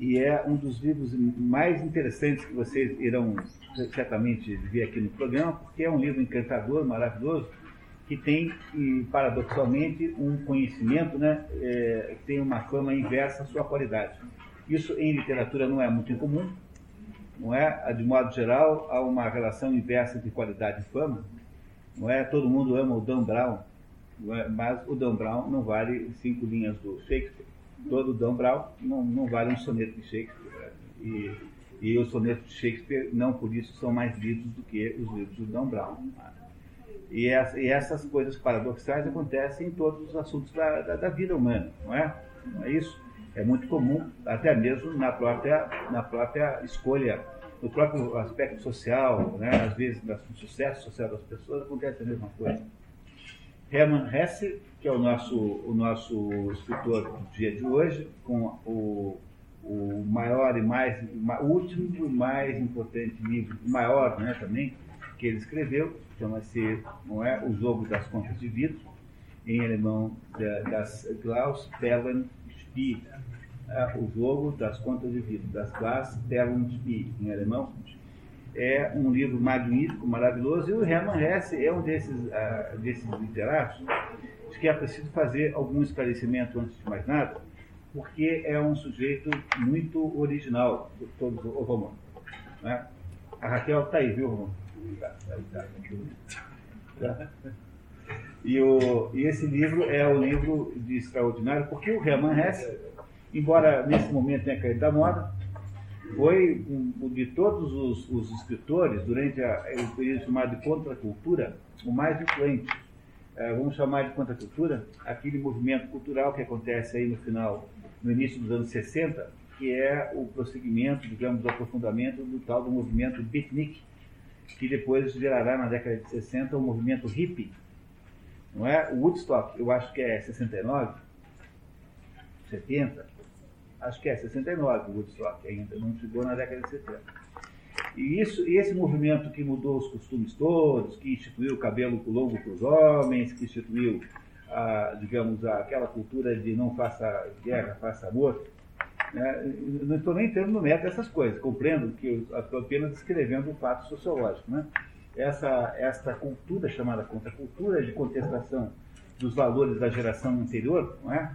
e é um dos livros mais interessantes que vocês irão certamente ver aqui no programa, porque é um livro encantador, maravilhoso, que tem, e, paradoxalmente, um conhecimento né, é, tem uma fama inversa à sua qualidade. Isso em literatura não é muito incomum, não é? De modo geral, há uma relação inversa de qualidade e fama. Não é? Todo mundo ama o Dan Brown, é? mas o Dan Brown não vale cinco linhas do Shakespeare. Todo Dan Brown não, não vale um soneto de Shakespeare. Né? E, e os sonetos de Shakespeare, não por isso, são mais lidos do que os livros do Dan Brown. E, e, essas coisas paradoxais acontecem em todos os assuntos da, da, da, vida humana, não é? Não é isso? É muito comum, até mesmo na própria, na própria escolha, no próprio aspecto social, né? às vezes no sucesso social das pessoas acontece a mesma coisa. Hermann Hesse, que é o nosso, o nosso escritor do dia de hoje, com o, o maior e mais, o último e mais importante livro, maior né, também, que ele escreveu, chama-se não é, O Jogo das Contas de Vida, em alemão das Klaus Perlen Spiel, é, O Jogo das Contas de Vida, das Klaus Perlen Spiel, em alemão. É um livro magnífico, maravilhoso, e o Hermann Hesse é um desses, uh, desses literatos que é preciso fazer algum esclarecimento antes de mais nada, porque é um sujeito muito original, todos os romanos. Né? A Raquel está aí, viu, Romano? E, o, e esse livro é um livro de extraordinário, porque o Hermann Hesse, embora nesse momento tenha caído da moda, foi um, de todos os, os escritores, durante o período chamado de contracultura, o mais influente. É, vamos chamar de contracultura aquele movimento cultural que acontece aí no final, no início dos anos 60, que é o prosseguimento, digamos, o aprofundamento do tal do movimento beatnik, que depois gerará na década de 60 o movimento hippie. Não é? O Woodstock, eu acho que é 69, 70, acho que é 69 o Woodstock ainda, não chegou na década de 70. E, isso, esse movimento que mudou os costumes todos, que instituiu o cabelo longo para os homens, que instituiu, a, digamos, a, aquela cultura de não faça guerra, faça amor, né? Não estou nem entrando no mérito dessas coisas, compreendo que estou apenas descrevendo o fato sociológico. Né? Essa, essa cultura chamada contracultura de contestação dos valores da geração anterior, não é?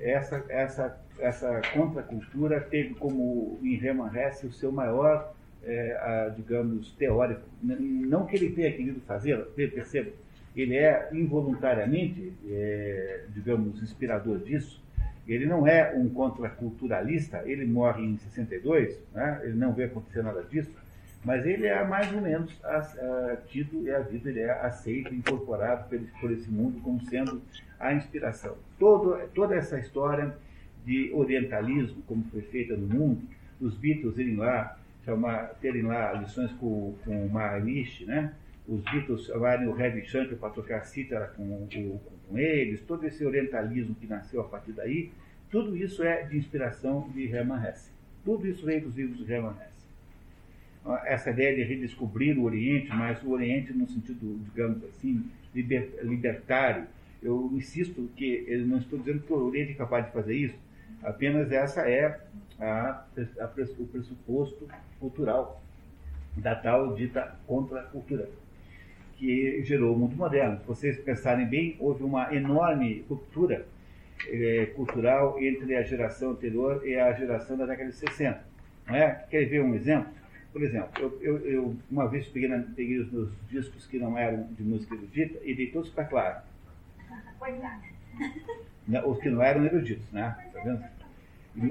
essa, essa, essa contracultura teve como em Hermann o seu maior, é, a, digamos, teórico. Não que ele tenha querido fazer, perceba, ele é involuntariamente, é, digamos, inspirador disso, ele não é um contraculturalista, ele morre em 62, né? ele não vê acontecer nada disso, mas ele é mais ou menos tido e a vida ele é aceito, incorporado por, por esse mundo como sendo a inspiração. Todo, toda essa história de orientalismo, como foi feita no mundo, os Beatles irem lá, chamar, terem lá lições com, com o Maharishi, né? os Beatles chamarem o Ravi Shankar para tocar cítara com, com, com, eles, todo esse orientalismo que nasceu a partir daí, tudo isso é de inspiração de Hermann Hesse. Tudo isso veio dos livros de Hermann Hesse. Essa ideia de redescobrir o Oriente, mas o Oriente no sentido, digamos assim, liber, libertário. Eu insisto que eu não estou dizendo que o Oriente é capaz de fazer isso, apenas essa é a, a, o pressuposto cultural da tal dita contracultura que gerou o mundo moderno. Se vocês pensarem bem, houve uma enorme ruptura é, cultural entre a geração anterior e a geração da década de 60. Não é? Quer ver um exemplo? Por exemplo, eu, eu, eu uma vez peguei, na, peguei, os meus discos que não eram de música erudita e dei todos para Clara. Os que não eram eruditos, né? Tá vendo?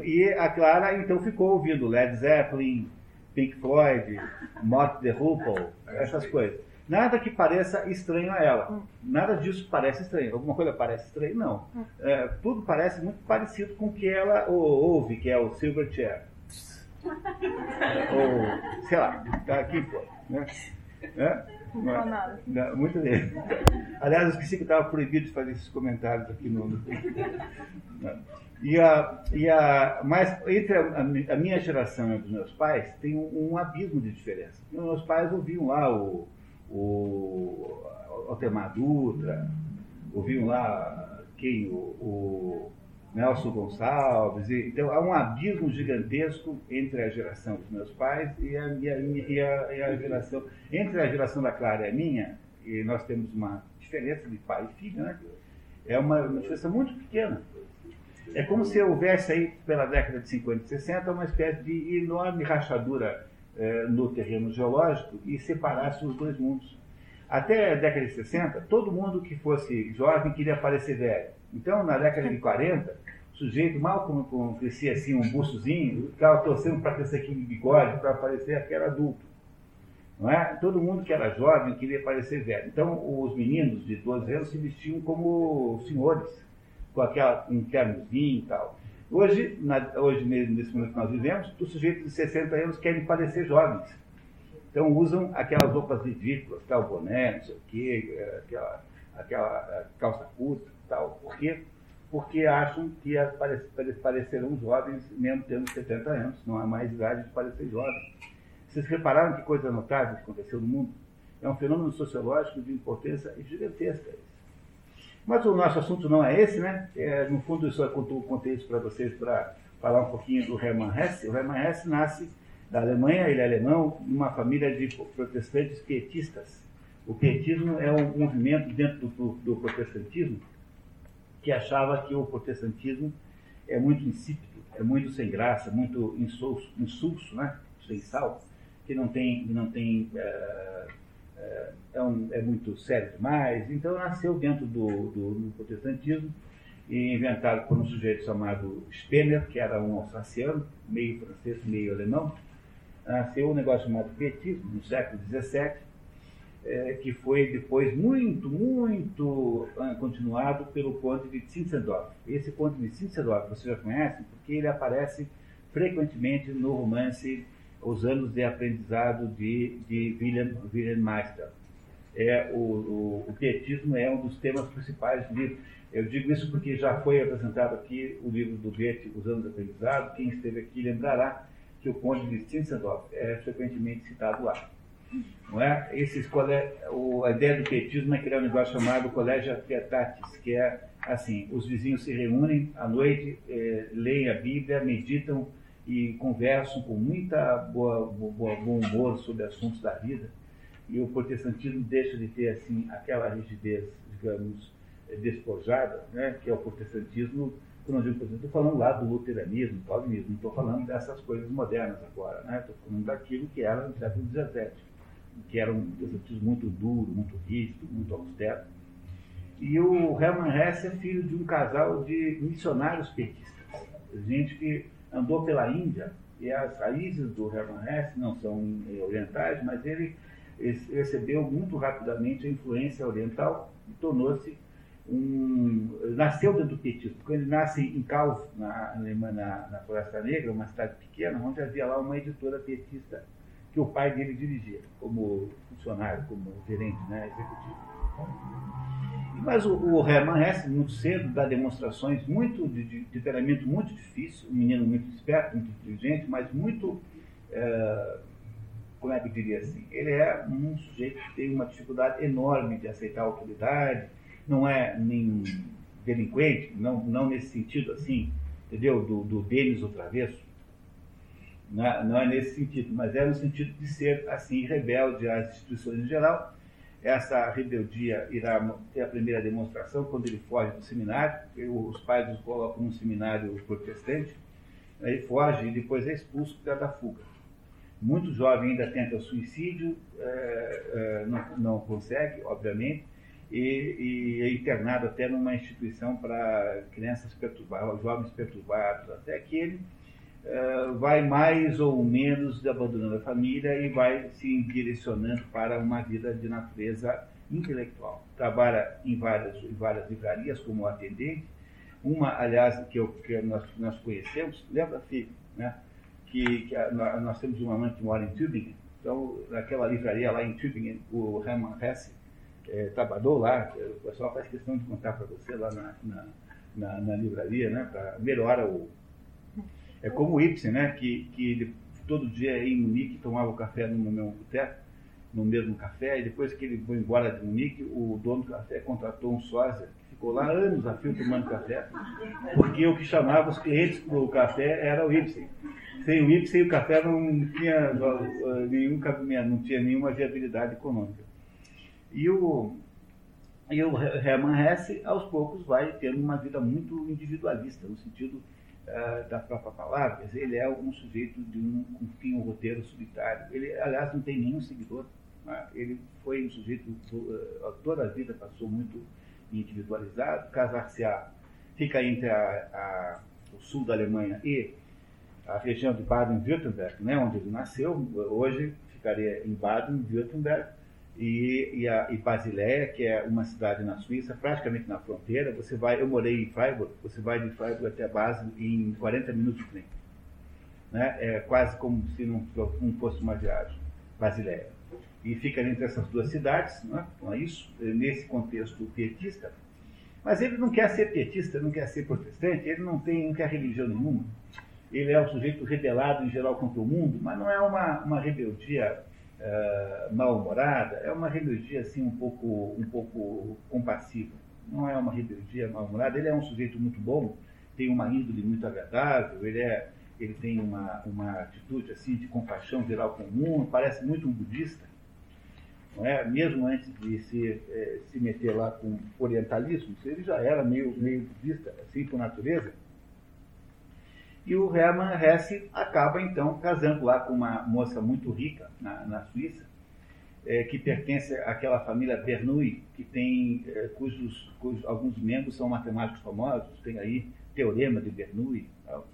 E a Clara então ficou ouvindo Led Zeppelin, Pink Floyd, Mott the Hoople, essas coisas. Nada que pareça estranho a ela. Nada disso parece estranho. Alguma coisa parece estranho? Não. É, tudo parece muito parecido com o que ela ouve, que é o Silverchair. Ou, sei lá, tá aqui, pô. Né? É? Não, nada. Não, muito bem. Aliás, eu esqueci que estava proibido de fazer esses comentários aqui no. E a, e a, mas entre a, a, minha geração e a dos meus pais tem um, um abismo de diferença. Meus pais ouviam lá o o Altemar Dutra, ouviam lá quem? O, o Nelson Gonçalves. E, então há um abismo gigantesco entre a geração dos meus pais e a, e a, e a, e a geração. Entre a geração da Clara e a minha, e nós temos uma diferença de pai e filho, né? É uma, uma diferença muito pequena. É como se houvesse aí, pela década de 50 e 60, uma espécie de enorme rachadura eh, no terreno geológico e separasse os dois mundos. Até a década de 60, todo mundo que fosse jovem queria parecer velho. Então, na década de 40, o sujeito mal como, crescia assim, um buçozinho, ficava torcendo para crescer aqui de bigode, para parecer que era adulto. Não é? Todo mundo que era jovem queria parecer velho. Então, os meninos de 12 anos se vestiam como senhores, com aquela, um ternozinho e tal. Hoje, na, hoje nesse momento que nós vivemos, os sujeitos de 60 anos querem parecer jovens. Então, usam aquelas roupas ridículas, tal boné, não sei o quê, aquela, aquela calça curta tal. Por quê? Porque acham que parecerão jovens mesmo tendo 70 anos. Não há mais idade de parecer jovem. Vocês repararam que coisa notável que aconteceu no mundo? É um fenômeno sociológico de importância gigantesca. Mas o nosso assunto não é esse, né? É, no fundo, eu só contei isso para vocês para falar um pouquinho do Hermann Hesse. O Hermann Hesse nasce da Alemanha, ele é alemão, numa família de protestantes pietistas. O pietismo é um movimento dentro do, do protestantismo que achava que o protestantismo é muito insípido, é muito sem graça, muito insulso, insulso né? sem sal que não tem, não tem é, é, é, um, é, muito sério demais. Então nasceu dentro do, do, do, protestantismo inventado por um sujeito chamado Spener, que era um alsaciano, meio francês, meio alemão. Nasceu um negócio chamado pietismo, no século XVII, é, que foi depois muito, muito uh, continuado pelo conde de Zinzendorf. Esse conde de Zinzendorf você já conhece, porque ele aparece frequentemente no romance os anos de aprendizado de, de William, William Meister. É, o, o, o pietismo é um dos temas principais do livro. Eu digo isso porque já foi apresentado aqui o livro do Goethe, Os Anos de Aprendizado. Quem esteve aqui lembrará que o Conde de Zinzendorf é frequentemente citado lá. Não é? Esses o, a ideia do pietismo é criar um negócio chamado Colégio Pietatis, que é assim, os vizinhos se reúnem à noite, é, leem a Bíblia, meditam e conversam com muita boa, boa, bom humor sobre assuntos da vida. E o protestantismo deixa de ter assim aquela rigidez, digamos, despojada, né, que é o protestantismo. Quando eu digo estou falando lá do luteranismo, do calvinismo, não estou falando dessas coisas modernas agora, né? Estou falando daquilo que era no século XVII, que era um protestantismo muito duro, muito rígido, muito austero. E o Hermann Hesse é filho de um casal de missionários petistas, gente que andou pela Índia, e as raízes do Hermann Hesse não são orientais, mas ele recebeu muito rapidamente a influência oriental e tornou-se um. nasceu dentro do petismo. Quando ele nasce em Calv, na, na, na Floresta Negra, uma cidade pequena, onde havia lá uma editora petista que o pai dele dirigia, como funcionário, como gerente né, executivo. Mas o, o Hermann Hesse, muito cedo, dá demonstrações muito de, de temperamento muito difícil, um menino muito esperto, muito inteligente, mas muito, é, como é que eu diria assim, ele é um sujeito que tem uma dificuldade enorme de aceitar a autoridade, não é nem delinquente, não, não nesse sentido assim, entendeu? Do, do Denis o travesso. Não é, não é nesse sentido, mas é no sentido de ser assim rebelde às instituições em geral essa rebeldia irá ter a primeira demonstração quando ele foge do seminário. Os pais o colocam num seminário protestante. Ele foge e depois é expulso por da fuga. Muito jovem ainda tenta suicídio, é, é, não, não, consegue, obviamente, e, e, é internado até numa instituição para crianças perturbadas, jovens perturbados, até que ele vai mais ou menos abandonando a família e vai se direcionando para uma vida de natureza intelectual. Trabalha em várias, em várias livrarias como atendente, uma, aliás, que, eu, que nós, nós conhecemos, lembra-se, né, que, que a, nós temos uma mãe que mora em Tübingen, então, naquela livraria lá em Tübingen, o Hermann Hesse é, trabalhou lá, o pessoal faz questão de contar para você lá na, na, na, na livraria, né, para melhorar o, é como o Ibsen, né? Que, que ele todo dia em Munique tomava café no meu boteco no mesmo café, e depois que ele foi embora de Munique, o dono do café contratou um sósia que ficou lá anos a fio tomando café, porque o que chamava os clientes para o café era o Ibsen. Sem o Ibsen, o café não tinha nenhum cabimento, não tinha nenhuma viabilidade econômica. E o, e o Hermann Hesse, aos poucos, vai tendo uma vida muito individualista, no sentido uh, da própria palavra. Ele é um sujeito de um, um roteiro solitário. Ele, aliás, não tem nenhum seguidor. Né? Ele foi um sujeito, uh, toda a vida passou muito individualizado. Casar-se-á fica entre a, a, o sul da Alemanha e a região de Baden-Württemberg, né, onde ele nasceu. Hoje ficaria em Baden-Württemberg e, e, a, e Basileia, que é uma cidade na Suíça, praticamente na fronteira. Você vai, eu morei em Freiburg, você vai de Freiburg até Basel em 40 minutos de trem. Né? É quase como se não, não fosse uma viagem, Basileia. E fica entre essas duas cidades, né? com isso, nesse contexto pietista. Mas ele não quer ser pietista, não quer ser protestante, ele não tem, não quer religião nenhuma. Ele é um sujeito rebelado em geral contra o mundo, mas não é uma, uma rebeldia uh, mal-humorada, é uma rebeldia assim um pouco, um pouco compassiva. Não é uma rebeldia mal-humorada. Ele é um sujeito muito bom, tem uma índole muito agradável, ele, é, ele tem uma, uma atitude assim de compaixão geral com o mundo, parece muito um budista. Não é? Mesmo antes de se, eh, se meter lá com orientalismo, ele já era meio, meio budista, assim por natureza. E o Hermann Hesse acaba, então, casando lá com uma moça muito rica na, na Suíça, é, que pertence àquela família Bernoulli, que tem, é, cujos, cujos, alguns membros são matemáticos famosos, tem aí Teorema de Bernoulli.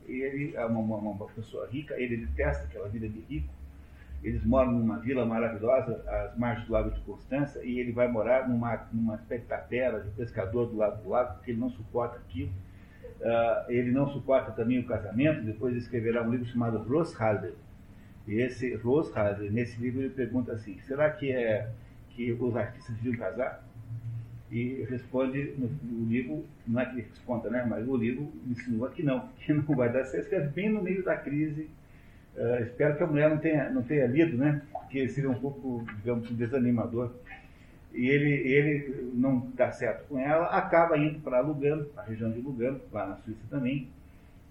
Ele é uma, uma, uma pessoa rica, ele detesta aquela vida de rico. Eles moram numa vila maravilhosa, às margens do Lago de Constança, e ele vai morar numa, numa espectatera de pescador do lado do lago, porque ele não suporta aquilo Uh, ele não suporta também o casamento, depois escreverá um livro chamado Roshalder. E esse Roshalder, nesse livro, ele pergunta assim: será que é que os artistas deviam casar? E responde no, no, livro, não é que ele responda, né? Mas o livro insinua que não, que não vai dar certo. Escreve bem no meio da crise. Uh, espero que a mulher não tenha, não tenha lido, né? Porque seria um pouco, digamos, desanimador e ele, ele não dá certo com ela, acaba indo para Lugano, a região de Lugano, lá na Suíça também,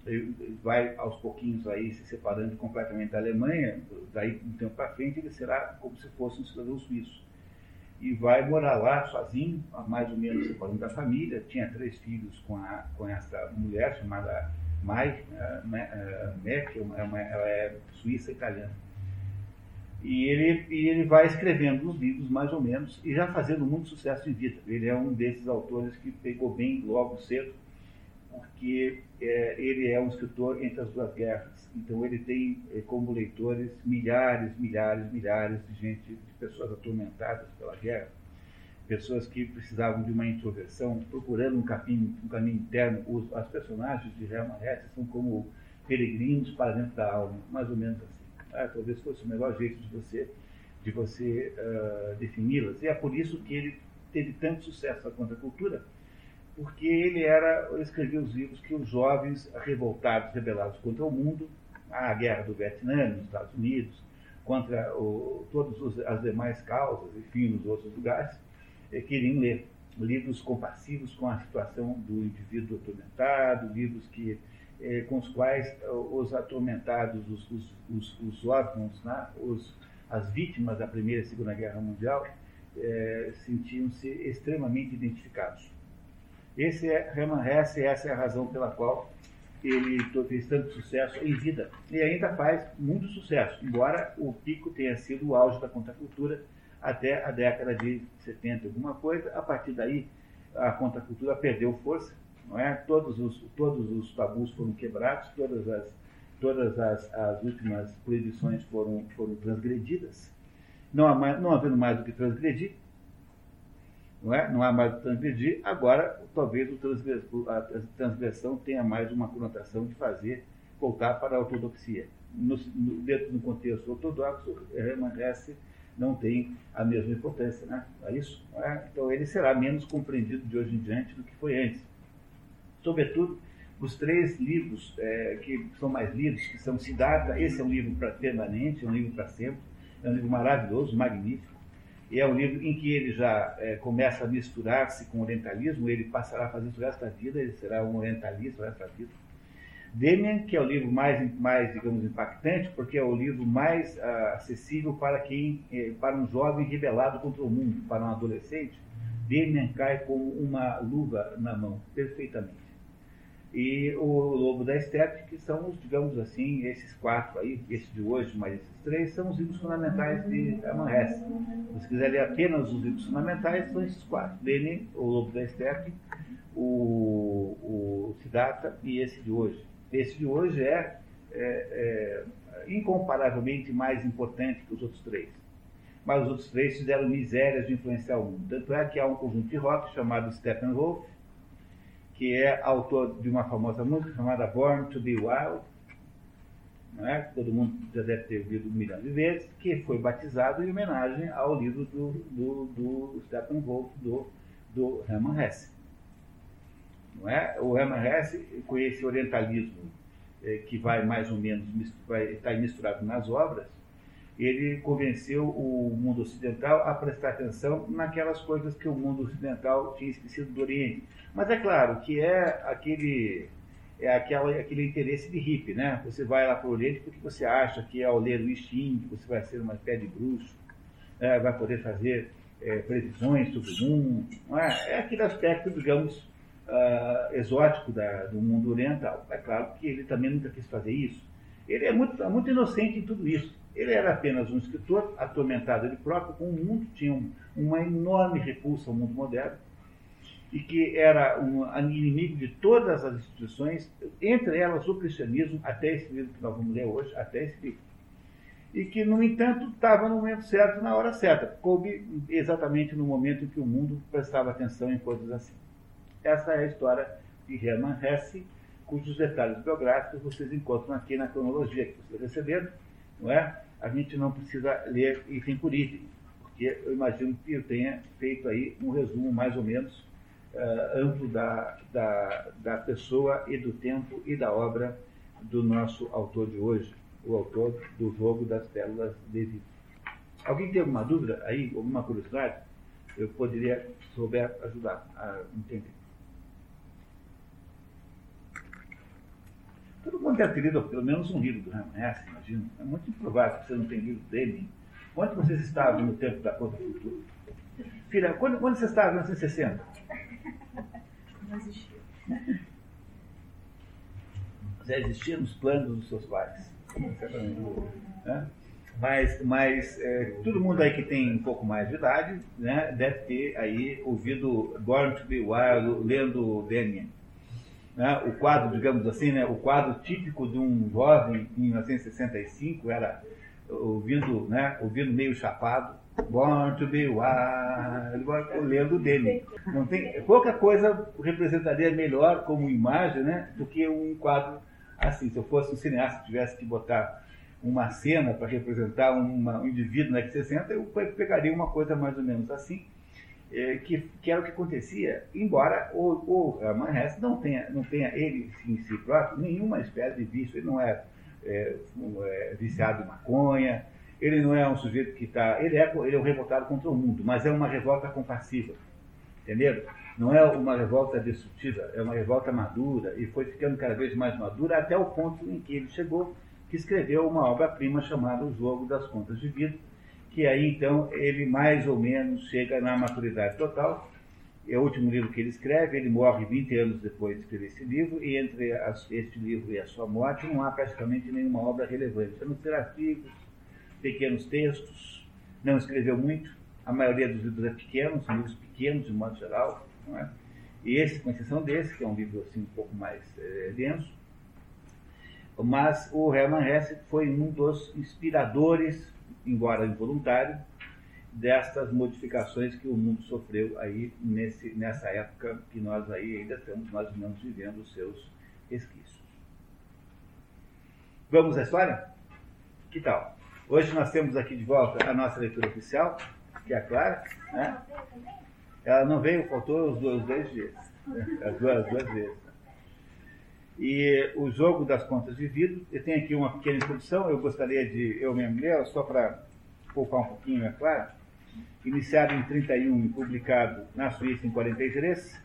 ele vai aos pouquinhos aí se separando completamente da Alemanha, daí um tempo para frente ele será como se fosse um cidadão suíço. E vai morar lá sozinho, mais ou menos separando da família, tinha três filhos com, a, com essa mulher chamada Mai, uh, Mac, ela é suíça italiana. E ele, e ele vai escrevendo os livros, mais ou menos, e já fazendo muito sucesso em vida. Ele é um desses autores que pegou bem logo cedo, porque é, ele é um escritor entre as duas guerras. Então ele tem é, como leitores milhares, milhares, milhares de gente, de pessoas atormentadas pela guerra, pessoas que precisavam de uma introversão, procurando um caminho, um caminho interno. Os, as personagens de Hermann Hesse são como peregrinos para dentro da alma, mais ou menos assim. Ah, talvez fosse o melhor jeito de você, de você uh, defini-las. E é por isso que ele teve tanto sucesso na contracultura, porque ele era, escrevia os livros que os jovens revoltados, rebelados contra o mundo, a guerra do Vietnã nos Estados Unidos, contra o, todas as demais causas, enfim, nos outros lugares, eh, queriam ler livros compassivos com a situação do indivíduo atormentado, livros que eh, com os quais eh, os atormentados, os, os, os, os órfãos, né, os, as vítimas da Primeira e Segunda Guerra Mundial, eh, sentiam-se extremamente identificados. Esse é Hermann Hesse, essa é a razão pela qual ele fez tanto sucesso em vida. E ainda faz muito sucesso, embora o pico tenha sido o auge da contracultura até a década de 70, alguma coisa. A partir daí, a contracultura perdeu força não é? Todos os, todos os tabus foram quebrados, todas as, todas as, as últimas proibições foram, foram transgredidas. Não, há mais, não havendo mais do que transgredir, não, é? não há mais do que transgredir, agora talvez a transgressão tenha mais uma conotação de fazer voltar para a ortodoxia. No, no, dentro do contexto ortodoxo, permanece não tem a mesma importância, né? É isso? É? Então ele será menos compreendido de hoje em diante do que foi antes sobretudo os três livros é, que são mais lidos, que são Siddhartha, esse é um livro para permanente, é um livro para sempre, é um livro maravilhoso, magnífico. E é um livro em que ele já é, começa a misturar-se com o orientalismo, ele passará a fazer isso o resto da vida, ele será um orientalista o resto da vida. Demian, que é o livro mais, mais digamos, impactante, porque é o livro mais uh, acessível para quem, eh, para um jovem rebelado contra o mundo, para um adolescente, Demian cai como uma luva na mão, perfeitamente. E o Lobo da Estepe, que são os, digamos assim, esses quatro aí, esse de hoje, mais esses três, são os livros fundamentais de Amanhece. Se quiser ler apenas os livros fundamentais, são esses quatro. Lenin, o Lobo da Estepe, o, o Siddhartha e esse de hoje. Esse de hoje é, é, é incomparavelmente mais importante que os outros três. Mas os outros três fizeram misérias de influenciar o mundo. Tanto é que há um conjunto de rock chamado Steppenwolf, que é autor de uma famosa música chamada Born to Be Wild, não é? todo mundo já deve ter ouvido um milhão de vezes, que foi batizado em homenagem ao livro do, do, do Steppenwolf, do, do Hesse. Não é? O Hermann Hesse, com esse orientalismo eh, que vai mais ou menos estar misturado nas obras, ele convenceu o mundo ocidental a prestar atenção naquelas coisas que o mundo ocidental tinha esquecido do Oriente. Mas é claro que é aquele é aquela, aquele interesse de hippie, né? Você vai lá para o Oriente porque você acha que ao ler o Xing você vai ser uma espécie de bruxo, é, vai poder fazer é, previsões sobre o mundo. É? é? aquele aspecto, digamos, uh, exótico da, do mundo oriental. É claro que ele também nunca quis fazer isso. Ele é muito, muito inocente em tudo isso. Ele era apenas um escritor atormentado ele próprio com o mundo, tinha um, uma enorme repulsa ao mundo moderno e que era um inimigo de todas as instituições, entre elas o cristianismo, até esse livro que nós vamos ler hoje, até esse livro. E que, no entanto, estava no momento certo, na hora certa, coube exatamente no momento em que o mundo prestava atenção em coisas assim. Essa é a história de Hermann Hesse, cujos detalhes biográficos vocês encontram aqui na cronologia que vocês receberam não é? A gente não precisa ler item por item, porque eu imagino que eu tenha feito aí um resumo mais ou menos uh, amplo da, da, da pessoa e do tempo e da obra do nosso autor de hoje, o autor do jogo das pérolas de vida. Alguém tem alguma dúvida aí, alguma curiosidade? Eu poderia, se souber, ajudar a entender. Todo mundo deve ter lido pelo menos um livro do Herman Hesse, imagino. É muito improvável que você não tenha lido dele. Onde vocês estavam no tempo da conta futura? Filha, quando, quando você estava em 1960? Não existia. Já existia nos planos dos seus pais. Né? Mas, mas é, todo mundo aí que tem um pouco mais de idade né, deve ter aí ouvido Born to Be Wild, lendo Demian né, o quadro, digamos assim, né, o quadro típico de um jovem em 1965 era ouvindo, né, ouvindo meio chapado, Born to be wild, lendo dele. Não tem, pouca coisa representaria melhor como imagem né, do que um quadro assim. Se eu fosse um cineasta tivesse que botar uma cena para representar uma, um indivíduo na década 60, eu pegaria uma coisa mais ou menos assim é, que, que, era o que acontecia, embora o, o Manhess não tenha, não tenha ele em si próprio nenhuma espécie de vício, ele não é, é, é viciado em maconha, ele não é um sujeito que está. Ele, é, ele é um revoltado contra o mundo, mas é uma revolta compassiva. Entendeu? Não é uma revolta destrutiva, é uma revolta madura e foi ficando cada vez mais madura até o ponto em que ele chegou, que escreveu uma obra-prima chamada O Jogo das Contas de Vida, que aí então ele mais ou menos chega na maturidade total. É o último livro que ele escreve, ele morre 20 anos depois de escrever esse livro, e entre as, este livro e a sua morte não há praticamente nenhuma obra relevante, a não ser artigos, pequenos textos, não escreveu muito, a maioria dos livros é pequeno, são livros pequenos de modo geral, não é? e esse, com exceção desse, que é um livro assim, um pouco mais é, denso, mas o Hermann Hesse foi um dos inspiradores embora involuntário, destas modificações que o mundo sofreu aí nesse, nessa época que nós aí ainda estamos mais ou menos vivendo os seus resquícios. Vamos à história? Que tal? Hoje nós temos aqui de volta a nossa leitura oficial, que é a Clara. Né? Ela não veio, faltou os dois, dois dias. As duas, as duas vezes. E o jogo das contas de vidro, eu tenho aqui uma pequena introdução, eu gostaria de eu mesmo ler, só para poupar um pouquinho, é claro. iniciado em 31 e publicado na Suíça em 43,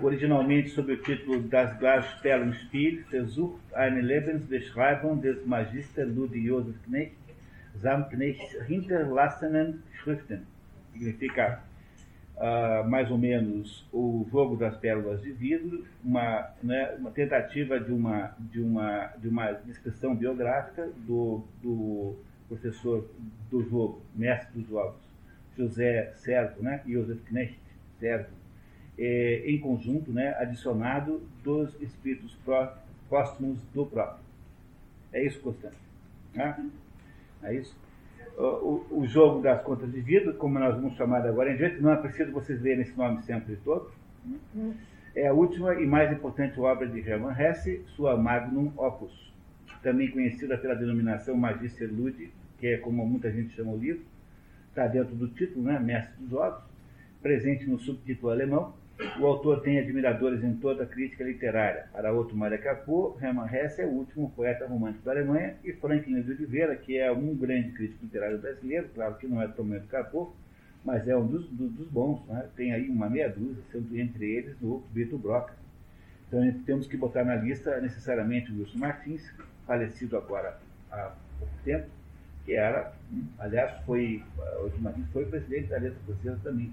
originalmente sob o título Das Glasstellenspiel, Versucht eine Lebensbeschreibung des Magister Ludwig Josef Knecht samt Knechts hinterlassenen Schriften. Significa uh, mais ou menos o jogo das pérolas de vidro, uma, né, uma tentativa de uma, de, uma, de uma descrição biográfica do, do professor do jogo, mestre dos jogos, José Servo, né, Josef Knecht Servo, é, em conjunto, né, adicionado dos espíritos pró, póstumos do próprio. É isso, Constante. Né? É isso? O, o, jogo das contas de vida, como nós vamos chamar agora em diante, não é preciso vocês lerem esse nome sempre todo. É a última e mais importante obra de Hermann Hesse, sua Magnum Opus, também conhecida pela denominação Magister Ludi, que é como muita gente chama o livro, está dentro do título, né, Mestre dos Jogos, presente no subtítulo alemão, o autor tem admiradores em toda a crítica literária. Maria Capô, Hermann Hesse é o último poeta romântico da Alemanha e Franklin de Oliveira, que é um grande crítico literário brasileiro, claro que não é Tomé Capô, mas é um dos, dos, dos bons. Né? Tem aí uma meia dúzia, sendo entre eles o Vitor Broca. Então temos que botar na lista necessariamente o Wilson Martins, falecido agora há pouco tempo, que era, aliás, foi, o Wilson Martins foi presidente da Letra Portuguesa também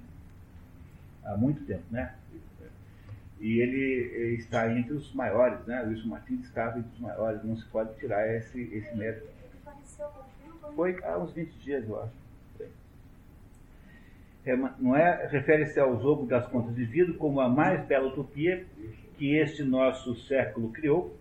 há muito tempo, né? E ele está entre os maiores, né? Wilson Martins estava entre os maiores, não se pode tirar esse, esse mérito. Foi há uns 20 dias, eu acho. É, não é? Refere-se ao jogo das contas de vidro como a mais bela utopia que este nosso século criou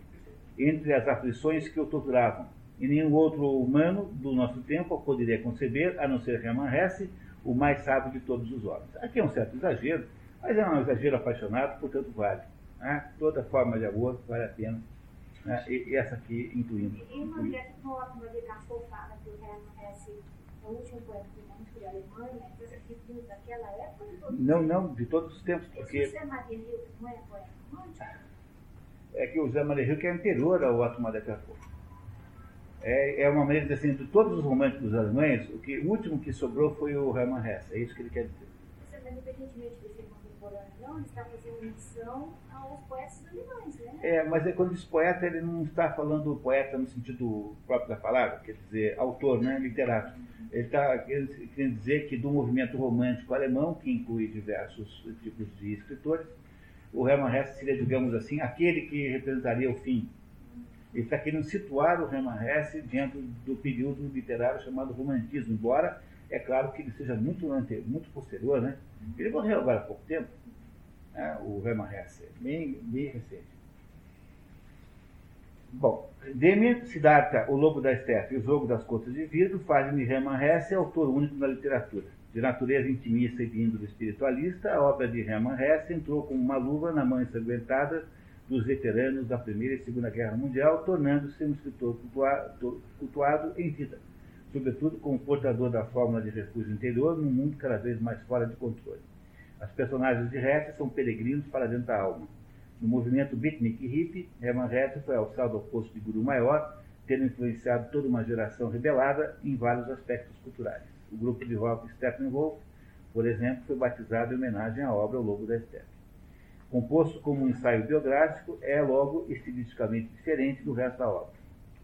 entre as aflições que o torturavam. E nenhum outro humano do nosso tempo poderia conceber, a não ser Hermann Hesse, o mais sábio de todos os homens. Aqui é um certo exagero, mas é um exagero apaixonado, portanto vale. Né? Toda forma de amor vale a pena. Né? E, e, essa aqui incluindo. E uma que o Hermann Hesse é o último poeta romântico da Alemanha, então daquela época? Não, não, de todos os tempos. Porque... Esse José Maria Rio não é poeta romântico? É que o José Maria Rio é anterior ao de Castro é, é uma maneira de dizer assim, de todos os românticos alemães, o, que, o último que sobrou foi o Hermann Hesse, é isso que ele quer dizer. Você, independentemente de ser contemporâneo, não, ele está fazendo menção aos poetas alemães, né? É, mas é, quando diz poeta, ele não está falando poeta no sentido próprio da palavra, quer dizer, autor, né, literato. Ele está querendo dizer que do movimento romântico alemão, que inclui diversos tipos de escritores, o Hermann Hesse seria, digamos assim, aquele que representaria o fim ele está querendo situar o Hermann Hesse dentro do período literário chamado romantismo, embora é claro que ele seja muito, muito posterior, né? Ele morreu agora há pouco tempo, né? o Hermann Hesse, bem, bem recente. Bom, Demi, Siddhartha, O Lobo da Estepe e O Jogo das Contas de Vidro fazem de Hermann Hesse autor único da literatura. De natureza intimista e de índole espiritualista, a obra de Hermann Hesse entrou como uma luva na mão ensanguentada dos veteranos da Primeira e Segunda Guerra Mundial, tornando-se um escritor cultuado, em vida, sobretudo como portador da fórmula de refúgio interior num mundo cada vez mais fora de controle. As personagens de Hesse são peregrinos para dentro da alma. No movimento beatnik e hippie, Hermann Hesse foi alçado ao posto de guru maior, tendo influenciado toda uma geração rebelada em vários aspectos culturais. O grupo de rock Steppenwolf, por exemplo, foi batizado em homenagem à obra O Lobo da Steppe composto como um ensaio biográfico, é logo estilisticamente diferente do resto da obra.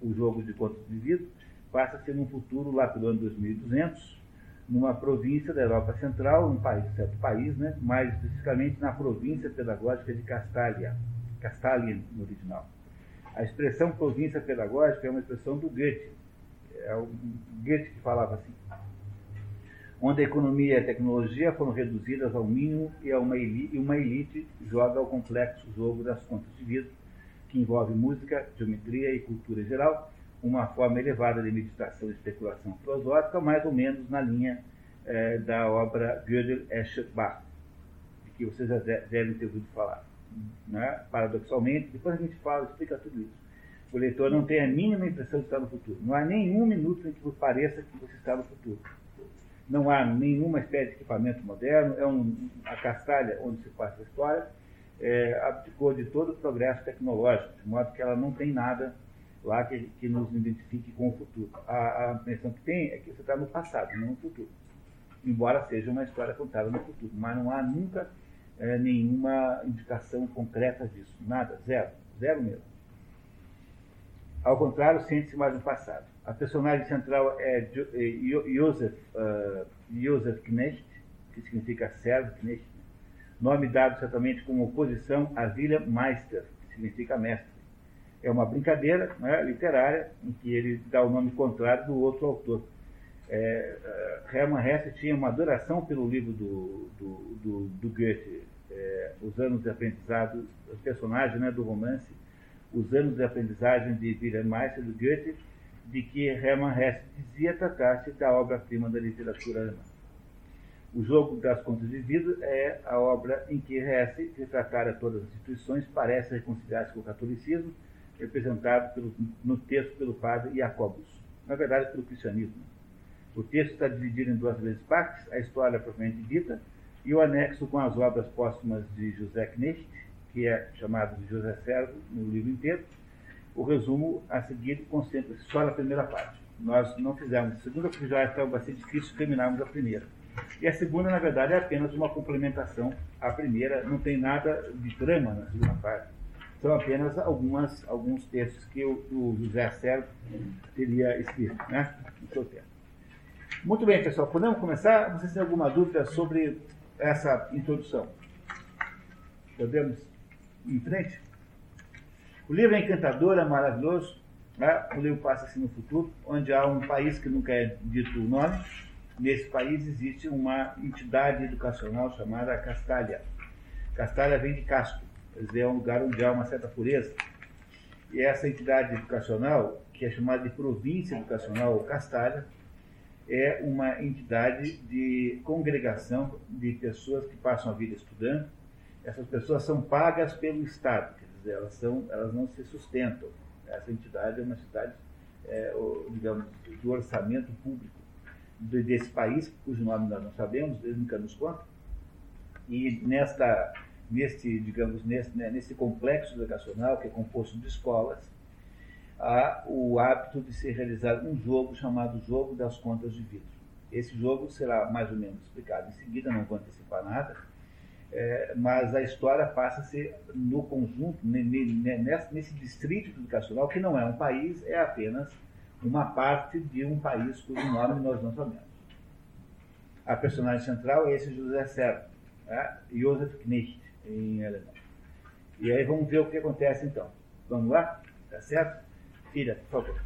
O jogo de contos de vida passa a ser num futuro lá pelo ano 2200, numa província da Europa Central, um país, certo país, né, mais especificamente na província pedagógica de Castalia, Castalien no original. A expressão província pedagógica é uma expressão do Goethe, é o Goethe que falava assim onde a economia e a tecnologia foram reduzidas ao mínimo e, uma elite, e uma elite joga o complexo jogo das contas de vida, que envolve música, geometria e cultura geral, uma forma elevada de meditação e especulação filosófica, mais ou menos na linha eh, da obra Gödel Escher Bach, de que vocês já devem ter ouvido falar. Né? Paradoxalmente, depois a gente fala, explica tudo isso. O leitor não tem a mínima impressão de estar no futuro. Não há nenhum minuto em que pareça que você está no futuro não há nenhuma espécie de equipamento moderno, é um, a castalha onde se passa a história, é, abdicou de todo o progresso tecnológico, de modo que ela não tem nada lá que, que nos identifique com o futuro. A, a impressão que tem é que você está no passado, não no futuro. embora seja uma história contada no futuro. Mas não há nunca é, nenhuma indicação concreta disso. Nada, zero, zero mesmo. Ao contrário, sente-se mais no passado. A personagem central é, é Josef, uh, Josef Knecht, que significa servo, Knecht, né? nome dado certamente como oposição a William Meister, que significa mestre. É uma brincadeira né, literária em que ele dá o nome contrário do outro autor. É, uh, Hermann Hesse tinha uma adoração pelo livro do, do, do, do Goethe, é, Os Anos de Aprendizado, o personagem né, do romance, Os Anos de Aprendizagem de Wilhelm Meister, do Goethe, de que Hermann Hesse dizia tratar-se da obra-prima da literatura alemã. O Jogo das Contas de Vida é a obra em que Hesse retratara todas as instituições, parece reconciliar-se com o catolicismo, representado pelo, no texto pelo padre Jacobus, na verdade pelo cristianismo. O texto está dividido em duas grandes partes, a história propriamente dita e o anexo com as obras póstumas de José Knecht, que é chamado de José Servo no livro inteiro. O resumo a seguir concentra-se só na primeira parte. Nós não fizemos a segunda porque já estava bastante difícil terminarmos a primeira. E a segunda, na verdade, é apenas uma complementação à primeira, não tem nada de trama na segunda parte. São apenas algumas, alguns textos que o, o José Servo teria escrito né, no seu tempo. Muito bem, pessoal, podemos começar? Vocês têm alguma dúvida sobre essa introdução? Podemos ir em frente? O livro é encantador, é maravilhoso. Né? O livro passa-se no futuro, onde há um país que nunca é dito o nome. Nesse país existe uma entidade educacional chamada Castalha. Castalha vem de Castro, quer dizer, é um lugar onde há uma certa pureza. E essa entidade educacional, que é chamada de Província Educacional Castalha, é uma entidade de congregação de pessoas que passam a vida estudando. Essas pessoas são pagas pelo Estado, elas, são, elas não se sustentam. Essa entidade é uma entidade, é, digamos, do orçamento público desse país, cujo nome nós não sabemos, eles nunca nos contam. E nesta, neste, digamos, nesse, né, nesse complexo educacional, que é composto de escolas, há o hábito de ser realizado um jogo chamado Jogo das Contas de Vidro. Esse jogo será mais ou menos explicado em seguida, não vou antecipar nada, é, mas a história passa-se no conjunto, nesse, distrito educacional, que não é um país, é apenas uma parte de um país cujo nome nós não sabemos. A personagem central é esse José Serra, é? Josef Knecht, em alemão. E aí vamos ver o que acontece então. Vamos lá? Tá certo? Filha, por favor.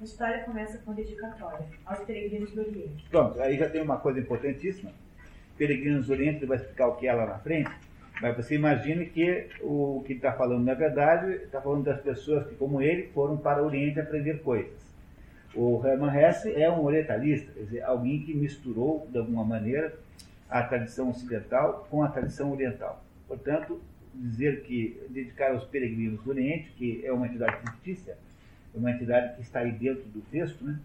A história começa com dedicatória aos peregrinos do Oriente. Pronto, aí já tem uma coisa importantíssima. Peregrinos do Oriente, ele vai explicar o que é lá na frente, mas você imagine que o que está falando, na verdade, está falando das pessoas que, como ele, foram para o Oriente aprender coisas. O Hermann Hesse é um orientalista, quer dizer, alguém que misturou, de alguma maneira, a tradição ocidental com a tradição oriental. Portanto, dizer que dedicar aos peregrinos do Oriente, que é uma entidade fictícia, é uma entidade que está aí dentro do texto, né?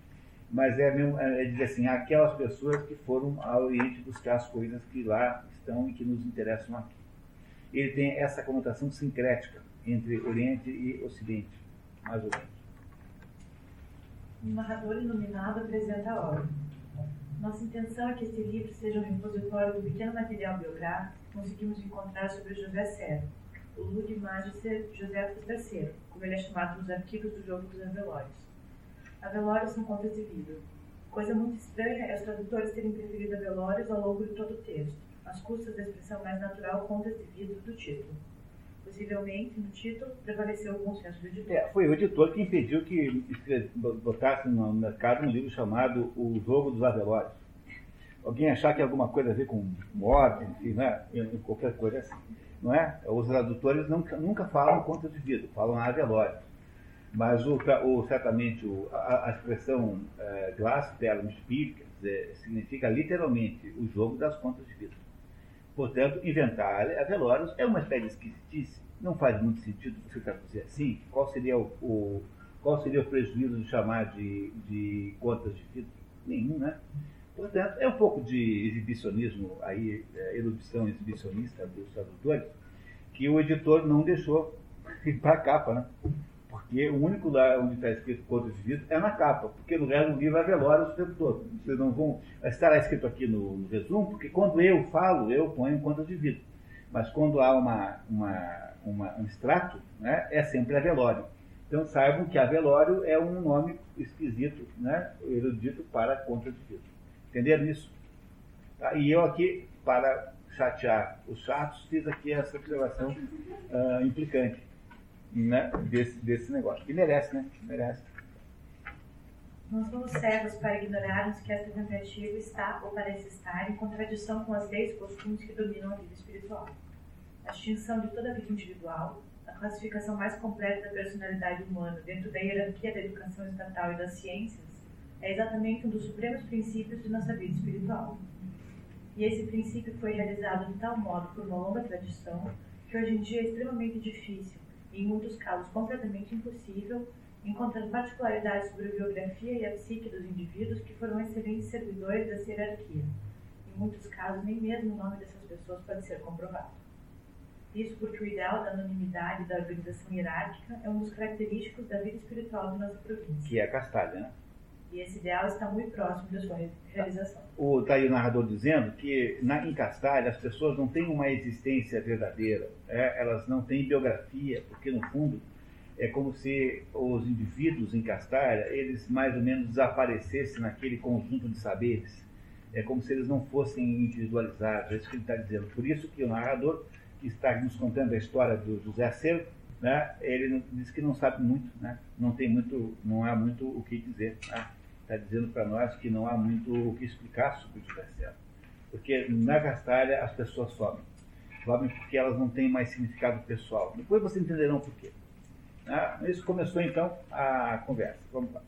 Mas é, mesmo, é, é dizer assim, aquelas pessoas que foram ao Oriente buscar as coisas que lá estão e que nos interessam aqui. Ele tem essa conotação sincrética entre Oriente e Ocidente, mais ou menos. O narrador iluminado apresenta a obra. Nossa intenção é que este livro seja um repositório do pequeno material biográfico que conseguimos encontrar sobre José Serra, o Lud Magister José III, como ele é chamado nos arquivos do jogo dos Avelórios. Avelórios são contas de vida. Coisa muito estranha é os tradutores terem preferido Avelórios ao longo de todo o texto, às custas da expressão mais natural contas de vidro do título. Possivelmente, no título, prevaleceu o bom senso do editor. É, foi o editor que impediu que botasse no mercado um livro chamado O Jogo dos Avelórios. Alguém achar que tem alguma coisa a ver com morte, enfim, né? qualquer coisa assim. Não é? Os tradutores nunca, nunca falam conta de vida, falam avelório. Mas o, o, certamente o, a, a, expressão é, Glass Term Spiel significa literalmente o jogo das contas de vida. Portanto, inventar a velórios é uma espécie de esquisitice. Não faz muito sentido você traduzir assim. Qual seria o, o, qual seria o prejuízo de chamar de, de contas de vida? Nenhum, né? Portanto, é um pouco de exibicionismo, aí, é, erudição exibicionista dos tradutores, que o editor não deixou para a capa, né? Porque o único lugar onde está escrito contra de vidro é na capa, porque no resto do livro é velório o tempo todo. Vocês não vão. Estará escrito aqui no, no resumo, porque quando eu falo, eu ponho conta de vidro. Mas quando há uma, uma, uma, um extrato, né, é sempre a velório. Então saibam que a velório é um nome esquisito, né, erudito para conta de vidro. Entenderam isso? Tá? E eu aqui, para chatear os chatos, fiz aqui essa observação uh, implicante né, desse, desse negócio. Que merece, né? Merece. Nós somos cegos para ignorarmos que esta tentativa está ou parece estar em contradição com as leis e costumes que dominam a vida espiritual. A extinção de toda a vida individual, a classificação mais completa da personalidade humana dentro da hierarquia da educação estatal e das ciências, é exatamente um dos supremos princípios de nossa vida espiritual. E esse princípio foi realizado de tal modo por uma longa tradição que hoje em dia é extremamente difícil em muitos casos completamente impossível, encontrando particularidades sobre a biografia e a psique dos indivíduos que foram excelentes servidores dessa hierarquia. Em muitos casos, nem mesmo o nome dessas pessoas pode ser comprovado. Isso porque o ideal da anonimidade da organização hierárquica é um dos característicos da vida espiritual de nossa província. Que é a castalha, né? E esse ideal está muito próximo da sua realização. Está aí o narrador dizendo que na, em Castalha as pessoas não têm uma existência verdadeira, é, elas não têm biografia, porque no fundo é como se os indivíduos em Castalha, eles mais ou menos desaparecessem naquele conjunto de saberes. É como se eles não fossem individualizados, é isso que ele está dizendo. Por isso que o narrador, que está nos contando a história do José Acervo, né, ele diz que não sabe muito, né, não tem muito, não há muito o que dizer. Né? Está dizendo para nós que não há muito o que explicar sobre o José Porque na Castalha as pessoas sobem. Sobem porque elas não têm mais significado pessoal. Depois vocês entenderão por quê. Ah, isso começou então a conversa. Vamos lá.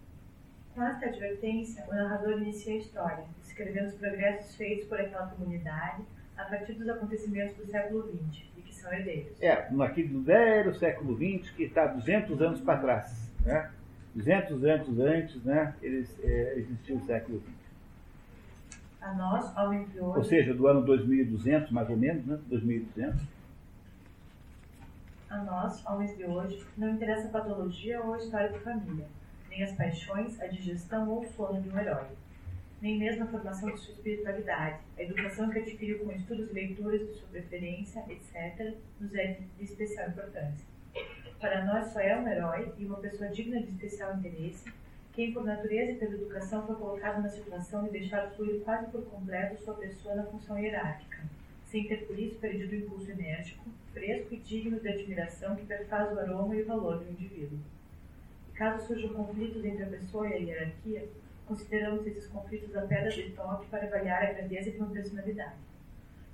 Com esta advertência, o narrador inicia a história, descrevendo os progressos feitos por aquela comunidade a partir dos acontecimentos do século XX e que são herdeiros. É, naquele do velho século XX que está 200 anos para trás. Né? 200 anos antes, né, eles, é, existiu o século XX. A nós, homens de hoje... Ou seja, do ano 2200, mais ou menos, né, 2200. A nós, homens de hoje, não interessa a patologia ou a história da família, nem as paixões, a digestão ou o sono de um herói, nem mesmo a formação de sua espiritualidade, a educação que adquiriu com estudos e leituras de sua preferência, etc., nos é de especial importância para nós só é um herói e uma pessoa digna de especial interesse quem, por natureza e pela educação, foi colocado na situação de deixar fluir quase por completo sua pessoa na função hierárquica, sem ter por isso perdido o impulso enérgico, fresco e digno de admiração que perfaz o aroma e o valor do indivíduo. E caso surjam conflitos entre a pessoa e a hierarquia, consideramos esses conflitos a pedra de toque para avaliar a grandeza de uma personalidade.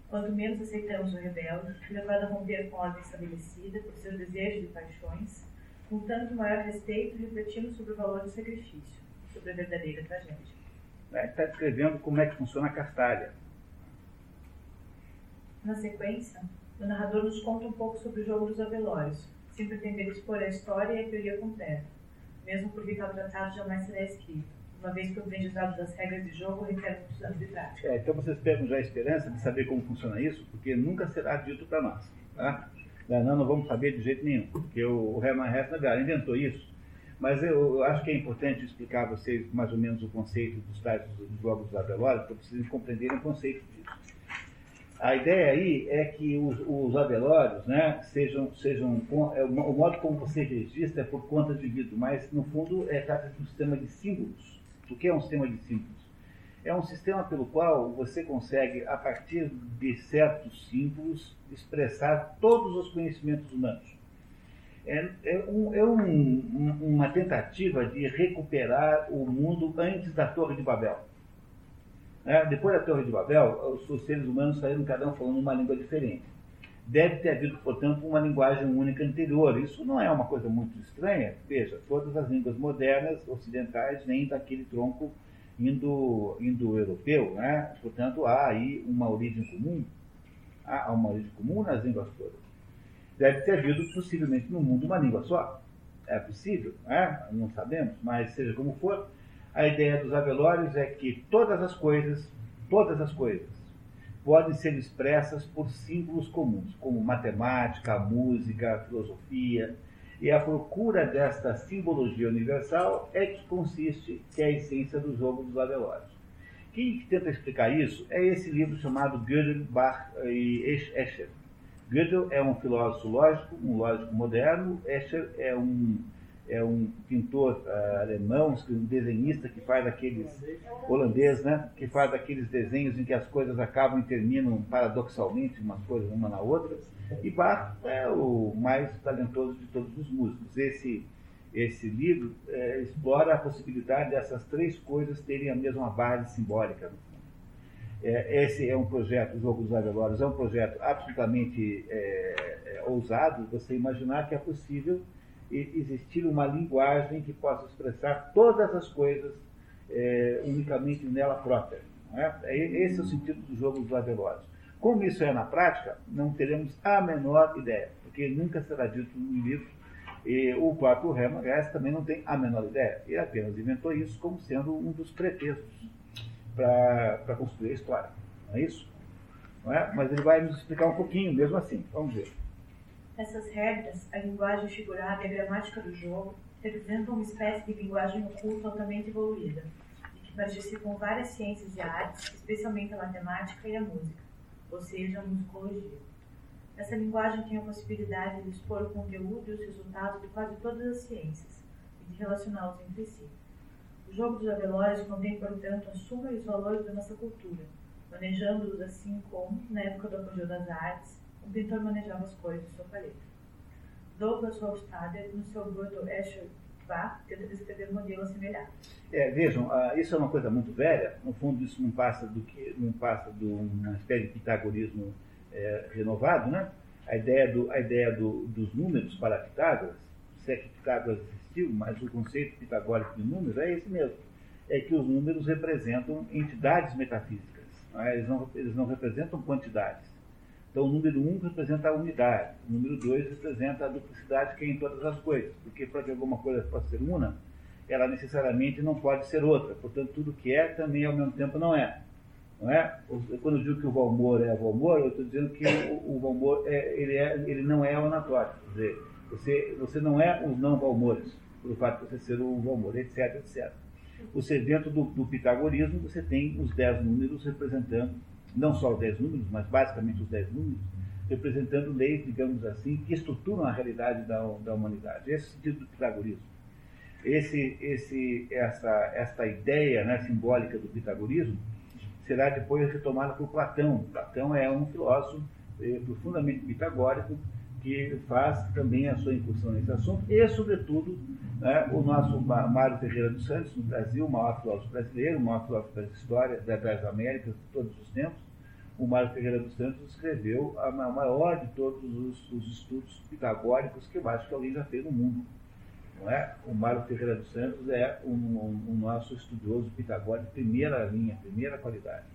Quanto menos aceitamos o rebelde, levado a romper com a ordem estabelecida por seus desejos e paixões, com tanto maior respeito refletimos sobre o valor do sacrifício, sobre a verdadeira tragédia. Está descrevendo como é que funciona a castalha. Na sequência, o narrador nos conta um pouco sobre o jogo dos avelórios, sem pretender expor a história e a teoria completa, mesmo porque tal tratado jamais será escrito uma vez que o aprendizado das regras de jogo requer muitos anos de prática. É, então vocês pegam já a esperança de saber como funciona isso, porque nunca será dito para nós. Tá? Não, não vamos saber de jeito nenhum, porque o, Hermann Hesse inventou isso. Mas eu, eu, acho que é importante explicar a vocês mais ou menos o conceito dos tais dos jogos da Velório, para vocês compreenderem o conceito disso. A ideia aí é que os, os avelórios né, sejam, sejam é, o modo como você registra é por conta de vidro, mas no fundo é trata de um sistema de símbolos o que é um sistema de símbolos? É um sistema pelo qual você consegue, a partir de certos símbolos, expressar todos os conhecimentos humanos. É, é, um, é um, uma tentativa de recuperar o mundo antes da Torre de Babel. É, depois da Torre de Babel, os, seres humanos saíram cada um falando uma língua diferente deve ter havido, portanto, uma linguagem única anterior. Isso não é uma coisa muito estranha. Veja, todas as línguas modernas ocidentais vêm daquele tronco indo-europeu, né? Portanto, há aí uma origem comum. Há uma origem comum nas línguas todas. Deve ter havido, possivelmente, no mundo uma língua só. É possível, né? não sabemos, mas seja como for, a ideia dos avelórios é que todas as coisas, todas as coisas, podem ser expressas por símbolos comuns, como matemática, música, filosofia. E a procura desta simbologia universal é que consiste, que é a essência do jogo dos Avelores. Quem tenta explicar isso é esse livro chamado Gödel, Bach e Escher. Gödel é um filósofo lógico, um lógico moderno, Escher é um é um pintor uh, alemão, um desenhista que faz aqueles holandês, né? Que faz aqueles desenhos em que as coisas acabam e terminam paradoxalmente umas coisas uma na outra. E Bach é o mais talentoso de todos os músicos. Esse esse livro é, explora a possibilidade dessas três coisas terem a mesma base simbólica. É, esse é um projeto, o Jogo dos Avelores é um projeto absolutamente é, é ousado, você imaginar que é possível existir uma linguagem que possa expressar todas as coisas é, unicamente nela própria. É? é? Esse é o sentido do jogo dos Avelores. Como isso é na prática, não teremos a menor ideia, porque nunca será dito no livro. E o próprio Hermann também não tem a menor ideia. Ele apenas inventou isso como sendo um dos pretextos para construir a história. Não é isso? Não é? Mas ele vai nos explicar um pouquinho, mesmo assim. Vamos ver. Essas regras, a linguagem figurada e a gramática do jogo, representam uma espécie de linguagem oculta altamente evoluída, e que participam várias ciências e artes, especialmente a matemática e a música, ou seja, a musicologia. Essa linguagem tem a possibilidade de expor o conteúdo e os resultados de quase todas as ciências, e de relacioná-los entre si. O jogo dos avelores contém, portanto, a suma e os valores da nossa cultura, manejando-os assim como, na época do apogeu das artes, o pintor manejava as cores de sua paleta. Douglas Hofstadter, no seu Bruto Escher Bach, tenta descrever um modelo assemelhado. É, vejam, uh, isso é uma coisa muito velha. No fundo, isso não passa do que não passa de uma espécie de pitagorismo é, renovado, né? A ideia, do, a ideia do, dos números para Pitágoras, se é que Pitágoras existiu, mas o conceito pitagórico de números é esse mesmo. É que os números representam entidades metafísicas. Né? Eles, não, eles não representam quantidades. Então, o número 1 um representa a unidade, o número 2 representa a duplicidade que é em todas as coisas, porque para que alguma coisa possa ser uma, ela necessariamente não pode ser outra. Portanto, tudo que é também ao mesmo tempo não é. Não é? Quando eu digo que o Valmor é Valmor, eu estou dizendo que o, Valmor é, ele, é, ele não é anatório. Quer dizer, você, você não é os não Valmores, pelo fato de você ser o Valmor, etc, etc. Você, dentro do, do pitagorismo, você tem os dez números representando não só os dez números, mas basicamente os dez números, representando leis, digamos assim, que estruturam a realidade da, da humanidade. Esse é o sentido do pitagorismo. Esse, esse, essa, esta ideia né, simbólica do pitagorismo será depois retomada por Platão. Platão é um filósofo eh, profundamente pitagórico que faz também a sua incursão nesse assunto e, sobretudo, né, o nosso Mário Ferreira dos Santos, no Brasil, o maior filósofo brasileiro, o maior filósofo das histórias das Américas de todos os tempos, o Mário Ferreira dos Santos escreveu a maior de todos os, os estudos pitagóricos que eu acho que alguém já fez no mundo. Não é? O Mário Ferreira dos Santos é um, um, um nosso estudioso pitagórico, primeira linha, primeira qualidade.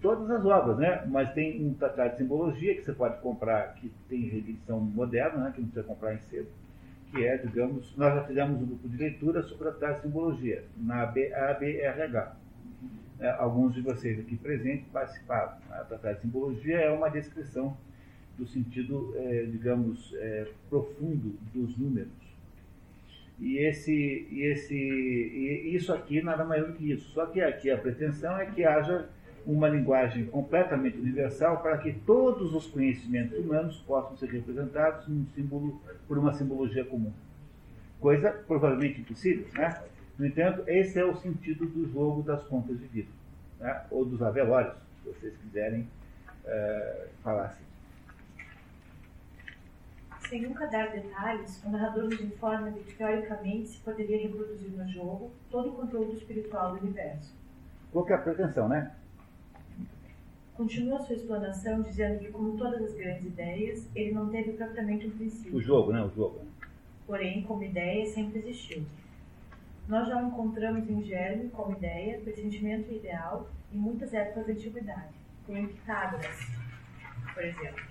Todas as obras, né? Mas tem um tratado de simbologia que você pode comprar, que tem reedição moderna, né? que não precisa comprar em cedo que é, digamos, nós já fizemos um grupo de leitura sobre a de simbologia, na ABRH. É, alguns de vocês aqui presentes participaram. A Tratado de Simbologia é uma descrição do sentido, é, digamos, é, profundo dos números. E, esse, e, esse, e isso aqui nada mais do que isso. Só que aqui a pretensão é que haja uma linguagem completamente universal para que todos os conhecimentos humanos possam ser representados num símbolo, por uma simbologia comum. Coisa provavelmente impossível, né? No entanto, esse é o sentido do jogo das contas de vida, né? ou dos avelórios, se vocês quiserem é, falar assim. Sem nunca dar detalhes, o narrador nos informa de que, teoricamente, se poderia reproduzir no jogo todo o conteúdo espiritual do universo. Qual que é a pretensão, né? Continua sua explanação dizendo que, como todas as grandes ideias, ele não teve propriamente um princípio. O jogo, né? O jogo. Porém, como ideia, sempre existiu. Nós já o encontramos em germe como ideia, pressentimento ideal em muitas épocas da antiguidade, como em Pitágoras, por exemplo.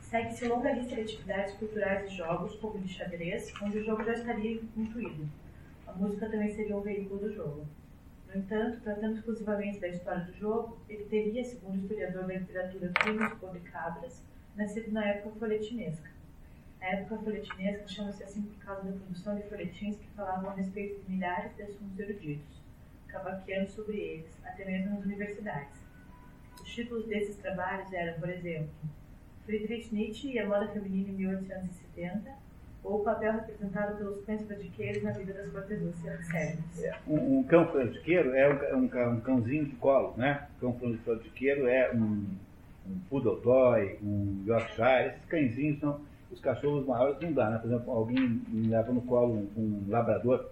Segue-se longa lista de atividades culturais e jogos, como de xadrez, onde o jogo já estaria incluído. A música também seria o veículo do jogo. No entanto, tratando exclusivamente da história do jogo, ele teria, segundo o historiador da literatura Plínio de Cabras, nascido na época folhetinesca. A época folhetinesca chama-se assim por causa da produção de folhetins que falavam a respeito de milhares de assuntos eruditos, cavaqueando sobre eles, até mesmo nas universidades. Os títulos desses trabalhos eram, por exemplo, Friedrich Nietzsche e a moda feminina em 1870, ou o papel representado pelos cães fradiqueiros na vida das sérvias. É, um, um, cão fradiqueiro é um, um, um, cãozinho de colo, né? cão fradiqueiro é um, um poodle toy, um Yorkshire, esses cãezinhos são os cachorros maiores não dá, né? Por exemplo, alguém leva no colo um, um labrador,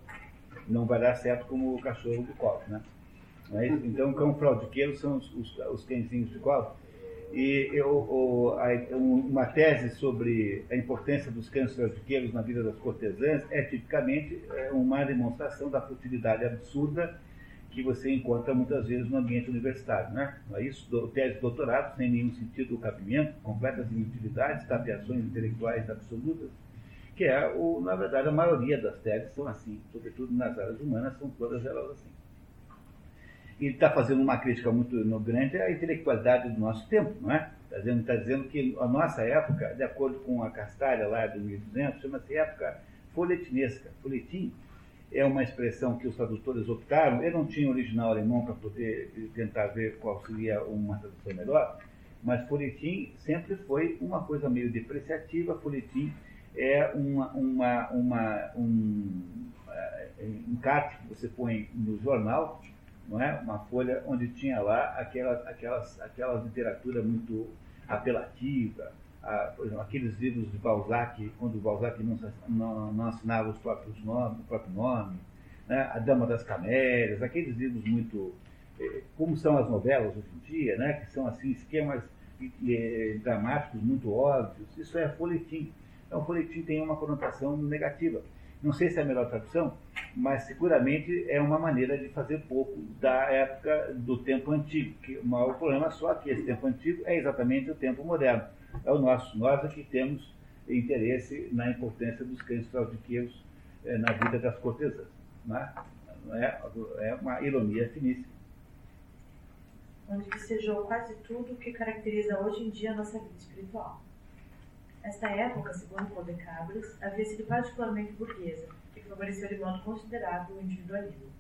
não vai dar certo como o cachorro de colo, né? É então, cão fraudiqueiro são os, os, os cãezinhos de colo. E eu, uma tese sobre a importância dos cães fraudiqueiros na vida das cortesãs é tipicamente é, uma demonstração da futilidade absurda que você encontra muitas vezes no ambiente universitário. Né? É isso, tese de doutorado, sem nenhum sentido do cabimento, completas inutilidades, tapeações intelectuais absolutas, que é, o, na verdade, a maioria das teses são assim, sobretudo nas áreas humanas, são todas elas assim. Ele está fazendo uma crítica muito grande à intelectualidade do nosso tempo, não é? Está dizendo, tá dizendo que a nossa época, de acordo com a Castalha lá de 1200, chama-se época folhetinesca, folhetim, é uma expressão que os tradutores optaram. Eu não tinha original alemão para poder tentar ver qual seria uma tradução melhor, mas folhetim sempre foi uma coisa meio depreciativa. Folhetim é uma, uma, uma, um encarte que você põe no jornal, não é? uma folha onde tinha lá aquela, aquelas, aquela literatura muito apelativa, a, por exemplo, aqueles livros de Balzac, quando Balzac não, não, não assinava os próprios nomes, o próprio nome, né? A Dama das Camélias, aqueles livros muito. Eh, como são as novelas hoje em dia, né? que são assim, esquemas eh, dramáticos muito óbvios, isso é folhetim. Então, folhetim tem uma conotação negativa. Não sei se é a melhor tradução, mas seguramente é uma maneira de fazer pouco da época do tempo antigo. Que o maior problema só que esse tempo antigo é exatamente o tempo moderno é o nosso. Nós aqui temos interesse na importância dos cães fraudiqueiros é, na vida das cortesãs. Né? É, é uma ironia finíssima. Onde vicejou quase tudo o que caracteriza hoje em dia a nossa vida espiritual. Esta época, segundo Codecabras, havia sido particularmente burguesa, que favoreceu de modo considerável o individualismo.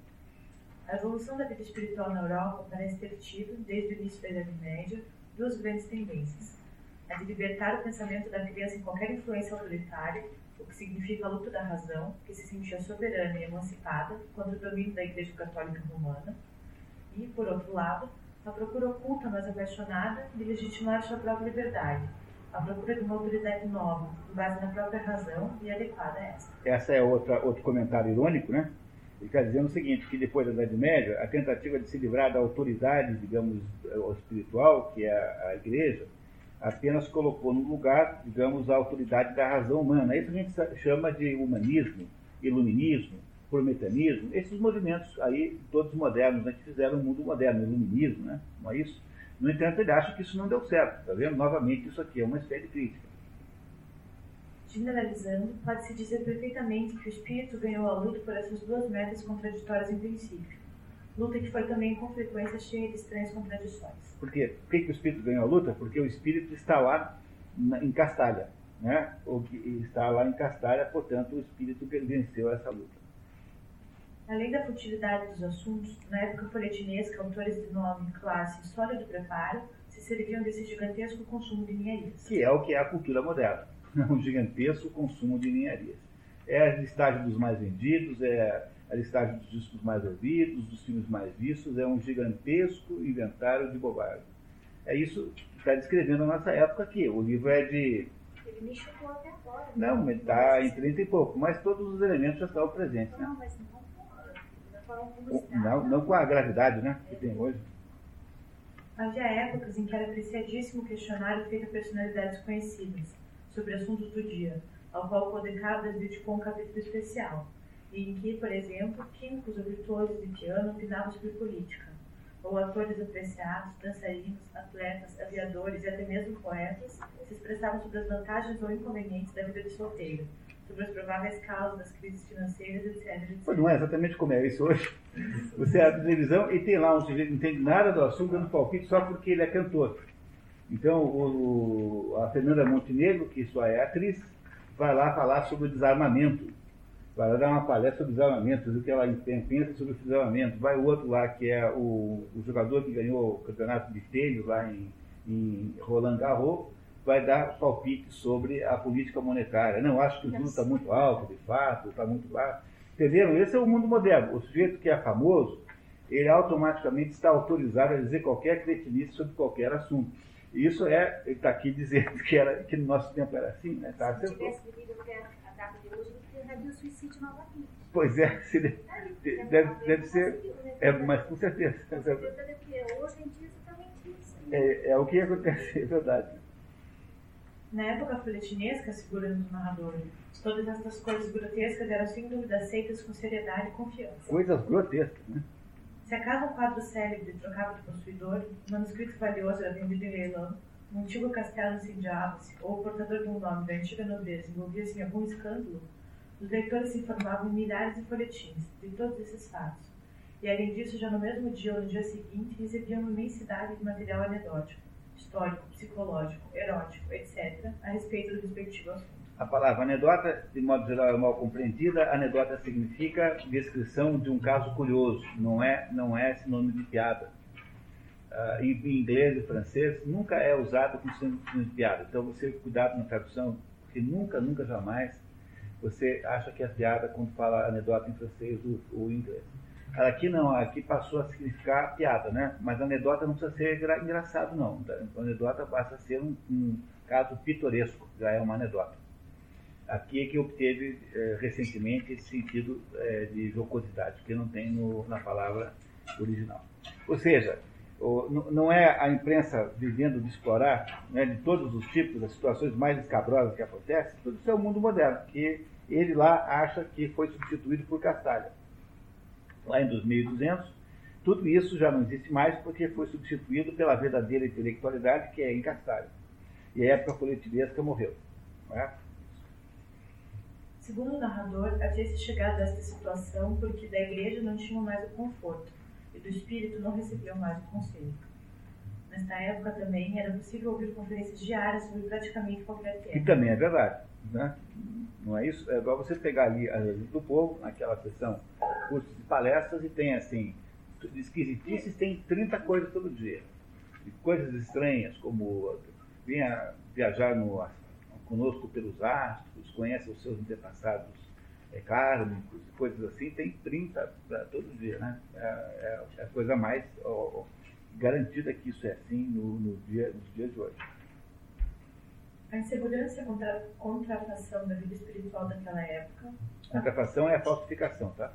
A evolução da vida espiritual na Europa parece ter tido, desde o início da Idade Média, duas grandes tendências a de libertar o pensamento da criança em qualquer influência autoritária, o que significa a luta da razão, que se sentia soberana e emancipada contra o domínio da Igreja Católica Romana, e, por outro lado, a procura oculta, mas apaixonada, de legitimar sua própria liberdade, a procura de uma autoridade nova, com base na própria razão e adequada a essa. Essa é outra, outro comentário irônico, né? Ele está dizendo o seguinte, que depois da Idade Média, a tentativa de se livrar da autoridade, digamos, espiritual, que é a igreja, apenas colocou no lugar, digamos, a autoridade da razão humana. Isso a gente chama de humanismo, iluminismo, prometanismo, esses movimentos aí, todos modernos, né, que fizeram o mundo moderno, iluminismo, né? não é isso? No entanto, ele acha que isso não deu certo, está vendo? Novamente, isso aqui é uma espécie de crítica. Generalizando, pode-se dizer perfeitamente que o espírito ganhou a luta por essas duas metas contraditórias em princípio. Luta que foi também, com frequência, cheia de estranhas contradições. Por quê? Por que, que o espírito ganhou a luta? Porque o espírito está lá na, em Castalha. Né? O que está lá em Castalha, portanto, o espírito venceu essa luta. Além da futilidade dos assuntos, na época folhetinesca, autores de nome, classe e história do preparo se serviam desse gigantesco consumo de ninharias. Que é o que é a cultura moderna. Um gigantesco consumo de ninharias. É a listagem dos mais vendidos, é a listagem dos discos mais ouvidos, dos filmes mais vistos, é um gigantesco inventário de bobagem. É isso que está descrevendo a nossa época aqui. O livro é de. Ele me chutou até agora. Não, ele está em 30 e pouco, mas todos os elementos já estavam presentes. Né? Não, mas não, não, não com a gravidade né, que tem hoje. Havia épocas em que era apreciadíssimo questionário feito a personalidades conhecidas sobre assuntos do dia, ao qual o Codecabras dedicou um capítulo especial em que, por exemplo, químicos ou virtuosos de piano opinavam sobre política, ou atores apreciados, dançarinos, atletas, aviadores e até mesmo poetas se expressavam sobre as vantagens ou inconvenientes da vida de solteiro, sobre as prováveis causas das crises financeiras, etc. etc. não é exatamente como é isso hoje. Você abre a televisão e tem lá um sujeito que não entende nada do assunto, dando palpite só porque ele é cantor. Então, o, a Fernanda Montenegro, que só é atriz, vai lá falar sobre desarmamento. Vai lá dar uma palestra sobre desarmamento, o que ela pensa sobre o desarmamento. Vai o outro lá, que é o, o jogador que ganhou o campeonato de tênis lá em, em Roland Garros, vai dar palpite sobre a política monetária. Não, acho que o juros está muito alto, de fato, está muito baixo. Entenderam? Esse é o mundo moderno. O sujeito que é famoso, ele automaticamente está autorizado a dizer qualquer cretinice sobre qualquer assunto. Isso é, ele está aqui dizendo que, era, que no nosso tempo era assim, né? Tá, se tivesse vivido até a data de hoje, ele teria o suicídio novamente. Pois é, se deve, deve, deve ser, é, mas com certeza. Com certeza, hoje em dia exatamente isso. É, é o que acontece, é verdade. Na época folhetinesca, segura o narrador, todas essas coisas grotescas eram sem dúvida aceitas com seriedade e confiança. Coisas grotescas, né? Se acaso um quadro célebre trocava de possuidor, um manuscrito valioso era vendido em leilão, um antigo castelo incendiava-se, ou o portador de um nome da antiga nobreza envolvia-se em algum escândalo, os leitores se informavam em milhares de folhetins de todos esses fatos. E além disso, já no mesmo dia ou no dia seguinte, recebiam uma imensidade de material anedótico histórico, psicológico, erótico, etc., a respeito do respectivo assunto. A palavra anedota, de modo geral, é mal compreendida. Anedota significa descrição de um caso curioso, não é, não é sinônimo de piada. Uh, em, inglês e francês, nunca é usado como sinônimo de piada. Então, você cuidado na tradução, porque nunca, nunca, jamais você acha que é piada quando fala anedota em francês ou, ou em inglês. Aqui não, aqui passou a significar piada, né? Mas a anedota não precisa ser engra engraçado, não. A anedota passa a ser um, um, caso pitoresco, já é uma anedota. Aqui é que obteve é, recentemente esse sentido é, de jocosidade, que não tem no, na palavra original. Ou seja, o, não é a imprensa vivendo de explorar né, de todos os tipos, as situações mais escabrosas que acontecem, tudo isso é o mundo moderno, que ele lá acha que foi substituído por Castalha lá em 2200. Tudo isso já não existe mais porque foi substituído pela verdadeira intelectualidade que é em Castalho. E a época coletivesca morreu. É? Segundo o narrador, havia se chegado a esta situação porque da igreja não tinham mais o conforto e do espírito não recebiam mais o conselho. Nesta época também era possível ouvir conferências diárias sobre praticamente qualquer tema. Que também é verdade. Né? Não é isso? É igual você pegar ali a Revista do Povo, naquela sessão cursos de palestras, e tem assim, de esquisitices tem 30 coisas todo dia. De coisas estranhas, como venha viajar no, conosco pelos astros, conhece os seus antepassados é, kármicos, coisas assim, tem 30 todo dia. Né? É, é, é a coisa mais ó, garantida que isso é assim no, no dia, nos dias de hoje. A insegurança e a contrafação da vida espiritual daquela época. Contrafação é a falsificação, tá?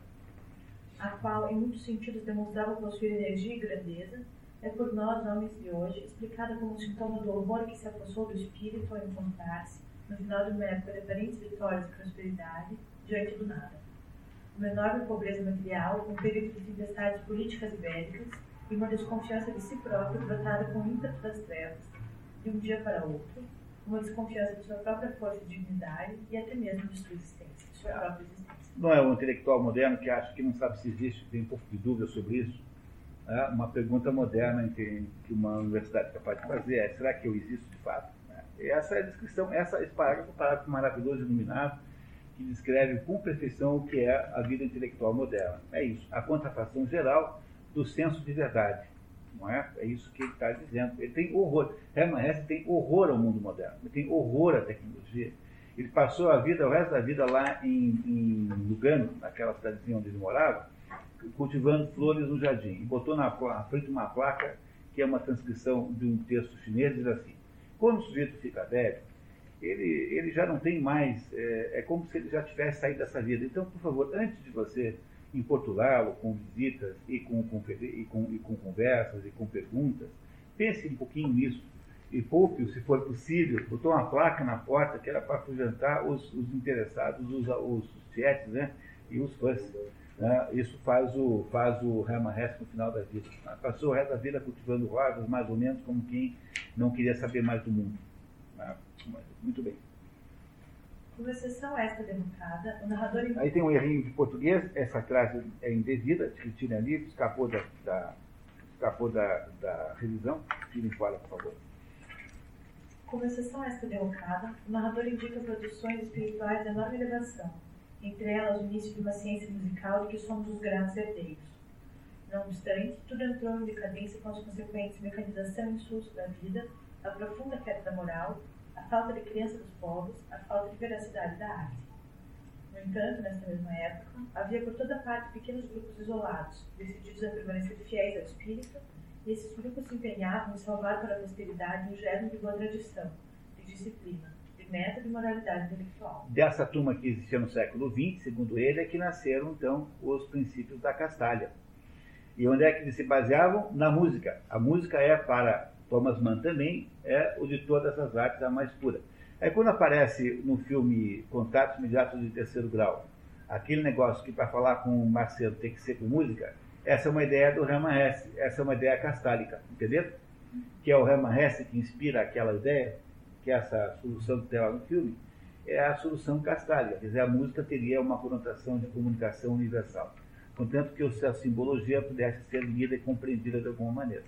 A qual, em muitos sentidos, demonstrava possuir energia e grandeza, é por nós, homens de hoje, explicada como sintoma do horror que se apossou do espírito ao encontrar-se, no final de uma época de aparentes vitórias e prosperidade, diante do nada. Uma enorme pobreza material, um período de tempestades políticas e bélicas, e uma desconfiança de si próprio brotada com ímpeto das trevas, de um dia para outro, uma desconfiança de sua própria força e dignidade e até mesmo de sua existência, de sua própria existência. Não é o intelectual moderno que acha que não sabe se existe, tem um pouco de dúvida sobre isso. É uma pergunta moderna que, uma universidade é capaz de fazer é: será que eu existo de fato? É, essa é a descrição, essa, esse parágrafo é um parágrafo maravilhoso, iluminado, que descreve com perfeição o que é a vida intelectual moderna. É isso, a contrafação geral do senso de verdade não é? É isso que ele está dizendo. Ele tem horror. Hermann Hesse tem horror ao mundo moderno. Ele tem horror à tecnologia. Ele passou a vida, o resto da vida lá em, em Lugano, naquela cidadezinha onde ele morava, cultivando flores no jardim. E botou na, na frente uma placa que é uma transcrição de um texto chinês, diz assim, quando o sujeito fica velho, ele, ele já não tem mais, é, é como se ele já tivesse saído dessa vida. Então, por favor, antes de você importuná-lo com visitas e com, com, e, com, e com conversas e com perguntas. Pense um pouquinho nisso e poupe-o, se for possível. Botou uma placa na porta que era para afugentar os, os interessados, os, os, né? E os fãs. Né? Isso faz o, faz o Hesse no final da vida. Passou o resto da vida cultivando rosas, mais ou menos como quem não queria saber mais do mundo. Né? Muito bem. Por exceção esta derrotada, o narrador... Aí tem um errinho de português, essa frase é indevida, retire ali, escapou da, da, escapou da, da revisão, tirem fora, por favor. Como exceção a esta derrocada, o narrador indica produções espirituais de enorme elevação, entre elas o início de uma ciência musical de que somos os grandes herdeiros. Não obstante, tudo entrou em decadência com as consequentes mecanização e insulto da vida, a profunda queda da moral, a falta de crença dos povos, a falta de veracidade da arte. No entanto, nesta mesma época, havia por toda parte pequenos grupos isolados, decididos a permanecer fiéis ao espírito, e esses grupos se empenhavam em salvar para a posteridade um germe de boa tradição, de disciplina, de método e moralidade intelectual. Dessa turma que existia no século XX, segundo ele, é que nasceram então os princípios da Castalha. E onde é que eles se baseavam? Na música. A música é, para Thomas Mann também, é o de todas as artes a mais pura. Aí quando aparece no filme Contatos Imediatos de Terceiro Grau, aquele negócio que para falar com o Marcelo tem que ser com música, essa é uma ideia do Hermann Hesse, essa é uma ideia castálica, entendeu? Que é o Hermann Hesse que inspira aquela ideia, que é essa solução que tem lá no filme, é a solução castálica, quer dizer, a música teria uma conotação de comunicação universal, contanto que a simbologia pudesse ser lida e compreendida de alguma maneira.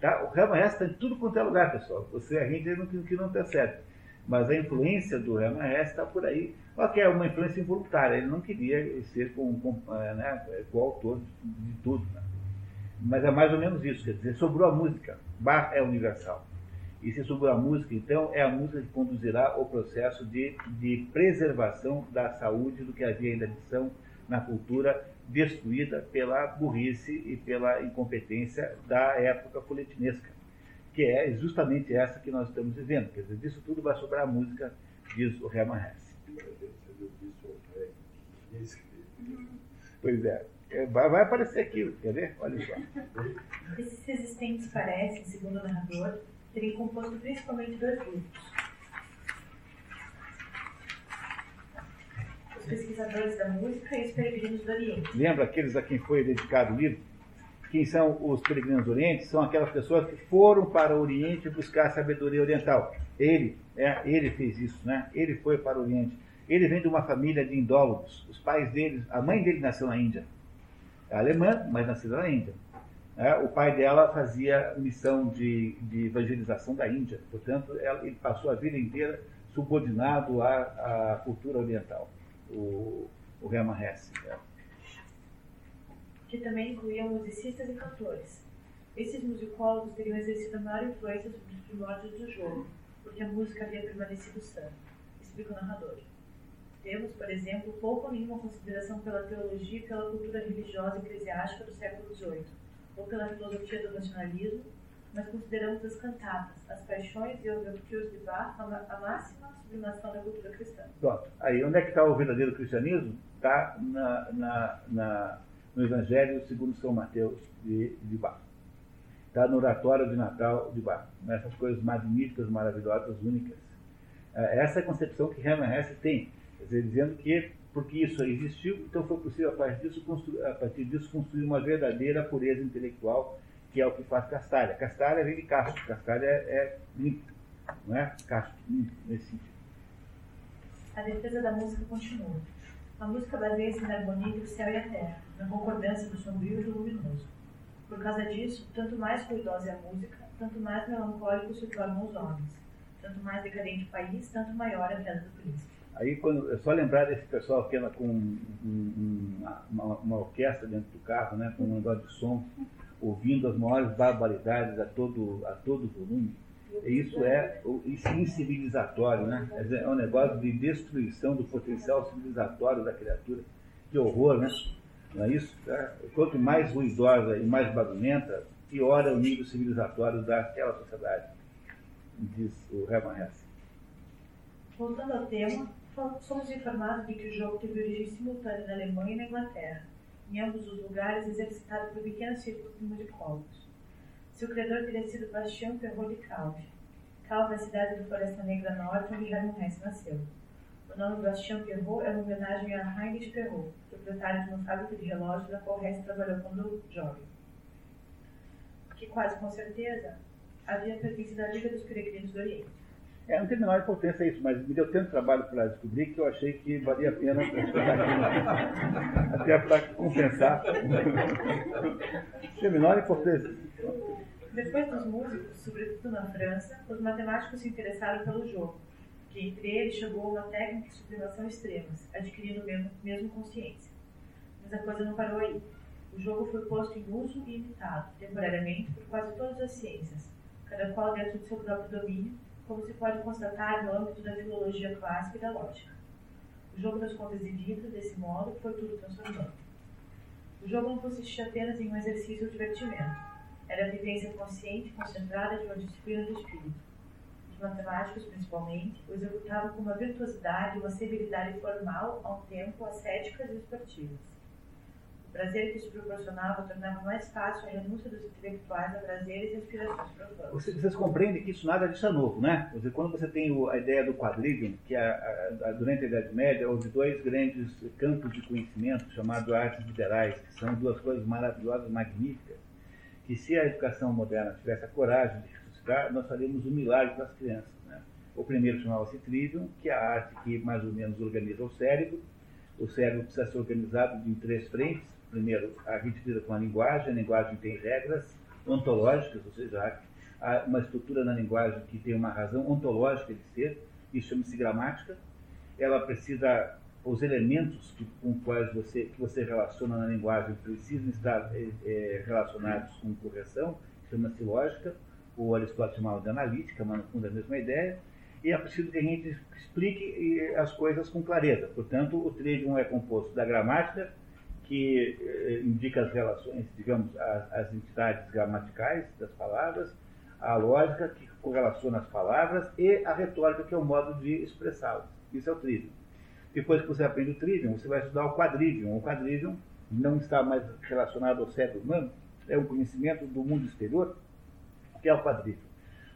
Tá? O Hesse está em tudo quanto é lugar, pessoal. Você, a gente não, que não percebe. Mas a influência do Hesse está por aí. Só que é uma influência involuntária. Ele não queria ser com, com, eh, né, autor de tudo. Né? Mas é mais ou menos isso. Quer dizer, sobrou a música. Bar é universal. E se sobrou a música, então, é a música que conduzirá o processo de, de preservação da saúde do que havia de são na cultura destruída pela burrice e pela incompetência da época folhetinesca, que é justamente essa que nós estamos vivendo. Quer dizer, disso tudo vai sobrar a música, diz o Hermann Hesse. Pois é. é. Vai, vai aparecer aqui, quer ver? Olha só. Esses resistentes parecem, segundo o narrador, terem composto principalmente dois grupos pesquisadores da música e os peregrinos do Oriente. Lembra aqueles a quem foi dedicado o livro? Quem são os peregrinos do Oriente? São aquelas pessoas que foram para o Oriente buscar sabedoria oriental. Ele, é, ele fez isso, né? Ele foi para o Oriente. Ele vem de uma família de indólogos. Os pais dele, a mãe dele nasceu na Índia. É alemã, mas nasceu na Índia. É, o pai dela fazia missão de, de evangelização da Índia. Portanto, ela, ele passou a vida inteira subordinado à, à cultura oriental o, o Hermann Hesse. É. Que também incluíam musicistas e cantores. Esses musicólogos teriam exercido a maior influência sobre os primórdios do jogo, porque a música havia permanecido sã, explica o narrador. Temos, por exemplo, pouco ou nenhuma consideração pela teologia e pela cultura religiosa e eclesiástica do século XVIII, ou pela filosofia do nacionalismo, mas consideramos as cantatas, as paixões e os overtures de Bach a máxima sublimação da cultura cristã. Pronto. Aí, onde é que está o verdadeiro cristianismo? Está na, na, na, no Evangelho segundo São Mateus de, de Bach. Está no oratório de Natal de Bach. Nessas coisas magníficas, maravilhosas, únicas. É, essa é a concepção que Hermann Hesse tem. Dizer, dizendo que porque isso existiu, então foi possível a partir disso a partir disso construir uma verdadeira pureza intelectual que é o que faz Castalha. Castalha vem de Castro, Castalha é, é limpo, não é? Castro, limpo, nesse sentido. A defesa da música continua. A música baseia-se na harmonia entre o céu e a terra, na concordância do sombrio e do luminoso. Por causa disso, tanto mais ruidosa é a música, tanto mais melancólicos se tornam os homens. Tanto mais decadente o país, tanto maior a queda do príncipe. Aí, quando, é só lembrar desse pessoal que anda com um, um, uma, uma, orquestra dentro do carro, né, com um negócio de som, ouvindo as maiores barbaridades a todo, a todo volume, isso é incivilizatório, né? É um negócio de destruição do potencial civilizatório da criatura. Que horror, né? Não é isso? É, quanto mais ruidosa e mais barulhenta, pior é o nível civilizatório daquela sociedade, diz o Hermann Hesse. Voltando ao tema, somos informados de que o jogo teve origem simultânea na Alemanha e na Inglaterra em ambos os lugares exercitado por pequenos círculos de musicólogos. Seu criador teria sido Bastião Perrault de Calvi. Calvi é a cidade do Floresta Negra Norte, onde Hermann Hesse nasceu. O nome Bastião Perrault é uma homenagem a Heinrich Perrault, proprietário de uma fábrica de relógios da qual Hesse trabalhou quando jovem. Que quase com certeza havia pertencido à Liga dos Peregrinos do Oriente. É, não tem a menor importância isso, mas me deu tanto trabalho para descobrir que eu achei que valia a pena até para compensar. tem a menor importância. Depois dos músicos, sobretudo na França, os matemáticos se interessaram pelo jogo, que entre eles chegou uma técnica de sublimação extremas, adquirindo mesmo, mesmo consciência. Mas a coisa não parou aí. O jogo foi posto em uso e imitado, temporariamente, por quase todas as ciências, cada qual dentro de seu próprio domínio, como se pode constatar no âmbito da filologia clássica e da lógica. O jogo das contas de vidro, desse modo, foi tudo transformando. O jogo não consistia apenas em um exercício ou divertimento. Era a vivência consciente e concentrada de uma disciplina do espírito. Os matemáticos, principalmente, o executavam com uma virtuosidade e uma severidade formal, ao tempo ascéticas e esportivas. Prazer que isso proporcionava tornava mais fácil a renúncia dos intelectuais a prazeres e aspirações profundas. Vocês, compreendem que isso nada disso é novo, né? Dizer, quando você tem a ideia do quadrivium, que é a, a, durante a Idade Média houve dois grandes campos de conhecimento chamados artes liberais, que são duas coisas maravilhosas, magníficas, que se a educação moderna tivesse a coragem de ressuscitar, nós faríamos um milagre para as crianças. Né? O primeiro chamava-se trivium, que é a arte que mais ou menos organiza o cérebro. O cérebro precisa ser organizado em três frentes. Primeiro, a gente lida com a linguagem, a linguagem tem regras ontológicas, ou seja, há uma estrutura na linguagem que tem uma razão ontológica de ser, isso chama-se gramática. Ela precisa, os elementos que, com quais você, que você relaciona na linguagem precisam estar é, relacionados com correção, chama-se lógica, o Aristóteles chamava de analítica, mas no fundo é a mesma ideia, e é preciso que a gente explique as coisas com clareza. Portanto, o trivium é composto da gramática, que eh, indica as relações, digamos, as, as, entidades gramaticais das palavras, a lógica que correlaciona as palavras e a retórica, que é o modo de expressá-las. Isso é o trivium. Depois que você aprende o trivium, você vai estudar o quadrivium. O quadrivium não está mais relacionado ao cérebro humano, é um conhecimento do mundo exterior. Que é o quadrivium?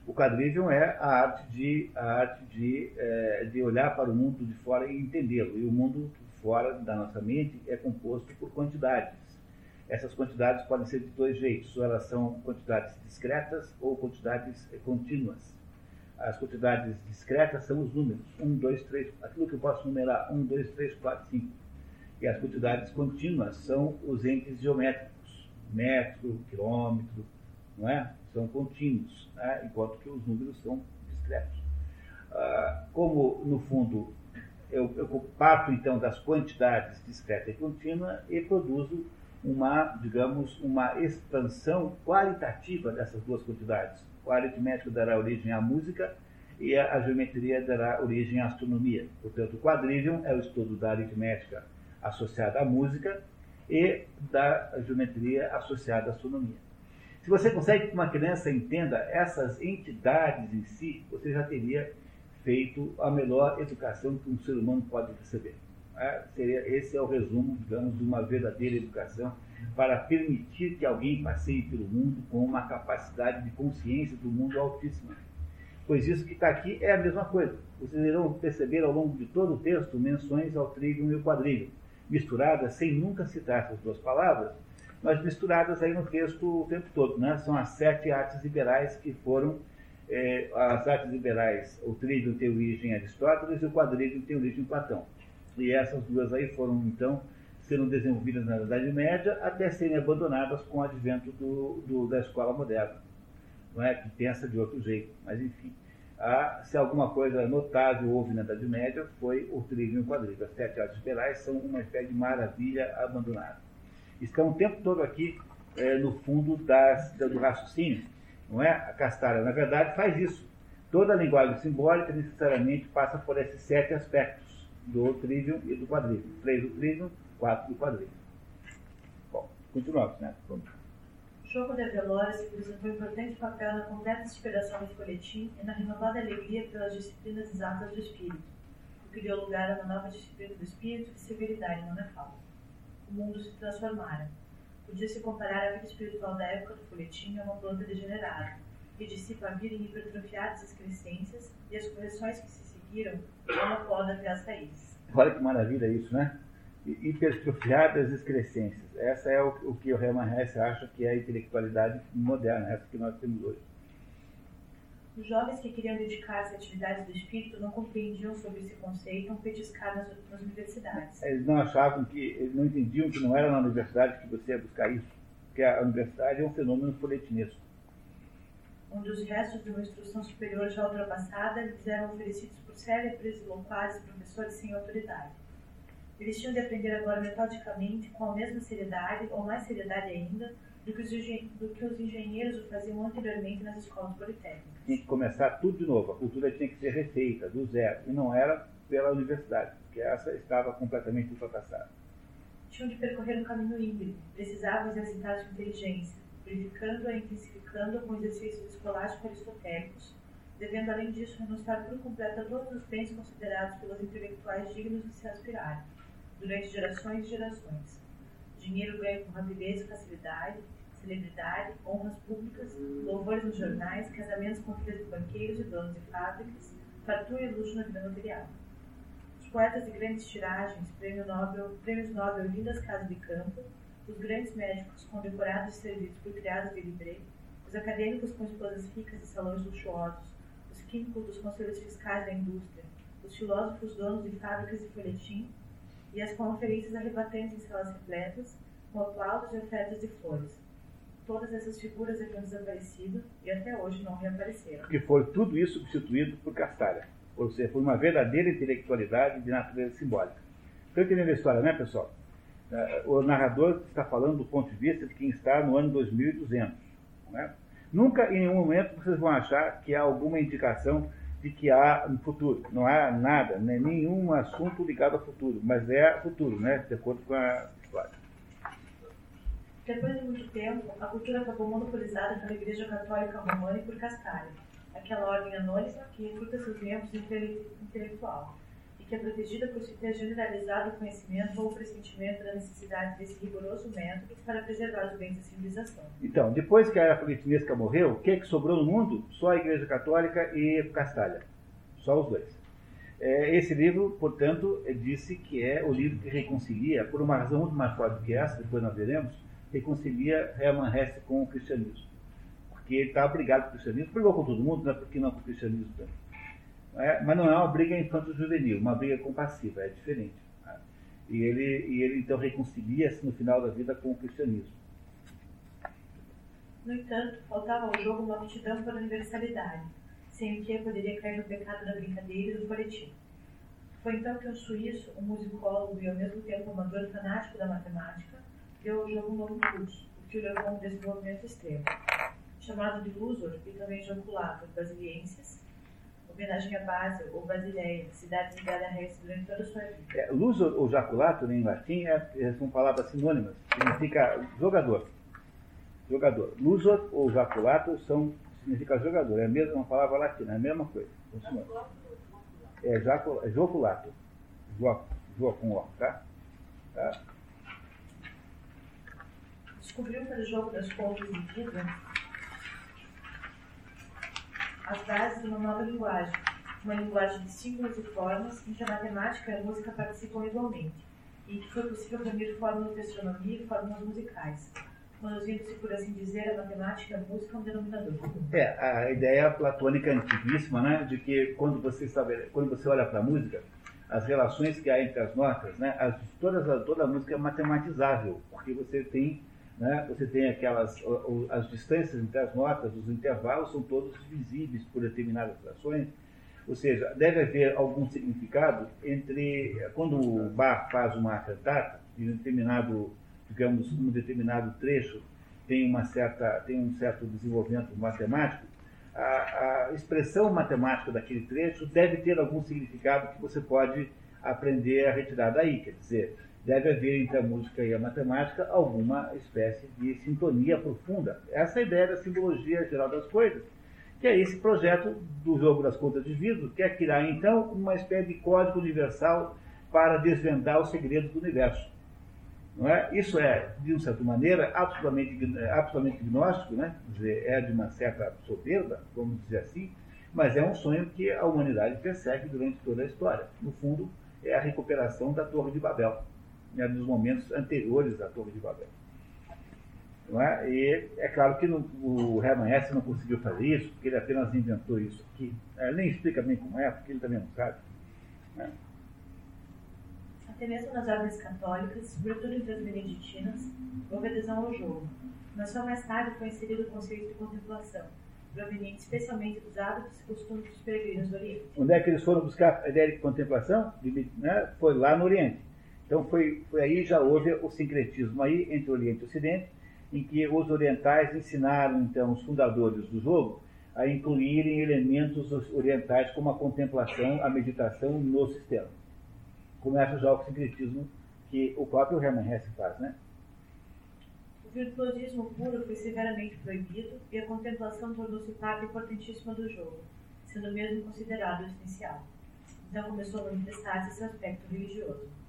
O quadrivium é a arte de, a arte de, é, de olhar para o mundo de fora e entendê-lo. E o mundo fora da nossa mente é composto por quantidades. Essas quantidades podem ser de dois jeitos, ou elas são quantidades discretas ou quantidades contínuas. As quantidades discretas são os números, 1, 2, 3, aquilo que eu posso numerar, 1, 2, 3, 4, 5. E as quantidades contínuas são os entes geométricos, metro, quilômetro, não é? São contínuos, né? enquanto que os números são discretos. Ah, como, no fundo, eu, eu parto então das quantidades discreta e contínua e produzo uma, digamos, uma expansão qualitativa dessas duas quantidades. O aritmético dará origem à música e a, geometria dará origem à astronomia. Portanto, o quadrivium é o estudo da aritmética associada à música e da geometria associada à astronomia. Se você consegue que uma criança entenda essas entidades em si, você já teria feito a melhor educação que um ser humano pode receber. É, seria, esse é o resumo, digamos, de uma verdadeira educação para permitir que alguém passeie pelo mundo com uma capacidade de consciência do mundo altíssima. Pois isso que está aqui é a mesma coisa. Vocês irão perceber ao longo de todo o texto menções ao trigo e ao quadrilho, misturadas sem nunca citar essas duas palavras, mas misturadas aí no texto o tempo todo. Né? São as sete artes liberais que foram é, as artes liberais, o trígono tem origem em Aristóteles e o quadrígono tem origem em Platão. E essas duas aí foram, então, sendo desenvolvidas na Idade Média até serem abandonadas com o advento do, do, da escola moderna, não é? que pensa de outro jeito, mas enfim. se alguma coisa notável houve na Idade Média, foi o trígono e o quadrígono. As sete artes liberais são uma espécie de maravilha abandonada. Estão o tempo todo aqui é, no fundo das, do raciocínio, não é? A Castanha, na verdade, faz isso. Toda a linguagem simbólica necessariamente passa por esses sete aspectos do trivium e do quadrivium. Três do trivium, quatro do quadrivium. Bom, continuamos, né? Vamos. Choco de Velores representou importante papel na completa superação do folhetim e na renovada alegria pelas disciplinas exatas do espírito, o que deu lugar a uma nova disciplina do espírito de severidade não é. O mundo se transformara Podia-se comparar a vida espiritual da época do folhetim a uma planta degenerada, que dissipa a vida em hipertrofiadas excrescências e as correções que se seguiram a uma poda até as raízes. Olha que maravilha isso, né? Hipertrofiadas excrescências. Essa é o, o que o Hermann Hesse acha que é a intelectualidade moderna, essa que nós temos hoje. Os jovens que queriam dedicar-se à atividade do espírito não compreendiam sobre esse conceito ao petiscar nas, nas universidades. Eles não achavam que, eles não entendiam que não era na universidade que você ia buscar isso, porque a universidade é um fenômeno folhetinesco. onde os restos de uma instrução superior já ultrapassada lhes eram oferecidos por célebres e loquazes professores sem autoridade. Eles tinham de aprender agora metodicamente, com a mesma seriedade, ou mais seriedade ainda, do que, os, do que os engenheiros faziam anteriormente nas escolas politécnicas. Tinha que começar tudo de novo, a cultura tinha que ser refeita, do zero, e não era pela universidade, porque essa estava completamente ultrapassada. Tinham de percorrer um caminho íngreme, precisavam exercitar sua inteligência, verificando-a e intensificando-a com exercícios escolásticos aristotélicos, devendo além disso renunciar por completo a todos os bens considerados pelos intelectuais dignos de se aspirar, durante gerações e gerações dinheiro ganho com rapidez e facilidade, celebridade, honras públicas, louvores nos jornais, casamentos com filhas de banqueiros e donos de fábricas, fartura e luxo na vida material. Os poetas de grandes tiragens, prêmio Nobel, prêmios Nobel e lindas casas de campo, os grandes médicos condecorados e servidos por criados de livré, os acadêmicos com esposas ricas e salões luxuosos, os químicos dos conselhos fiscais da indústria, os filósofos donos de fábricas de folhetim, e as conferências arrebatantes em salas repletas, com aplausos e ofertas de flores. Todas essas figuras haviam desaparecido e até hoje não reapareceram. Que foi tudo isso substituído por Castalha, ou seja, por uma verdadeira intelectualidade de natureza simbólica. Estão entendendo a história, né, pessoal? É, o narrador está falando do ponto de vista de quem está no ano 2200. Não é? Nunca, em nenhum momento, vocês vão achar que há alguma indicação de que há um futuro. Não há nada, né, nenhum assunto ligado ao futuro, mas é futuro, né, de acordo com a história. Depois de muito tempo, a cultura acabou monopolizada pela Igreja Católica Romana e por Castalha, aquela ordem anônima que recruta seus membros intelectual que é protegida por se ter generalizado o conhecimento ou o pressentimento da necessidade desse rigoroso método para preservar os bens da civilização. Então, depois que a era politinesca morreu, o que, é que sobrou no mundo? Só a Igreja Católica e Castalha. Só os dois. É, esse livro, portanto, disse que é o livro que reconcilia, por uma razão muito mais forte do que essa, depois nós veremos, reconcilia Hermann Hesse com o cristianismo. Porque ele está obrigado com o cristianismo, brigou com todo mundo, não é porque não com o cristianismo também. É, mas não é uma briga infanto-juvenil, uma briga compassiva, é diferente. Né? E, ele, e ele então reconcilia-se no final da vida com o cristianismo. No entanto, faltava ao jogo uma aptidão para a universalidade, sem o que poderia cair no pecado da brincadeira e do coletivo. Foi então que um suíço, um musicólogo e ao mesmo tempo amador fanático da matemática, deu ao jogo um novo curso, o que o levou a um desenvolvimento extremo. Chamado de Lusor e também Joculato Basilienses, homenagem a Basel ou Basileia, cidade ligada a Reis durante toda a sua vida. É, luz ou jaculato, em latim, é, é, são palavras sinônimas, significa jogador. Jogador. Lusor ou jaculato são, significa jogador, é a mesma palavra latina, é a mesma coisa. É, jaculato, é joculato. Jo, jo com O, tá? tá? Descobriu para o jogo das contas de vida as bases de uma nova linguagem, uma linguagem de símbolos e formas em que a matemática e a música participam igualmente, e que foi possível reunir fórmulas de astronomia e fórmulas musicais, conduzindo-se, por assim dizer, a matemática e a música a um denominador comum. É, a ideia platônica antiguíssima, né, de que quando você, sabe, quando você olha para a música, as relações que há entre as notas, né, as, todas, toda a música é matematizável, porque você tem né? Você tem aquelas, as distâncias entre as notas, os intervalos são todos visíveis por determinadas frações. Ou seja, deve haver algum significado entre quando o Bach faz uma cantata, em determinado, digamos, um determinado trecho tem uma certa, tem um certo desenvolvimento matemático, a, a expressão matemática daquele trecho deve ter algum significado que você pode aprender a retirar daí. Quer dizer, deve haver entre a música e a matemática alguma espécie de sintonia profunda. Essa é a ideia da simbologia geral das coisas, que é esse projeto do jogo das contas de vidro, que é criar então uma espécie de código universal para desvendar os segredos do universo. Não é? Isso é, de uma certa maneira, absolutamente, absolutamente gnóstico, né? Dizer, é de uma certa soberba, vamos dizer assim, mas é um sonho que a humanidade persegue durante toda a história. No fundo, é a recuperação da Torre de Babel né, nos momentos anteriores à Torre de Babel. É? E é claro que no, o Hermann Hesse não conseguiu fazer isso, porque ele apenas inventou isso aqui. Ele nem explica bem como é, porque ele também não sabe. Né? Até mesmo nas ordens católicas, sobretudo entre as beneditinas, houve adesão ao jogo, mas só mais tarde foi inserido o conceito de contemplação, proveniente especialmente dos hábitos e costumes dos peregrinos do Oriente. Onde é que eles foram buscar a ideia de contemplação? Né? Foi lá no Oriente. Então foi, foi aí já houve o sincretismo aí entre Oriente e Ocidente, em que os orientais ensinaram então os fundadores do jogo a incluírem elementos orientais como a contemplação, a meditação no sistema. Começa já o sincretismo que o próprio Hermann Hesse faz, né? O virtuosismo puro foi severamente proibido e a contemplação tornou-se parte importantíssima do jogo, sendo mesmo considerado essencial. Então começou a manifestar-se esse aspecto religioso.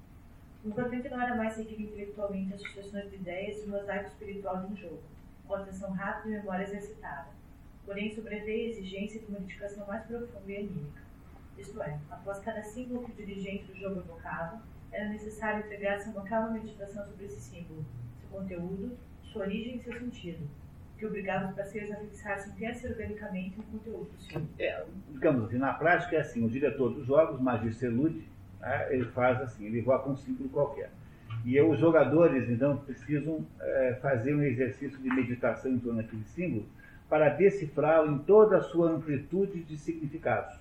Importante não era mais seguir intelectualmente as sucessões de ideias e o mosaico espiritual de um jogo, com atenção rápida e memória exercitada. Porém, sobreveio a exigência de uma dedicação mais profunda e anímica. Isto é, após cada símbolo que o dirigente do jogo evocava, era necessário entregar-se a uma calma meditação sobre esse símbolo, seu conteúdo, sua origem e seu sentido, que obrigava os parceiros a fixar-se intensa e organicamente no conteúdo do símbolo. É, digamos assim, na prática é assim, o diretor dos jogos, Magister Lud, né, ele faz assim, ele evoca um símbolo qualquer. E os jogadores, então, precisam é, fazer um exercício de meditação em torno daquele símbolo para decifrá-lo em toda a sua amplitude de significados.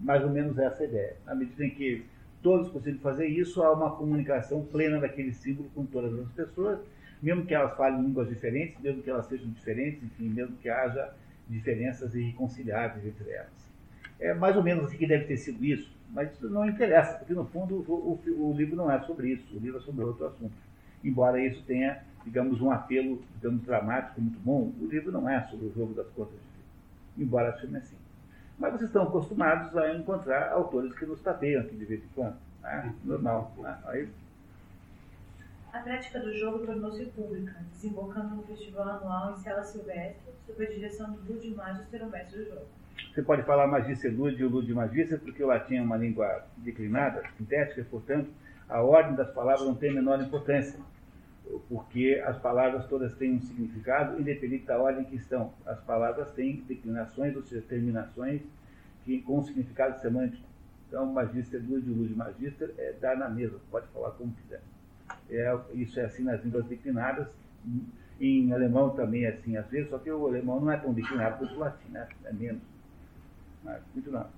Mais ou menos essa é a ideia. Na medida em que todos conseguem fazer isso, há uma comunicação plena daquele símbolo com todas as pessoas, mesmo que elas falem línguas diferentes, mesmo que elas sejam diferentes, enfim, mesmo que haja diferenças irreconciliáveis entre elas. É mais ou menos assim que deve ter sido isso, mas isso não interessa, porque no fundo o, o, o livro não é sobre isso, o livro é sobre outro assunto. Embora isso tenha, digamos, um apelo, digamos, dramático muito bom, o livro não é sobre o jogo das contas de vida, embora seja assim. Mas vocês estão acostumados a encontrar autores que nos tapeiam aqui de vez em quando. Né? Normal. Né? Aí... A prática do jogo tornou-se pública, desembocando no festival anual em Cela Silvestre, sob a direção do Lud Magister, o mestre do jogo. Você pode falar Magister Lud e o Lud Magister, porque o latim é uma língua declinada, sintética, e, portanto, a ordem das palavras não tem a menor importância porque as palavras todas têm um significado, independente da ordem que estão. As palavras têm declinações, ou seja, terminações que, com significado semântico. Então, magíster, luz de magíster, é dar na mesa, pode falar como quiser. É, isso é assim nas línguas declinadas. Em alemão também é assim às vezes, só que o alemão não é tão declinado quanto o latim, né? é menos. Mas, não.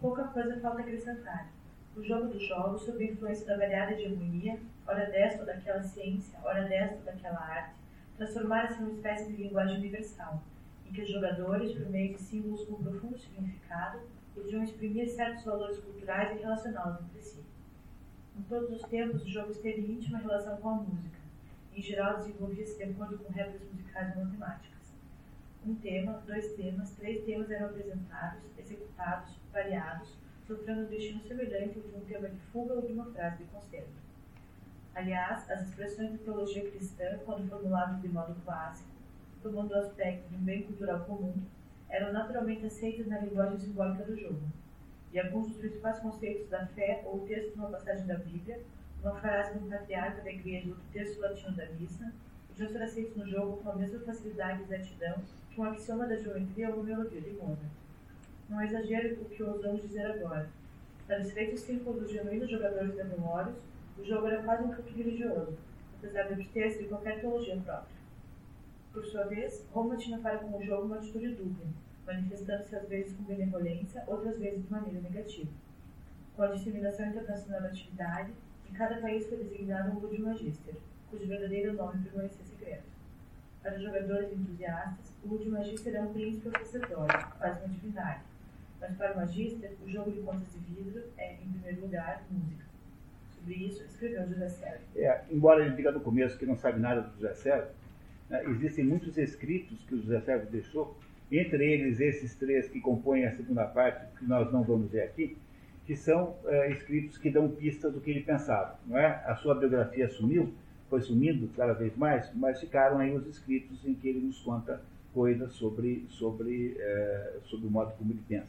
Pouca coisa falta acrescentar o jogo dos jogos sob influência da variada hegemonia, ora desta daquela ciência, ora desta daquela arte, transformaram-se numa espécie de linguagem universal, em que os jogadores, por meio de símbolos com profundo significado, podiam exprimir certos valores culturais e relacioná-los entre si. Em todos os tempos, o jogo esteve em íntima relação com a música. Em geral, desenvolvia-se de acordo com regras musicais e matemáticas. Um tema, dois temas, três temas eram apresentados, executados, variados, sofrendo um destino semelhante de um tema de fuga ou de uma frase de concerto. Aliás, as expressões de teologia cristã, quando formuladas de modo clássico, tomando o aspecto de um bem cultural comum, eram naturalmente aceitas na linguagem simbólica do jogo. E alguns dos principais conceitos da fé ou o texto de uma passagem da Bíblia, uma frase de um patriarca da igreja ou o texto latino da missa, podiam ser aceitos no jogo com a mesma facilidade e exatidão que um axioma da geometria ou melodia de Mozart. Não é exagero o que ousamos dizer agora. Satisfeitos símbolos dos genuínos jogadores da Memórios, o jogo era quase um culto religioso, apesar de abster-se de qualquer teologia própria. Por sua vez, Roma tinha para com o jogo uma atitude dúbia, manifestando-se às vezes com benevolência, outras vezes de maneira negativa. Com a disseminação internacional da atividade, em cada país foi designado um Lud Magister, cujo verdadeiro nome permanecia secreto. Para os jogadores entusiastas, o Lud Magister é um príncipe oficiatório, quase uma divindade, mas para o Magister, o jogo de contas de vidro é, em primeiro lugar, música. Sobre isso, escreveu José Sérgio. É, embora ele diga no começo que não sabe nada do José Sérgio, né, existem muitos escritos que o José Sérgio deixou, entre eles esses três que compõem a segunda parte, que nós não vamos ver aqui, que são é, escritos que dão pistas do que ele pensava. Não é? A sua biografia sumiu, foi sumindo cada vez mais, mas ficaram aí os escritos em que ele nos conta coisas sobre, sobre, é, sobre o modo como ele pensa.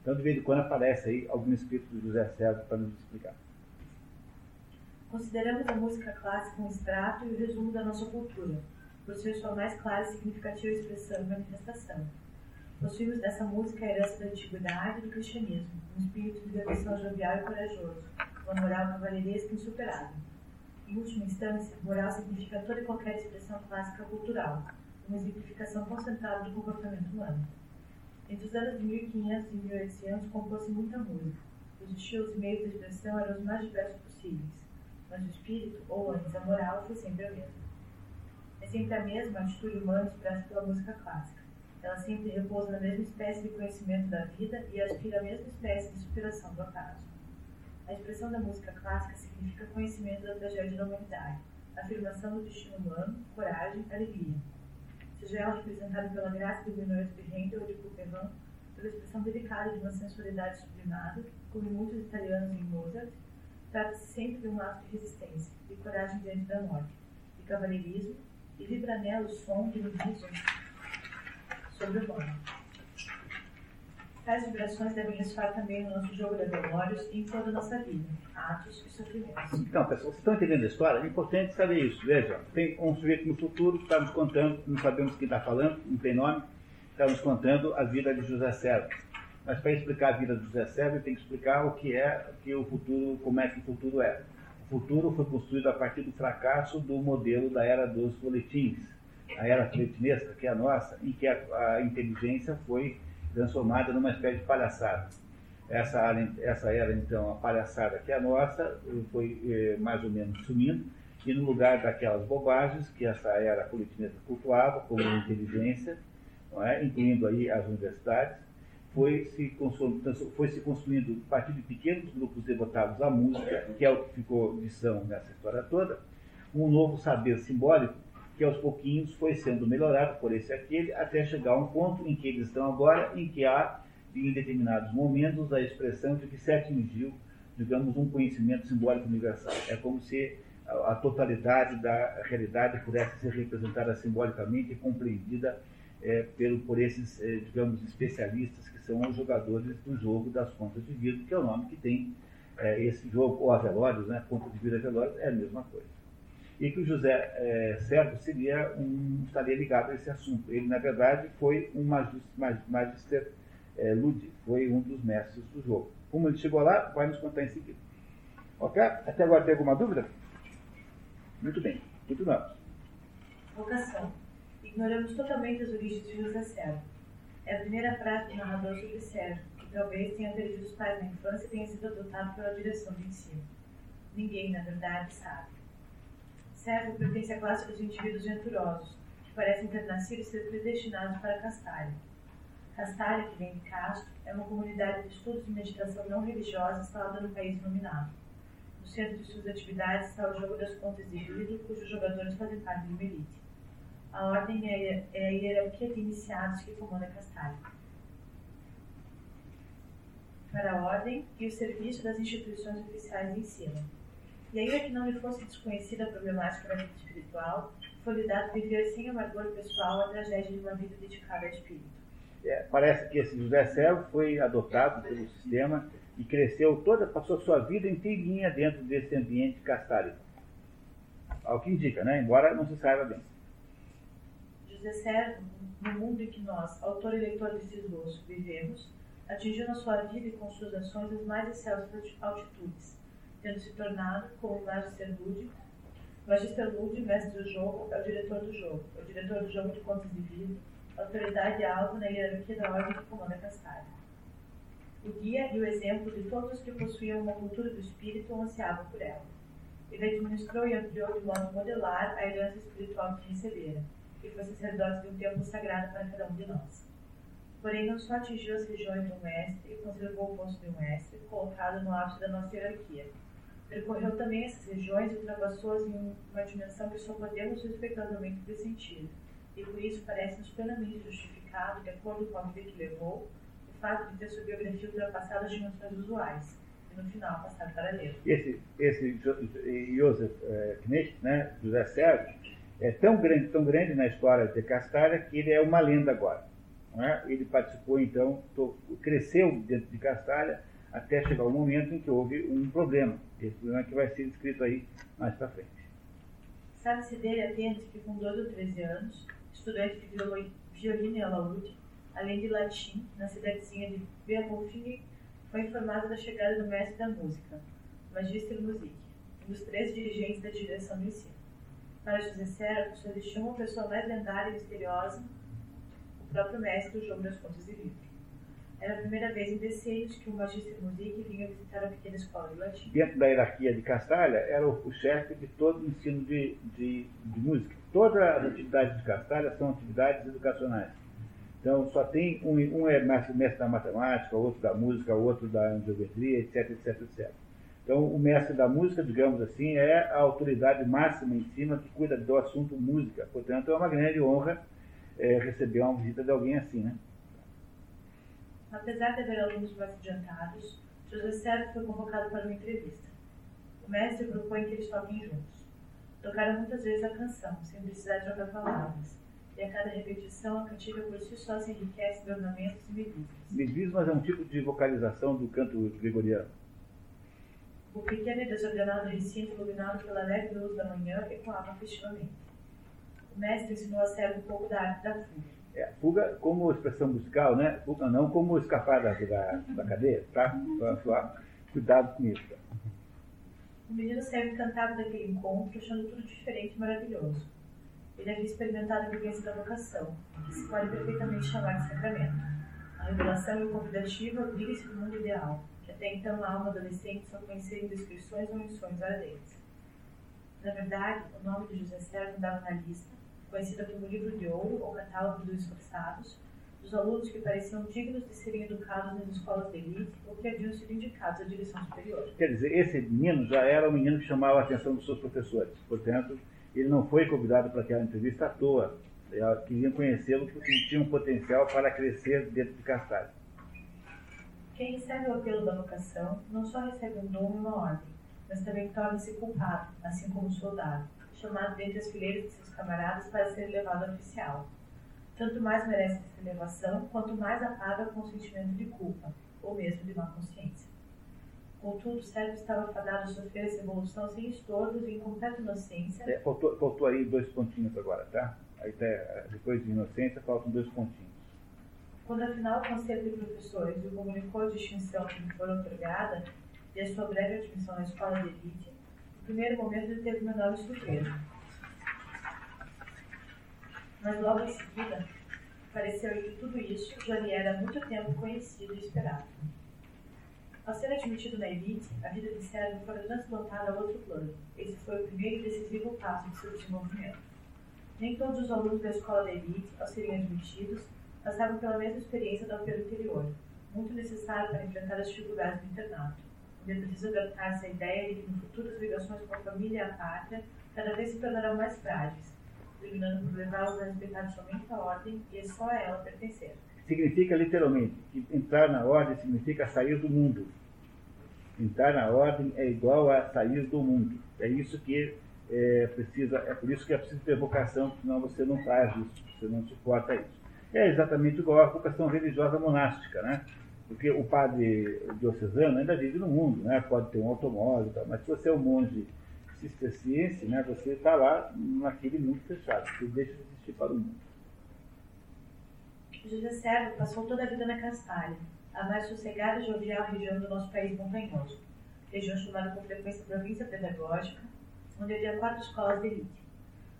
Então, de vez em quando aparece aí algum escrito do José César para nos explicar. Consideramos a música clássica um extrato e o resumo da nossa cultura, por ser sua mais clara e significativa expressão e manifestação. Possuímos dessa música a herança da antiguidade e do cristianismo, um espírito de devoção jovial e corajoso, uma moral cavalheiresca insuperável. Em última instância, moral significa toda e qualquer expressão clássica cultural, uma exemplificação concentrada do comportamento humano. Entre os anos de 1500 e 1800 compôs-se muita música. Os estilos e meios de expressão eram os mais diversos possíveis, mas o espírito, ou antes a moral, foi sempre a mesma. É sempre a mesma atitude humana expressa pela música clássica. Ela sempre repousa na mesma espécie de conhecimento da vida e aspira à mesma espécie de superação do acaso. A expressão da música clássica significa conhecimento da tragédia da humanidade, afirmação do destino humano, coragem, alegria. Seja ela representada pela graça de Benoît ou de Couperin, pela expressão delicada de uma sensualidade sublimada, como muitos italianos em Mozart, trata-se sempre de um ato de resistência, de coragem diante da morte, de cavalheirismo, e vibra nela o som de nudismo sobre o nome. Tais vibrações devem ressoar também no nosso jogo de memórias e em toda a nossa vida, atos e sofrimentos. Então, pessoal, vocês estão entendendo a história? É importante saber isso. Veja, tem um sujeito no futuro que está nos contando, não sabemos quem está falando, não tem nome, está nos contando a vida de José Serra. Mas para explicar a vida de José Serra, tem que explicar o que é, que o futuro, como é que o futuro é. O futuro foi construído a partir do fracasso do modelo da era dos boletins, a era folhetinesca, que é a nossa, em que a, a inteligência foi transformada numa espécie de palhaçada. Essa, essa era, então, a palhaçada que é a nossa, foi eh, mais ou menos sumindo, e no lugar daquelas bobagens que essa era politinesca cultuava, como inteligência, é? incluindo aí as universidades, foi se, foi se construindo a partir de pequenos grupos devotados à música, que é o que ficou lição nessa história toda, um novo saber simbólico que aos pouquinhos foi sendo melhorado por esse e aquele, até chegar a um ponto em que eles estão agora, em que há, em determinados momentos, a expressão de que se atingiu, digamos, um conhecimento simbólico universal. É como se a, a totalidade da realidade pudesse ser representada simbolicamente e compreendida é, pelo, por esses, é, digamos, especialistas que são os jogadores do jogo das contas de vida, que é o nome que tem é, esse jogo, ou a velórios, né, conta de vida velórios, é a mesma coisa e que o José é, Servo seria um, estaria ligado a esse assunto. Ele, na verdade, foi um magister é, Ludi, foi um dos mestres do jogo. Como ele chegou lá, vai nos contar em seguida. Ok? Até agora tem alguma dúvida? Muito bem, continuamos. Vocação. Ignoramos totalmente as origens de José Servo. É a primeira frase do narrador sobre Servo, que talvez tenha perdido os pais na infância e tenha sido adotado pela direção de ensino. Ninguém, na verdade, sabe. Servo pertence à classe dos indivíduos venturosos, que parecem ter nascido e ser predestinados para Castalha. Castalha, que vem de Castro, é uma comunidade de estudos e meditação não religiosa instalada no país iluminado. No centro de suas atividades está o jogo das contas de vidro, cujos jogadores fazem parte de uma elite. A ordem é, é a hierarquia de iniciados que comanda Castalha. Para a ordem e o serviço das instituições oficiais de ensino. E ainda que não lhe fosse desconhecida a problemática da vida espiritual, foi-lhe dado viver sem amargor pessoal a tragédia de uma vida dedicada ao espírito. É, parece que esse José Servo foi adotado pelo sistema e cresceu toda, passou sua vida inteirinha dentro desse ambiente castárico. Ao que indica, né? embora não se saiba bem. José Servo, no mundo em que nós, autor e leitor desse esboço, vivemos, atingiu na sua vida e com suas ações as mais excelsas altitudes tendo se tornado, como Magister Lud, Magister Lud, mestre do jogo, é o diretor do jogo, é o diretor do jogo de contas de vida, autoridade alta na hierarquia da ordem que comanda Castalho. O guia e o exemplo de todos os que possuíam uma cultura do espírito ansiavam por ela. Ele administrou e ampliou de modo modelar a herança espiritual que recebera, e foi sacerdote de um templo sagrado para cada um de nós. Porém, não só atingiu as regiões do mestre e conservou o posto de mestre, colocado no ápice da nossa hierarquia, Percorreu também essas regiões e ultrapassou-as em uma dimensão que só podemos respeitosamente pressentir, e por isso parece-nos plenamente justificado, de acordo com a vida que levou, o fato de ter sua biografia ultrapassado as dimensões usuais, e no final passado para ler. Esse, esse Joseph eh, Knecht, né, José Sérgio, é tão grande, tão grande na história de Castalha que ele é uma lenda agora. É? Ele participou, então, cresceu dentro de Castalha, até chegar o momento em que houve um problema. Esse problema que vai ser descrito aí mais para frente. Sabe-se dele apenas que com 12 ou 13 anos, estudante de violino e alaúde, além de latim, na cidadezinha de Beabolfing, foi informado da chegada do mestre da música, Magister Music, um dos três dirigentes da direção do ensino. Para José Serra, só existia uma pessoa mais lendária e misteriosa, o próprio mestre do jogo das contas de livro. Era a primeira vez em deceios que um magíster musique vinha visitar a pequena escola de latim. Dentro da hierarquia de Castalha, era o, chefe de todo o ensino de, de, de música. Todas as atividades de Castalha são atividades educacionais. Então, só tem um, um é mestre, mestre da matemática, outro da música, outro da geometria, etc, etc, etc. Então, o mestre da música, digamos assim, é a autoridade máxima em cima que cuida do assunto música. Portanto, é uma grande honra é, receber uma visita de alguém assim, né? Apesar de haver alunos mais adiantados, José Sérgio foi convocado para uma entrevista. O mestre propõe que eles toquem juntos. Tocaram muitas vezes a canção, sem precisar de trocar palavras. E a cada repetição, a cantiga por si só se enriquece de ornamentos e medismos. Medismas é um tipo de vocalização do canto gregoriano. O pequeno e desordenado recinto iluminado pela leve luz da manhã ecoava festivamente. O mestre ensinou a Sérgio um pouco da arte da fuga é, fuga como expressão musical, né? Fuga não como escapar da, da, da cadeia, tá? Então, cuidado com isso. O menino saiu encantado daquele encontro, achando tudo diferente e maravilhoso. Ele havia experimentado a vivência da vocação, que se pode perfeitamente chamar de sacramento. A revelação e o convidativo abriga-se do mundo ideal, que até então a alma adolescente só conhecia em descrições ou sonhos ardentes. Na verdade, o nome de José Sérgio andava na lista, conhecida como Livro de Ouro ou Catálogo dos Esforçados, dos alunos que pareciam dignos de serem educados nas escolas de elite ou que haviam sido indicados à direção superior. Quer dizer, esse menino já era um menino que chamava a atenção dos seus professores. Portanto, ele não foi convidado para aquela entrevista à toa. Queriam conhecê-lo porque tinha um potencial para crescer dentro de Castalho. Quem recebe o apelo da vocação não só recebe um dom e uma ordem, mas também torna-se culpado, assim como o soldado chamado dentre as fileiras de seus camaradas para ser levado a oficial. Tanto mais merece essa elevação, quanto mais apaga com o sentimento de culpa, ou mesmo de má consciência. Contudo, Sérgio estava fadado a sofrer essa evolução sem estorvos e em completa inocência. É, faltou, faltou, aí dois pontinhos agora, tá? Aí tá, depois de inocência, faltam dois pontinhos. Quando afinal o Conselho de Professores lhe comunicou a distinção que lhe foi otorgada e a sua breve admissão na escola de elite, primeiro momento ele teve enorme surpresa. Mas logo em seguida, pareceu que tudo isso já lhe era há muito tempo conhecido e esperado. Ao ser admitido na elite, a vida de Sérgio foi transplantada a outro plano. Esse foi o primeiro e decisivo passo de seu desenvolvimento. Nem todos os alunos da escola da elite, ao serem admitidos, passavam pela mesma experiência do apelo interior, muito necessário para enfrentar as dificuldades do internato deve desadaptar-se à ideia de que no futuro as ligações com a família e a pátria cada vez se tornarão mais frágeis, terminando por levá-los a respeitar somente a ordem e é só a ela pertencer. Significa literalmente que entrar na ordem significa sair do mundo. Entrar na ordem é igual a sair do mundo. É isso que é, precisa, é por isso que é preciso ter vocação, senão você não faz isso, você não suporta isso. É exatamente igual à vocação religiosa monástica, né? Porque o padre diocesano ainda vive no mundo, né? pode ter um automóvel, tal, mas se você é um monge cisterciense, né? você está lá naquele mundo fechado, você deixa de existir para o mundo. José Servo passou toda a vida na Castalha, a mais sossegada e jovial região do nosso país montanhoso, região chamada com frequência província pedagógica, onde havia quatro escolas de elite.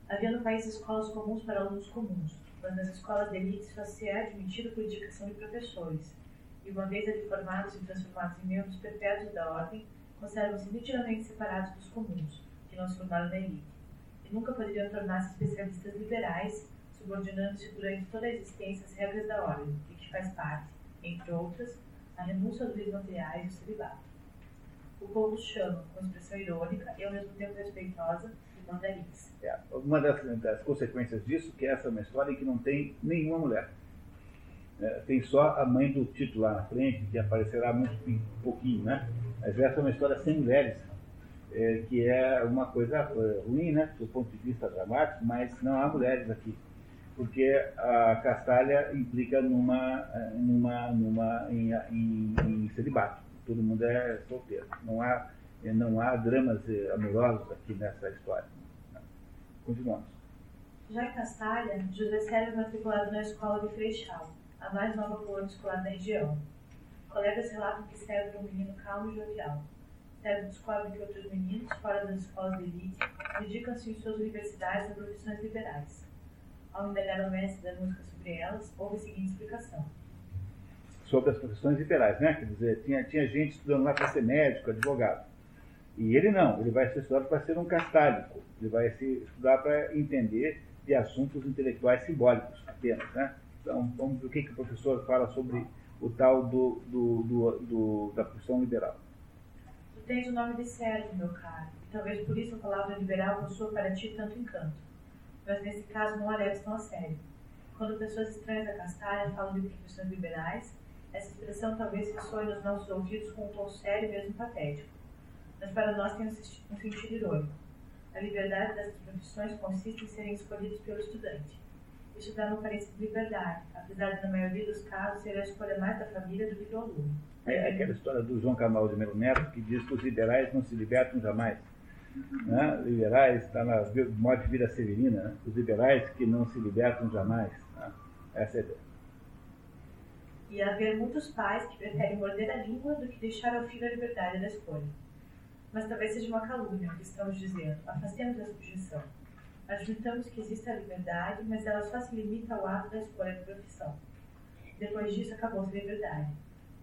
Havia no país escolas comuns para alunos comuns, mas nas escolas de elite só se é admitido por indicação de professores, e uma vez ali formados e transformados em membros perpétuos da ordem, conservam-se nitidamente separados dos comuns, que não se formaram na elite, e nunca poderiam tornar-se especialistas liberais, subordinando-se durante toda a existência às regras da ordem, de que faz parte, entre outras, a renúncia aos bens materiais e o celibato. O povo chama, com expressão irônica e ao mesmo tempo respeitosa, de mandarins. É, uma das, das consequências disso que essa é uma história que não tem nenhuma mulher. É, tem só a mãe do Tito lá na frente, que aparecerá muito pouquinho, né? Mas essa é uma história sem mulheres, é, que é uma coisa é, ruim, né? Do ponto de vista dramático, mas não há mulheres aqui. Porque a castalha implica numa, numa, numa, em, em, em celibato. Todo mundo é solteiro. Não há, não há dramas é, amorosos aqui nessa história. Continuamos. Já em Castalha, José Sérgio matriculado na escola de Freixal a mais nova colônia escolar da região. Colegas relatam que serve um menino calmo e jovial. Serve descobre que outros meninos, fora das escolas de elite, dedicam-se em suas universidades a profissões liberais. Ao indagar o mestre da música sobre elas, houve a seguinte explicação. Sobre as profissões liberais, né? Quer dizer, tinha, tinha gente estudando lá para ser médico, advogado. E ele não, ele vai ser estudado para ser um castálico. Ele vai se estudar para entender de assuntos intelectuais simbólicos apenas, né? Então, vamos ver o que, que o professor fala sobre o tal do, do, do, do da profissão liberal. Tu tens o nome de Sérgio, meu caro, talvez por isso a palavra liberal possua para ti tanto encanto. Mas nesse caso não a leves tão a sério. Quando pessoas estranhas a Castalha falam de profissões liberais, essa expressão talvez ressoe nos nossos ouvidos com um tom sério e mesmo patético. Mas para nós tem um sentido irônico. A liberdade dessas profissões consiste em serem escolhidos pelo estudante isso dá uma aparência de liberdade, apesar de, na maioria dos casos, ser a escolha mais da família do que do aluno. É aquela história do João Camal de Melo Neto que diz que os liberais não se libertam jamais. Né? Liberais, está na morte vida severina, né? os liberais que não se libertam jamais. Né? Essa é a ideia. E haver muitos pais que preferem morder a língua do que deixar ao filho a liberdade da escolha. Mas talvez seja uma calúnia o que estamos dizendo. Afastemos a subjeção. Admitamos que existe a liberdade, mas ela só se limita ao ato da escolha de profissão. Depois disso, acabou-se a liberdade.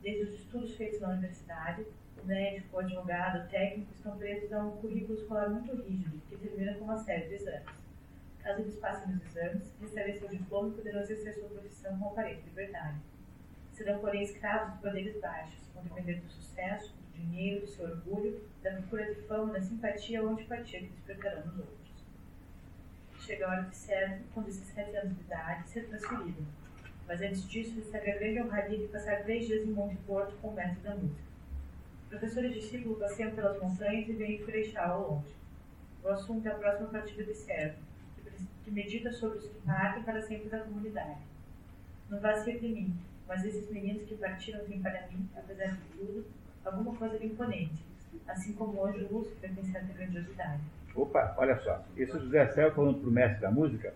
Desde os estudos feitos na universidade, médico, advogado, técnico estão presos a um currículo escolar muito rígido, que termina com uma série de exames. Caso eles passem nos exames, recebem seu diploma e poderão exercer sua profissão com aparente liberdade. Serão, porém, escravos de poderes baixos, vão depender do sucesso, do dinheiro, do seu orgulho, da procura de fama, da simpatia ou antipatia que despertarão nos outros chega a hora de ser, com 17 anos de idade, ser transferido. Mas antes disso, recebe a grande honraria de passar três dias em Monte Porto com o mestre da música. Professor e discípulo passeiam pelas montanhas e veem Freixal ao longe. O assunto é a próxima partida de servo, que medita sobre os que partem para sempre da comunidade. Não vai ser de mim, mas esses meninos que partiram têm para mim, apesar de tudo, alguma coisa de imponente, assim como o anjo Lúcifer tem certa grandiosidade. Opa, olha só. Esse José Céu falando para o mestre da música,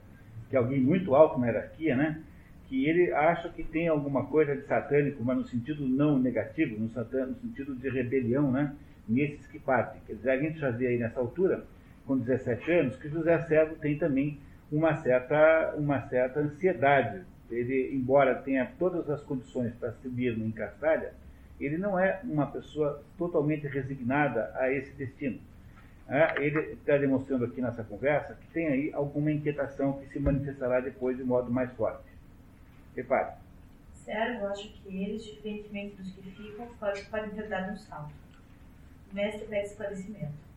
que é alguém muito alto na hierarquia, né? Que ele acha que tem alguma coisa de satânico, mas no sentido não negativo, no, satânico, no sentido de rebelião, né? Nesses que partem. Quer dizer, a gente já vê aí nessa altura, com 17 anos, que José Servo tem também uma certa, uma certa ansiedade. Ele, embora tenha todas as condições para subir em Castalha, ele não é uma pessoa totalmente resignada a esse destino é, ele está demonstrando aqui nessa conversa que tem aí alguma inquietação que se manifestará depois de modo mais forte. Repare. Servo acho que eles, diferentemente dos que ficam, podem ter dado um salto. O mestre pede esclarecimento.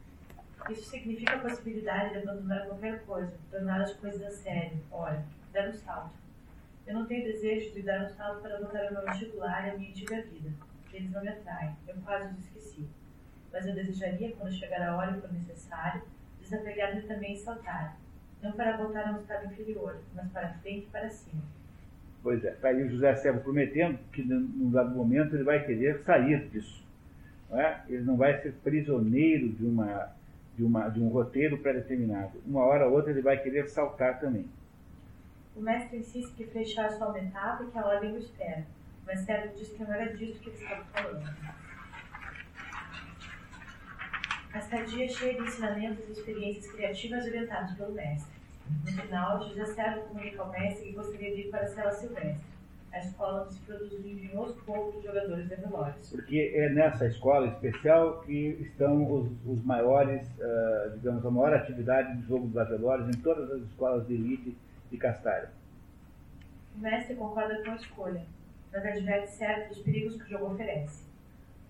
Isso significa a possibilidade de abandonar qualquer coisa, tornar as coisas a sério. Ora, dar um salto. Eu não tenho desejo de dar um salto para voltar ao meu vestibular e à minha antiga vida. Eles não me atraem. Eu quase os esqueci mas eu desejaria, quando chegar a hora e for necessário, desapegar-me também e saltar, não para voltar a um estado inferior, mas para frente e para cima. Pois é, está aí o José Servo prometendo que, num dado momento, ele vai querer sair disso. Não é? Ele não vai ser prisioneiro de, uma, de, uma, de um roteiro pré-determinado. Uma hora ou outra ele vai querer saltar também. O mestre insiste que fechar só uma etapa e que a ordem o espera, mas Servo diz que não era disso que ele estava falando. A estadia é cheia de ensinamentos e experiências criativas orientados pelo mestre. No final, José Servo comunica ao mestre que gostaria de ir para a cela silvestre, a escola onde se produz o engenhoso povo dos jogadores de velórios. Porque é nessa escola especial que estão os, os maiores, uh, digamos, a maior atividade de jogo dos velórios em todas as escolas de elite de Castalho. O mestre concorda com a escolha, mas adverte certo dos perigos que o jogo oferece.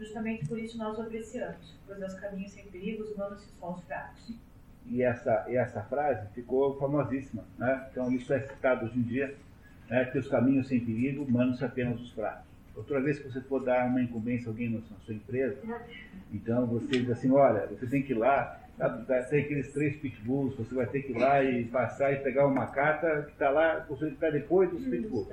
Justamente por isso nós o apreciamos, pois aos caminhos sem perigos mandam-se só os fracos. E essa, e essa frase ficou famosíssima. Né? Então, isso é citado hoje em dia, né, que os caminhos sem perigo mandam-se apenas os fracos. Outra vez que você for dar uma incumbência a alguém na sua empresa, então você diz assim, olha, você tem que ir lá, tá, tá, tem aqueles três pitbulls, você vai ter que ir lá e passar e pegar uma carta que está lá, você está depois dos pitbulls.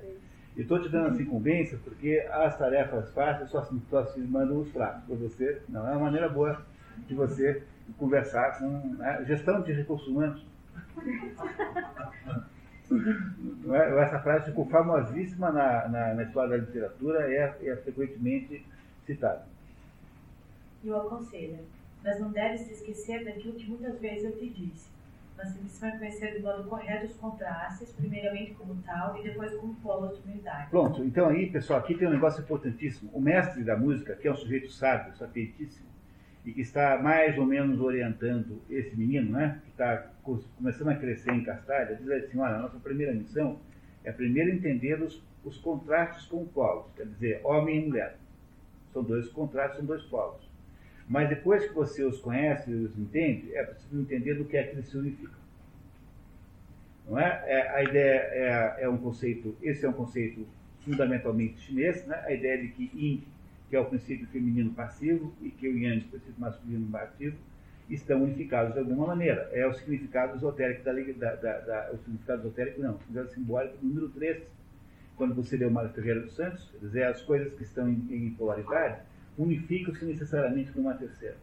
E estou te dando essa incumbência porque as tarefas fáceis só, só se mandam os fracos para você. Não é uma maneira boa de você conversar com né, gestão de recursos humanos. É? Essa frase ficou famosíssima na, na, na história da literatura e é, é frequentemente citada. E o aconselha. Mas não deve se esquecer daquilo que muitas vezes eu te disse. Nossa missão é conhecer de modo correto os contrastes, primeiramente como tal e depois como polos de unidade. Pronto, então aí, pessoal, aqui tem um negócio importantíssimo. O mestre da música, que é um sujeito sábio, sapietíssimo, e que está mais ou menos orientando esse menino, né, que está começando a crescer em Castalha, diz assim, olha, a nossa primeira missão é primeiro entender os, os contrastes com polos, quer dizer, homem e mulher. São dois contrastes, são dois polos. Mas depois que você os conhece e os entende, é preciso entender do que é que eles se unificam. Não é? é a ideia é, é, um conceito, esse é um conceito fundamentalmente chinês, né? a ideia de que Yin, que é o princípio feminino passivo, e que o Yang, o princípio masculino ativo, estão unificados de alguma maneira. É o significado esotérico da, da, da, da o significado esotérico não, o significado simbólico número 3, quando você lê o Mário Ferreira dos Santos, quer dizer, as coisas que estão em, em polaridade unificam-se necessariamente com uma terceira.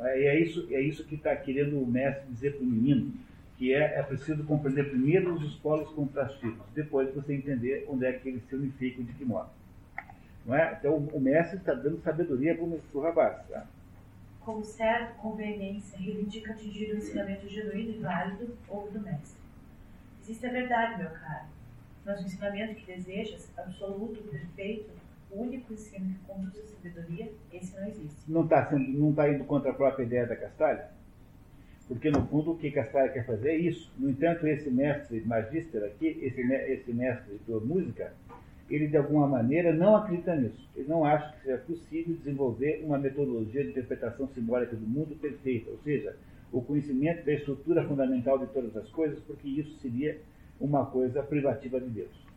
É, é isso, é isso que está querendo o mestre dizer para o menino, que é, é preciso compreender primeiro os polos contrastivos, depois você entender onde é que eles se unificam e de que modo. Não é? Então o mestre está dando sabedoria para o rapaz. Tá? Com certa conveniência, reivindica atingir o ensinamento genuíno e válido ou do mestre. Existe a verdade, meu caro, mas o ensinamento que desejas, absoluto, perfeito, único ensino que conduz à sabedoria, esse não existe. Não está tá indo contra a própria ideia da Castalha? Porque, no fundo, o que Castalha quer fazer é isso. No entanto, esse mestre magister aqui, esse, esse mestre da música, ele, de alguma maneira, não acredita nisso. Ele não acha que seja possível desenvolver uma metodologia de interpretação simbólica do mundo perfeita, ou seja, o conhecimento da estrutura fundamental de todas as coisas, porque isso seria uma coisa privativa de Deus.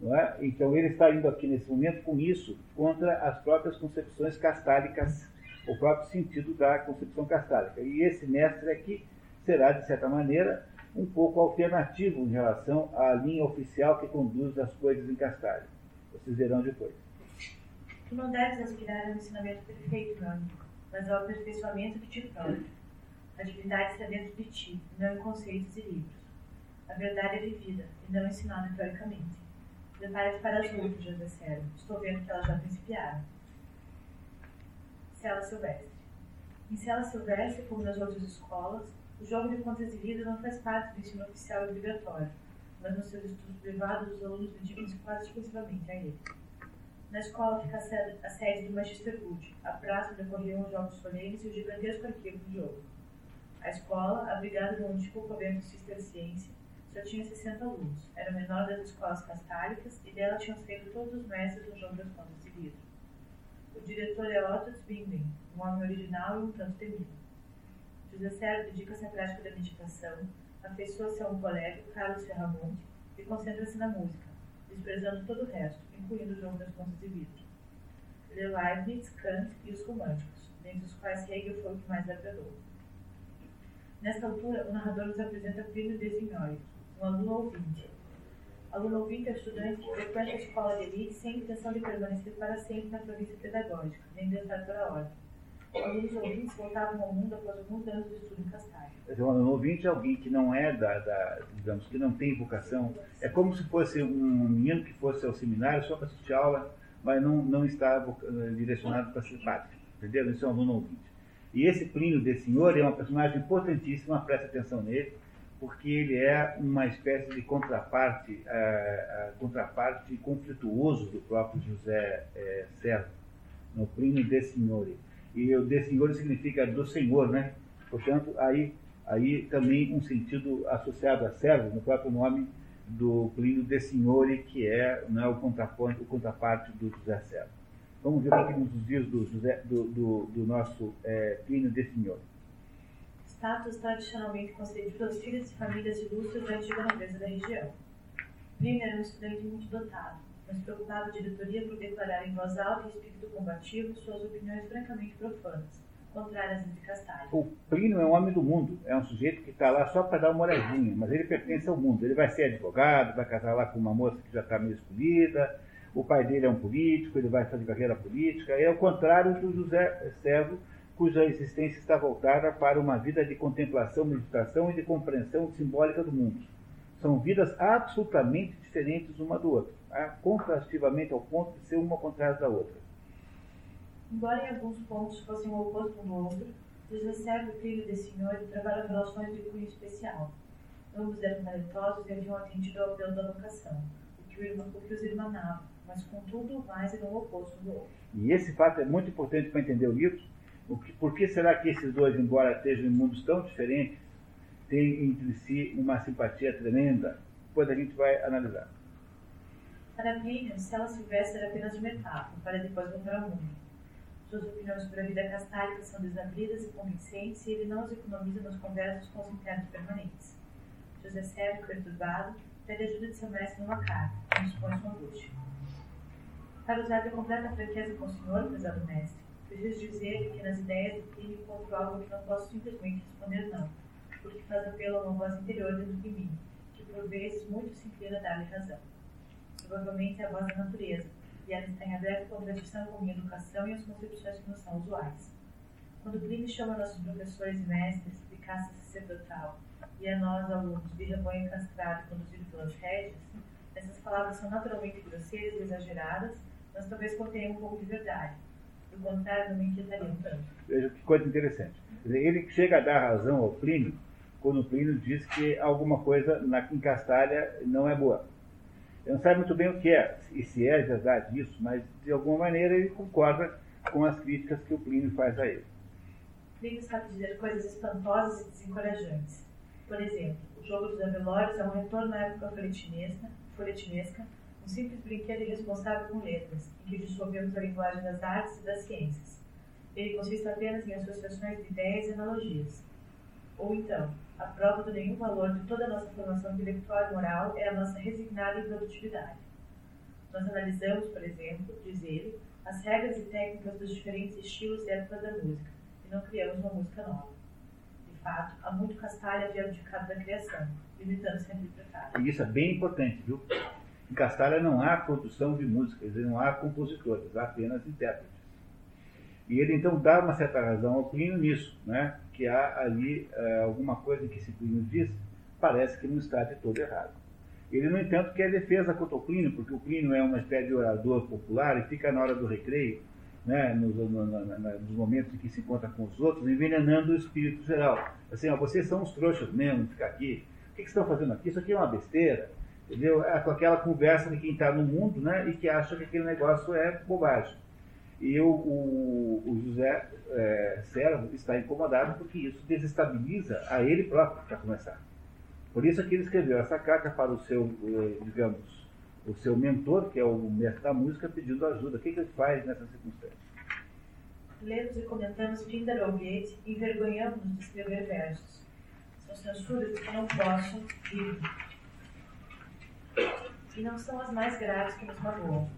É? Então ele está indo aqui nesse momento com isso contra as próprias concepções castálicas, o próprio sentido da concepção castálica. E esse mestre aqui será, de certa maneira, um pouco alternativo em relação à linha oficial que conduz as coisas em Castalho. Vocês verão depois. Tu não deves aspirar a um ensinamento perfeito, amigo, mas ao aperfeiçoamento que te próprio. A divindade está dentro de ti, não em conceitos e livros. A verdade é vivida e não ensinada teoricamente. Prepare-te para as José Célio. Estou vendo que elas já principiaram. Cela Silvestre. Em Cela Silvestre, como nas outras escolas, o jogo de contas de vida não faz parte do ensino oficial obrigatório, mas nos seus estudos privados os alunos dedicam-se quase exclusivamente a ele. Na escola fica a sede do Magister Good, a praça onde ocorriam os jogos solenes e o gigantesco arquivo do jogo. A escola, abrigada no antigo convento ciência só tinha 60 alunos. Era menor das escolas castálicas e dela tinham saído todos os mestres do jogo das contas de vidro. O diretor é Otto Zbinden, um homem original e um tanto temido. José Sérgio dedica-se à prática da meditação, afeiçoa-se a um colega, Carlos Ferramonte, e concentra-se na música, desprezando todo o resto, incluindo o jogo das contas de vidro. Lê Leibniz, Kant e os românticos, dentre os quais Hegel foi o que mais agradou. Nesta altura, o narrador nos apresenta Plínio de Signori, um aluno ouvinte. Aluno ouvinte é estudante que frequenta a escola de elite sem intenção de permanecer para sempre na província pedagógica, nem de entrar para a ordem. Alunos ouvintes voltavam ao mundo após alguns anos de estudo em Castalho. Um aluno ouvinte é alguém que não é da, da, digamos, que não tem vocação. É como se fosse um menino que fosse ao seminário só para assistir aula, mas não, não está direcionado para ser padre. Entendeu? Isso é um aluno ouvinte. E esse Plínio de Senhor é uma personagem importantíssima, preste atenção nele porque ele é uma espécie de contraparte, uh, uh, contraparte conflituoso do próprio José uh, Servo, no Plínio de Signore. E o de Signore significa do Senhor, né? Portanto, aí, aí também um sentido associado a servo, no próprio nome do Plínio de Signore, que é né, o, contraponto, o contraparte do José Servo. Vamos ver o que nos diz do, José, do, do, do nosso é, Plínio de Signore status tradicionalmente concedido aos filhos de famílias ilustres da antiga nobreza da região. Plínio era um estudante muito dotado, mas preocupava a diretoria por declarar em voz alta e espírito combativo suas opiniões francamente profanas, contrárias às de Castalho. O Plínio é um homem do mundo, é um sujeito que está lá só para dar uma olhadinha, mas ele pertence ao mundo. Ele vai ser advogado, vai casar lá com uma moça que já está meio escolhida, o pai dele é um político, ele vai fazer carreira política, é o contrário do José Servo, cuja existência está voltada para uma vida de contemplação, meditação e de compreensão simbólica do mundo. São vidas absolutamente diferentes uma do outro, tá? contrastivamente ao ponto de ser uma contrária da outra. Embora em alguns pontos fossem o oposto um do outro, José Sérgio e Plínio de Senhor travaram relações de cunho especial. Ambos eram talentosos e haviam atendido ao apelo da vocação, o que, o, o que os irmanava, mas contudo mais eram o oposto do outro. E esse fato é muito importante para entender o livro. Que, por que será que esses dois, embora estejam em mundos tão diferentes, têm entre si uma simpatia tremenda? Depois a gente vai analisar. Para Plínio, Cela Silvestre era apenas de metáfora, para depois voltar ao mundo. Suas opiniões sobre a vida castálica são desabridas e convincentes e ele não as economiza nas conversas com os internos permanentes. José Sérgio, perturbado, pede ajuda de seu mestre numa carta, e expõe sua angústia. Para usar de completa franqueza com o senhor, prezado mestre, preciso dizer que nas ideias crime encontro algo que não posso simplesmente responder não, porque faz apelo a uma voz interior dentro de mim, que por vezes muito se inclina a dar-lhe razão. Provavelmente é a voz da natureza, e ela está em aberta contradição com minha educação e as concepções que não são usuais. Quando Plínio chama nossos professores e mestres de caça sacerdotal e a nós, alunos, de rebanho castrado conduzido pelas rédeas, essas palavras são naturalmente grosseiras e exageradas, mas talvez contenham um pouco de verdade. Tanto. Veja que coisa interessante. Ele chega a dar razão ao Plínio quando o Plínio diz que alguma coisa na, em Castalha não é boa. Ele não sabe muito bem o que é, e se é verdade isso, mas de alguma maneira ele concorda com as críticas que o Plínio faz a ele. Plínio sabe dizer coisas espantosas e desencorajantes. Por exemplo, o jogo dos avelórios é um retorno à época folhetinesca, folhetinesca um simples brinquedo irresponsável com letras, em que dissolvemos a linguagem das artes e das ciências. Ele consiste apenas em associações de ideias e analogias. Ou então, a prova do nenhum valor de toda a nossa formação intelectual e moral é a nossa resignada improdutividade. Nós analisamos, por exemplo, diz ele, as regras e técnicas dos diferentes estilos e épocas da música, e não criamos uma música nova. De fato, há muito castalho havia abdicado da criação, limitando-se a interpretar. E isso é bem importante, viu? Em Castalha não há produção de música, quer dizer, não há compositores, há apenas intérpretes. E ele então dá uma certa razão ao Plínio nisso, né? que há ali uh, alguma coisa que esse Plínio diz, parece que não está de todo errado. Ele, no entanto, quer defesa contra o Plínio, porque o Plínio é uma espécie de orador popular e fica na hora do recreio, né, nos, no, no, nos momentos em que se encontra com os outros, envenenando o espírito geral. Assim, ó, vocês são os trouxas mesmo, ficar aqui. O que, que estão fazendo aqui? Isso aqui é uma besteira. Entendeu? É com aquela conversa de quem está no mundo né, e que acha que aquele negócio é bobagem. E o, o, o José é, Servo está incomodado porque isso desestabiliza a ele próprio, para começar. Por isso que ele escreveu essa carta para o seu, eh, digamos, o seu mentor, que é o mestre da música, pedindo ajuda. O que, que ele faz nessa circunstância? Lemos e comentamos bilhete e envergonhamos-nos de escrever versos. São censuras que não posso ir e não são as mais graves que nos magoam.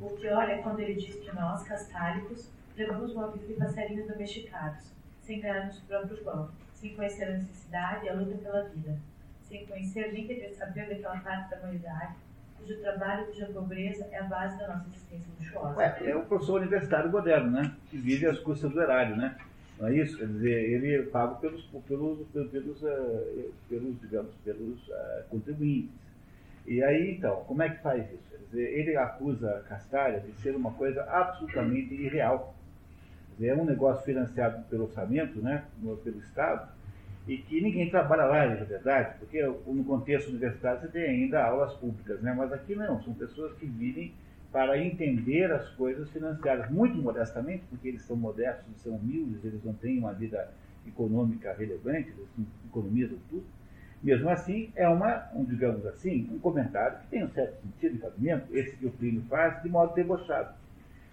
O pior é quando ele diz que nós, castálicos, levamos uma vida de passarinhos domesticados, sem ganhar nosso próprio pão, sem conhecer a necessidade e a luta pela vida, sem conhecer nem querer saber daquela parte da humanidade cujo trabalho, cuja pobreza é a base da nossa existência luxuosa. Ué, é o professor universitário moderno, né? Que vive às custas do erário, né? Não é isso? Quer dizer, ele é pago pelos, pelos, pelos, pelos, uh, pelos digamos, pelos uh, contribuintes. E aí, então, como é que faz isso? Quer dizer, ele acusa Castalha de ser uma coisa absolutamente irreal. Dizer, é um negócio financiado pelo orçamento, né, pelo Estado, e que ninguém trabalha lá, na verdade, porque no contexto universitário você tem ainda aulas públicas, né, mas aqui não, são pessoas que vivem para entender as coisas financiadas, muito modestamente, porque eles são modestos, são humildes, eles não têm uma vida econômica relevante, eles economizam tudo mesmo assim, é uma, um, digamos assim, um comentário que tem um certo sentido e cabimento, esse que o Plínio faz, de modo debochado.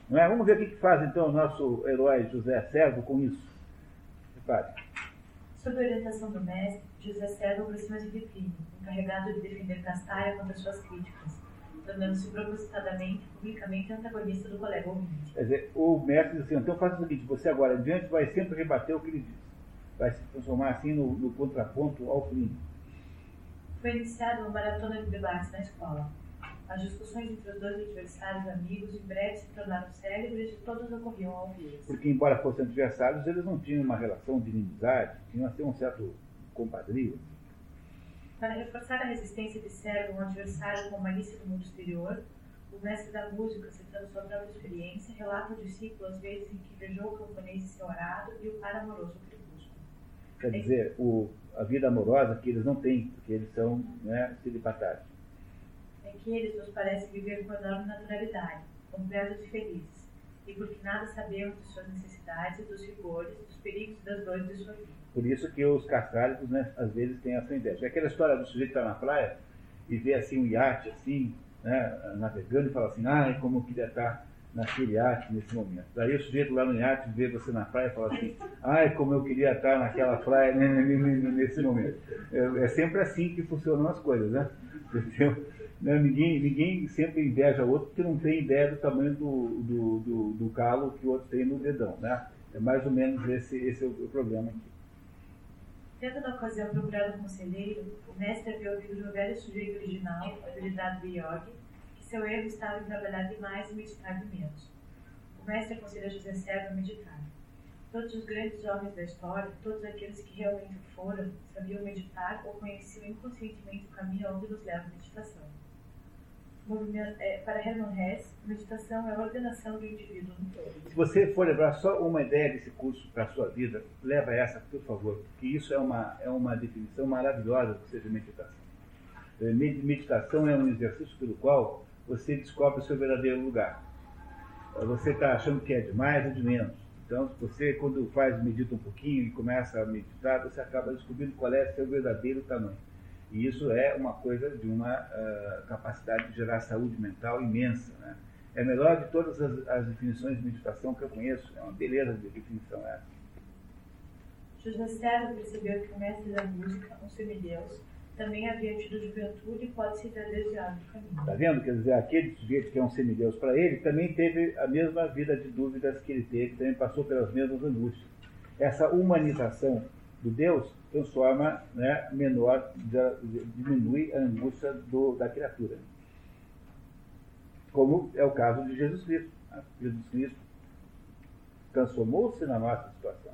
Não é? Vamos ver o que faz então o nosso herói José Servo com isso. Repare. Sob a orientação do mestre, José Servo aproxima-se de Plínio, encarregado de defender Castaia contra suas críticas, tornando-se propositadamente, publicamente, antagonista do colega ouvinte. Quer dizer, o mestre diz assim, então faça o seguinte, você agora adiante vai sempre rebater o que ele diz. Vai se transformar assim no, no contraponto ao Plínio foi iniciada uma maratona de debates na escola. As discussões entre os dois adversários amigos em breve se tornaram célebres e todos ocorriam ao vivo. Porque, embora fossem adversários, eles não tinham uma relação de inimizade, tinham assim, um certo compadrio. Para reforçar a resistência de Sérgio um adversário com malícia do mundo exterior, O mestre da música, citando sua própria experiência, relata ao discípulo as vezes em que beijou o camponês em seu arado e o par amoroso crepúsculo. Quer dizer, o, a vida amorosa que eles não têm, porque eles são né, celibatários. É que eles nos parecem viver com enorme naturalidade, completos e felizes, e porque nada sabemos de suas necessidades, dos rigores, dos perigos das dores de sua vida. Por isso que os castrados, né, às vezes, têm essa inveja. É aquela história do sujeito que está na praia e vê assim um iate assim, né, navegando e fala assim, ai, como eu queria estar naquele iate nesse momento. Daí o sujeito lá no iate vê você na praia e fala assim, ai, como eu queria estar naquela praia nesse momento. É, é sempre assim que funcionam as coisas, né? Entendeu? Ninguém, ninguém sempre inveja o outro porque não tem ideia do tamanho do, do, do, do calo que o outro tem no dedão, né? É mais ou menos esse, esse é o problema aqui. Tendo na ocasião procurado um conselheiro, o mestre havia ouvido de um sujeito original, apelidado de Yogi, seu erro estava em trabalhar demais e meditar de menos. O mestre aconselha José Serra a meditar. Todos os grandes homens da história, todos aqueles que realmente foram, sabiam meditar ou conheciam inconscientemente o caminho onde nos leva a meditação. É, para Hermann Hesse, meditação é a ordenação do indivíduo no todo. Se você for levar só uma ideia desse curso para a sua vida, leva essa, por favor, porque isso é uma, é uma definição maravilhosa do que seja meditação. É, meditação é um exercício pelo qual você descobre o seu verdadeiro lugar. É, você está achando que é demais ou de menos. Então, você, quando faz, medita um pouquinho e começa a meditar, você acaba descobrindo qual é o seu verdadeiro tamanho. E isso é uma coisa de uma uh, capacidade de gerar saúde mental imensa. Né? É a melhor de todas as, as, definições de meditação que eu conheço. É uma beleza de definição essa. José Serra percebeu que o mestre da música, um semideus, também havia tido juventude e pode se ter desviado. Está vendo? Quer dizer, aquele sujeito que é um semideus para ele também teve a mesma vida de dúvidas que ele teve, também passou pelas mesmas angústias. Essa humanização do Deus transforma, né, menor, diminui a angústia do, da criatura. Como é o caso de Jesus Cristo. Né? Jesus Cristo transformou-se na nossa situação.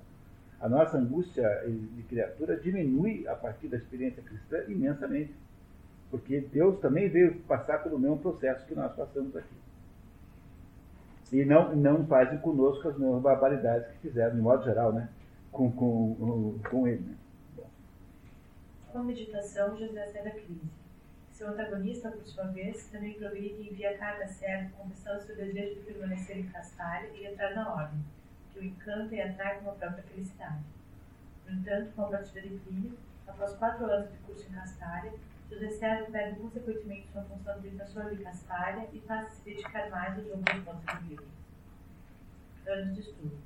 A nossa angústia de criatura diminui a partir da experiência cristã imensamente. Porque Deus também veio passar pelo mesmo processo que nós passamos aqui. E não, não fazem conosco as mesmas barbaridades que fizeram, de modo geral, né? com, com, com ele. Né? Com a meditação, José sai da crise. Seu antagonista, por sua vez, também progride e envia carta certa confessando seu desejo de permanecer em Castalha e entrar na ordem, que o encanta e atrai com a própria felicidade. No entanto, com a partida de Plínio, após quatro anos de curso em Castalha, José César perde consequentemente sua função de defensor de Castalha e passa a se dedicar mais ao jogo dos pontos de vida. Anos de estudo.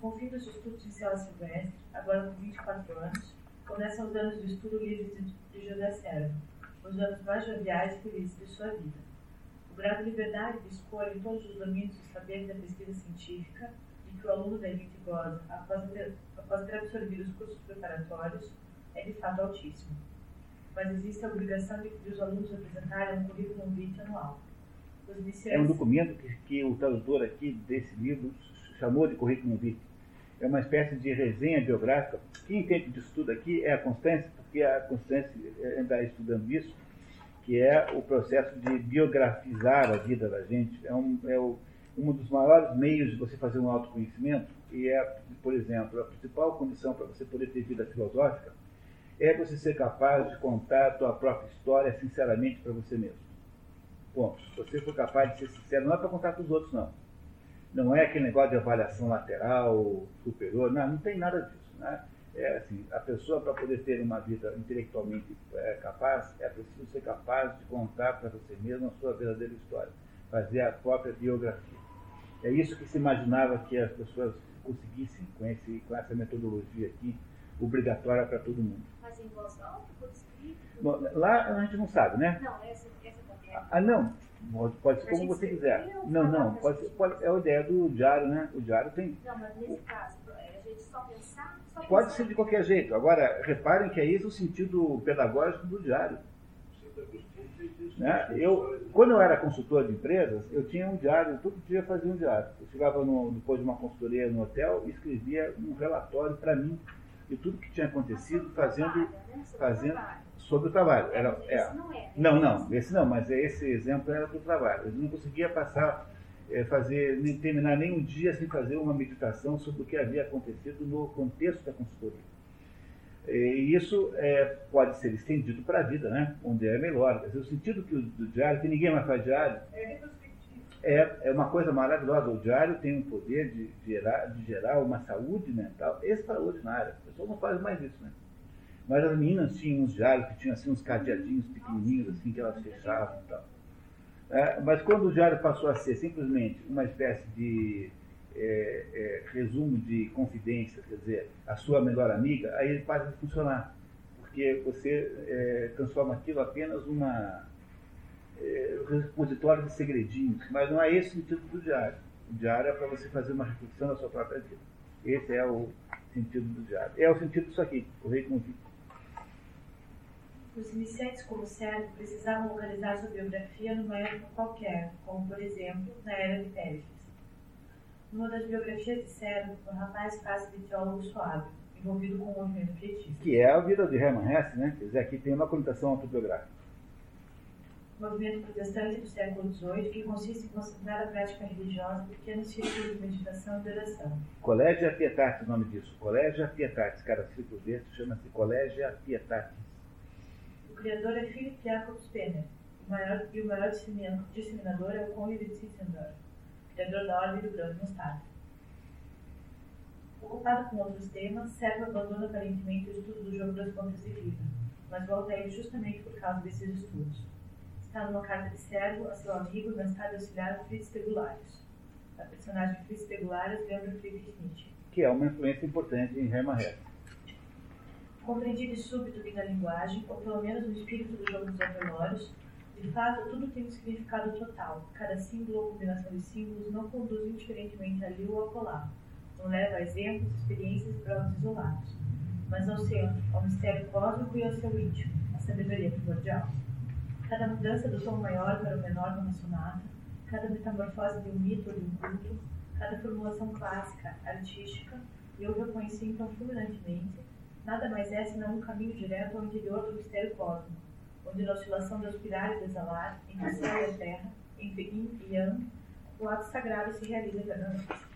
Com o fim dos estudos em cela silvestre, agora com 24 anos, começam os anos de estudo livre de José Serra, os anos mais joviais e felizes de sua vida. O grau de liberdade de escolha em todos os domínios do saber da pesquisa científica de que o aluno da elite goza após ter, após ter absorvido os cursos preparatórios é de fato altíssimo. Mas existe a obrigação de que os alunos apresentarem um currículo vitae anual. É um documento que, que o tradutor aqui desse livro chamou de currículo vitae é uma espécie de resenha biográfica. Quem entende disso tudo aqui é a Constância, porque a Constância está estudando isso, que é o processo de biografizar a vida da gente. É, um, é o, um dos maiores meios de você fazer um autoconhecimento, e é, por exemplo, a principal condição para você poder ter vida filosófica é você ser capaz de contar a tua própria história sinceramente para você mesmo. Ponto. Se você for capaz de ser sincero, não é para contar para os outros, não não é aquele negócio de avaliação lateral, superior, não, não tem nada disso. Né? É assim, a pessoa, para poder ter uma vida intelectualmente é, capaz, é preciso ser capaz de contar para você mesmo a sua verdadeira história, fazer a própria biografia. É isso que se imaginava que as pessoas conseguissem com, esse, com essa metodologia aqui, obrigatória para todo mundo. Mas em voz alta, por escrito? Bom, lá a gente não sabe, né? Não, essa, essa também. É ah, não. Pode, pode ser como você quiser. Não, não, pode, ser, pode, é a ideia do diário, né? O diário tem. Não, mas nesse caso, é a gente só pensar. Só pode pensar ser de qualquer jeito. Agora, reparem que é esse o sentido pedagógico do diário. Né? Eu, quando eu era consultor de empresas, eu tinha um diário, todo dia fazia um diário. Eu chegava no, depois de uma consultoria no hotel e escrevia um relatório para mim e tudo que tinha acontecido fazendo, né? fazendo o trabalho. sobre o trabalho. Era, é. não é. Não, não, esse não, mas esse exemplo era para o trabalho. Ele não conseguia passar, eh, fazer, nem terminar nem um dia sem fazer uma meditação sobre o que havia acontecido no contexto da consultoria. E isso é, pode ser estendido para a vida, né? onde é melhor. Dizer, o sentido que o, do diário, que ninguém mais faz diário, é, é uma coisa maravilhosa. O diário tem um poder de gerar, de gerar uma saúde mental extraordinária. A pessoa não faz mais isso, né? Mas as meninas tinham uns diários que tinham assim, uns cadeadinhos pequenininhos, assim, que elas fechavam e tal. É, mas quando o diário passou a ser simplesmente uma espécie de é, é, resumo de confidência, quer dizer, a sua melhor amiga, aí ele passa a funcionar. Porque você é, transforma aquilo apenas uma é, repositório de segredinhos. Mas não é esse o sentido do diário. O diário é para você fazer uma reflexão da sua própria vida. Esse é o sentido do diário. É o sentido disso aqui, correio com vídeo. Os iniciantes como Sérgio precisavam localizar sua biografia numa época qualquer, como por exemplo, na era de Péricles. Numa das biografias de Sérgio, o rapaz faz de teólogo suave, envolvido com o movimento pietista. Que é a vida de Hermann Hesse, né? Quer dizer, aqui tem uma conotação autobiográfica. Movimento protestante do século XVIII que consiste em concentrar a prática religiosa em pequenos círculos de meditação e oração. Collégia Pietatis, o nome disso. Collégia Pietatis. Cada círculo desse chama-se Collégia Pietatis. O criador é Philip Jacob Spener, o maior, e o maior dissemin- disseminador é o Conde de Zinzendorf, da Ordem do Grão de Mostarda. Ocupado com outros temas, Servo abandona aparentemente o estudo do jogo das pontas de vida, mas volta a ele justamente por causa desses estudos. Está numa carta de Servo a seu amigo e mais tarde auxiliar Fritz Tegularius. A personagem Fritz Tegularius lembra Friedrich Nietzsche. Que é uma influência importante em Hermann Hesse. Compreendido e súbito que na linguagem, ou pelo menos no espírito do jogo dos operórios, de fato tudo tem um significado total. Cada símbolo ou combinação de símbolos não conduz indiferentemente ali ou acolá. Não leva a exemplos, experiências e provas isolados, mas ao centro, ao mistério cósmico e ao seu íntimo, a sabedoria primordial. Cada mudança do tom maior para o menor numa sonata, cada metamorfose de um mito ou de um culto, cada formulação clássica, artística, eu reconheci então fulminantemente, nada mais é senão um caminho direto ao interior do mistério cósmico, onde na oscilação da espiral e desalar, entre céu e terra, entre yin e yang, o ato sagrado se realiza eternamente.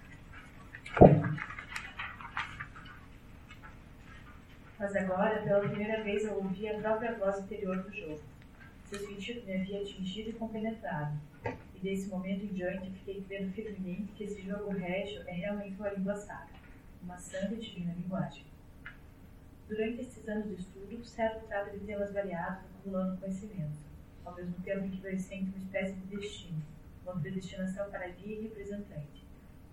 Mas agora, pela primeira vez, eu ouvi a própria voz interior do jogo. Seu sentido me havia atingido e compenetrado. E desse momento em diante, fiquei crendo firmemente que esse jogo régio é realmente uma língua sacra, uma santa e divina linguagem. Durante esses anos de estudo, o certo trata de temas variados, acumulando conhecimento, ao mesmo tempo que pressente uma espécie de destino, uma predestinação para guia e representante.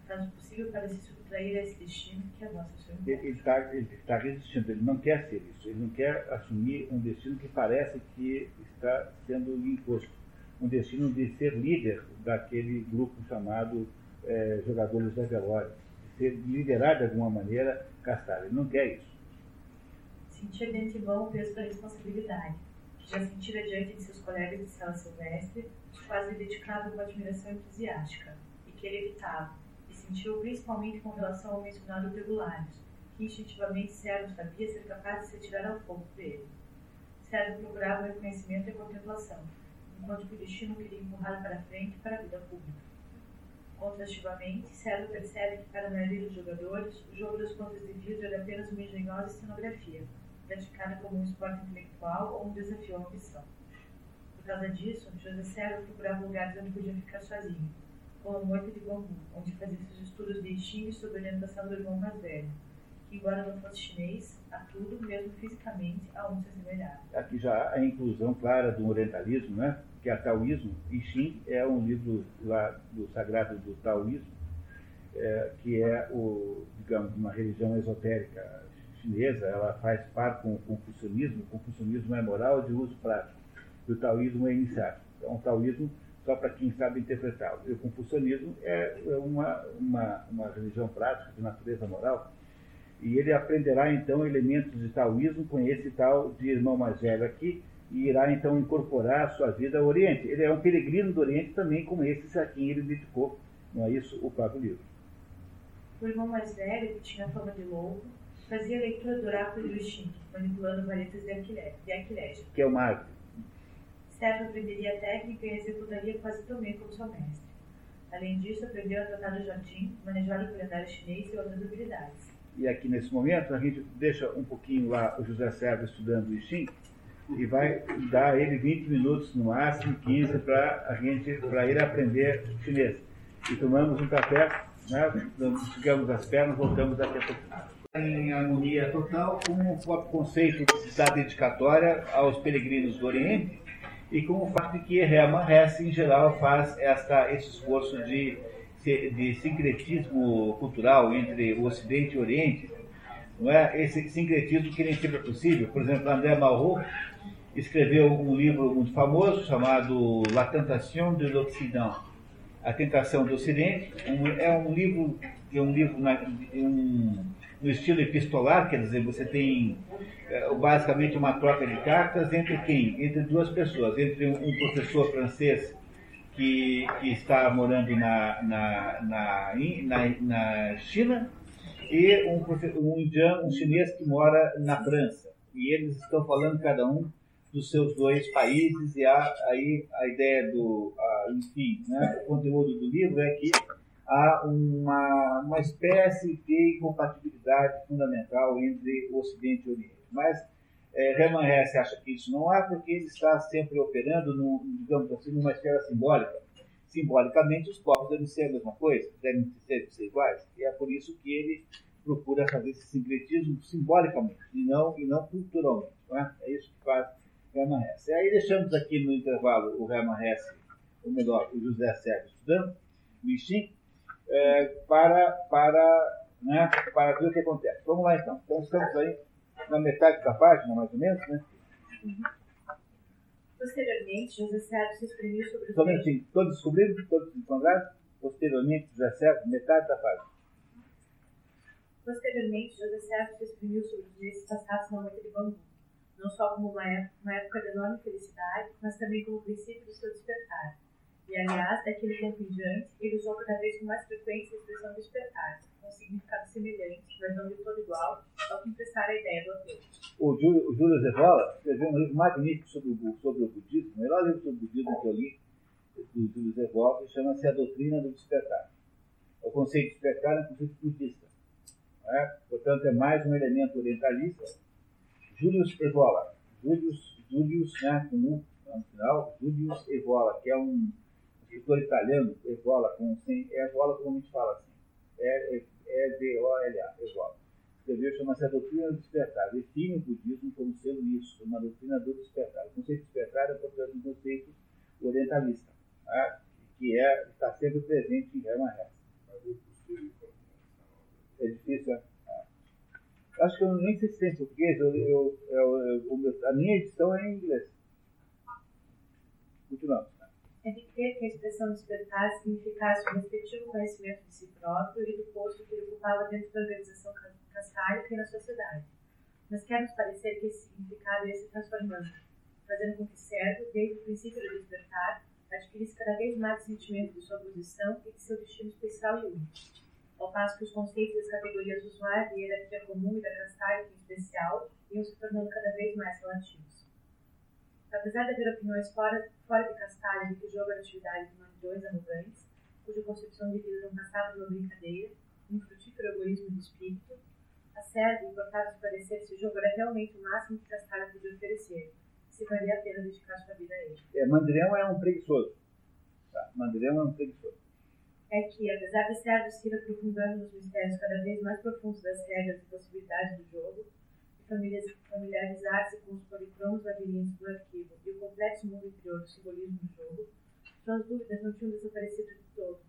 Faz o possível para se subtrair a esse destino que é a nossa seu encontro. Ele está está resistindo, ele não quer ser isso, ele não quer assumir um destino que parece que está sendo lhe imposto. Um destino de ser líder daquele grupo chamado eh, Jogadores da Velório, de ser liderar de alguma maneira Castalho. Ele não quer isso. Sentia de antemão o peso da responsabilidade, que já sentira diante de seus colegas de cela silvestre, lhe dedicavam com admiração entusiástica, e que ele evitava, e sentiu principalmente com relação ao mencionado Tegularius, que instintivamente Sérgio sabia ser capaz de se atirar ao fogo por ele. Sérgio procurava o reconhecimento e a contemplação, enquanto que o destino queria empurrar para frente para a vida pública. Contrastivamente, Sérgio percebe que para a maioria dos jogadores, o jogo das contas de vidro era apenas uma engenhosa cenografia, praticada como um esporte intelectual ou um desafio à ambição. Por causa disso, José Sérgio procurava lugares onde podia ficar sozinho, como a moita de bambu, onde fazia seus estudos de Xing sob orientação do irmão mais velho, que, embora não fosse chinês, a tudo, mesmo fisicamente, a um se assemelhava. Aqui já há a inclusão clara do orientalismo, né? que é taoísmo, e é um livro lá do sagrado do taoísmo, é, que é o, digamos, uma religião esotérica chinesa, ela faz par com o confucionismo, o confucionismo é moral de uso prático, e o taoísmo é iniciático. Então, o taoísmo, só para quem sabe interpretá-lo. E o confucionismo é uma, uma, uma religião prática de natureza moral, e ele aprenderá então elementos de taoísmo com esse tal de irmão mais velho aqui, e irá então incorporar a sua vida ao Oriente. Ele é um peregrino do Oriente também, como esse a quem ele dedicou, não é isso, o próprio livro. O irmão mais velho, que tinha fama de louco, Fazia leitura do oráculo de Uxim, manipulando varetas de Aquilegia. Que é o arte. Stefan aprenderia a técnica e executaria quase tão bem como seu mestre. Além disso, aprendeu a tratar do jardim, manejar o calendário chinês e outras habilidades. E aqui nesse momento a gente deixa um pouquinho lá o José Sérgio estudando o Xing e vai dar ele 20 minutos no máximo, 15 para a gente para ir aprender chinês. E tomamos um café, né? Ficamos as pernas, voltamos daqui a pouco. Em harmonia total com o próprio conceito da dedicatória aos peregrinos do Oriente e com o fato de que Hermann Hesse, em geral, faz esta, esse esforço de de sincretismo cultural entre o Ocidente e o Oriente, não é? Esse sincretismo que nem sempre é possível. Por exemplo, André Malraux escreveu um livro muito famoso chamado La Tentation de l'Occident, A Tentação do Ocidente. Um, é um livro é um livro na, um, no estilo epistolar, quer dizer, você tem é, basicamente uma troca de cartas entre quem? Entre duas pessoas, entre um, um professor francês que, que está morando na, na, na, na, na China e um, um indiano, um chinês que mora na França. E eles estão falando cada um dos seus dois países e há aí a ideia do, a, enfim, né, o conteúdo do livro é que há uma, uma espécie de incompatibilidade fundamental entre Ocidente e Oriente. Mas é, Hermann Hesse acha que isso não há porque ele está sempre operando, no, digamos assim, numa esfera simbólica. Simbolicamente, os povos devem ser a mesma coisa, devem ser, ser iguais. E é por isso que ele procura fazer esse sincretismo simbolicamente e não, e não culturalmente. Não é? é isso que faz Hermann Hesse. E aí deixamos aqui no intervalo o Hermann Hesse, ou melhor, o José Sérgio estudando, Michin, é, para, para, né, para ver o que acontece. Vamos lá então. Então estamos aí na metade da página, mais ou menos, né? Uhum. Posteriormente, José Sérgio se exprimiu sobre os. Somente, todos descobriram? Todos encontraram? Posteriormente, José Sérgio, metade da página. Posteriormente, José Sérgio se exprimiu sobre os dias passados na noite de Bangu, não só como uma época, uma época de enorme felicidade, mas também como o princípio do seu despertar. E, aliás, daquele tempo em diante, ele usou cada vez com mais frequência a expressão despertar, com significado semelhante, mas não de todo igual, ao que emprestar a ideia do autor. O Júlio, Zevola escreveu um livro magnífico sobre o, sobre o budismo, o melhor livro sobre o budismo que eu li, do Júlio Zevola, que chama-se A Doutrina do Despertar. O conceito de despertar é um conceito budista. É? Portanto, é mais um elemento orientalista. Júlio Evola, Július, Július né, com no final, Július Evola, que é um escritor italiano, Evola, com, sem, é Evola como a gente fala assim, é, é e-V-O-L-A, Evola. Escreveu, chama-se A Doutrina do Despertar. Define o budismo como sendo isso, uma doutrina do despertar. O conceito de despertar é, portanto, um conceito orientalista, tá? que é, está sempre presente em Hermann Hesse. É difícil, é? Acho que eu nem sei se tem em português, eu, eu, eu, a minha edição é em inglês. Continuamos é crer que a expressão despertar significasse o respectivo conhecimento de si próprio e do posto que ele ocupava dentro da organização cascálica e na sociedade. Mas quer nos parecer que esse significado ia se transformando, fazendo com que Servo, desde o princípio do despertar, adquirisse cada vez mais o sentimento de sua posição e de seu destino especial e único, ao passo que os conceitos das categorias usuais de hierarquia comum e da cascálica em especial iam se tornando cada vez mais relativos. Apesar de haver opiniões fora, fora de de que o jogo era atividade de mandiões arrogantes, cuja concepção de vida não passava de uma brincadeira, um frutífero egoísmo do espírito, a Sérvia importava esclarecer se o jogo era realmente o máximo que Cascalho podia oferecer, se valia a pena dedicar sua vida a ele. É, Mandrião é um preguiçoso. Tá? Mandrião é um preguiçoso. É que, apesar de Sérvio se ir aprofundando nos mistérios cada vez mais profundos das regras e possibilidades do jogo, familiarizar-se com os policromos labirintos do arquivo e o complexo mundo interior do simbolismo do jogo, suas dúvidas não tinham desaparecido de todo,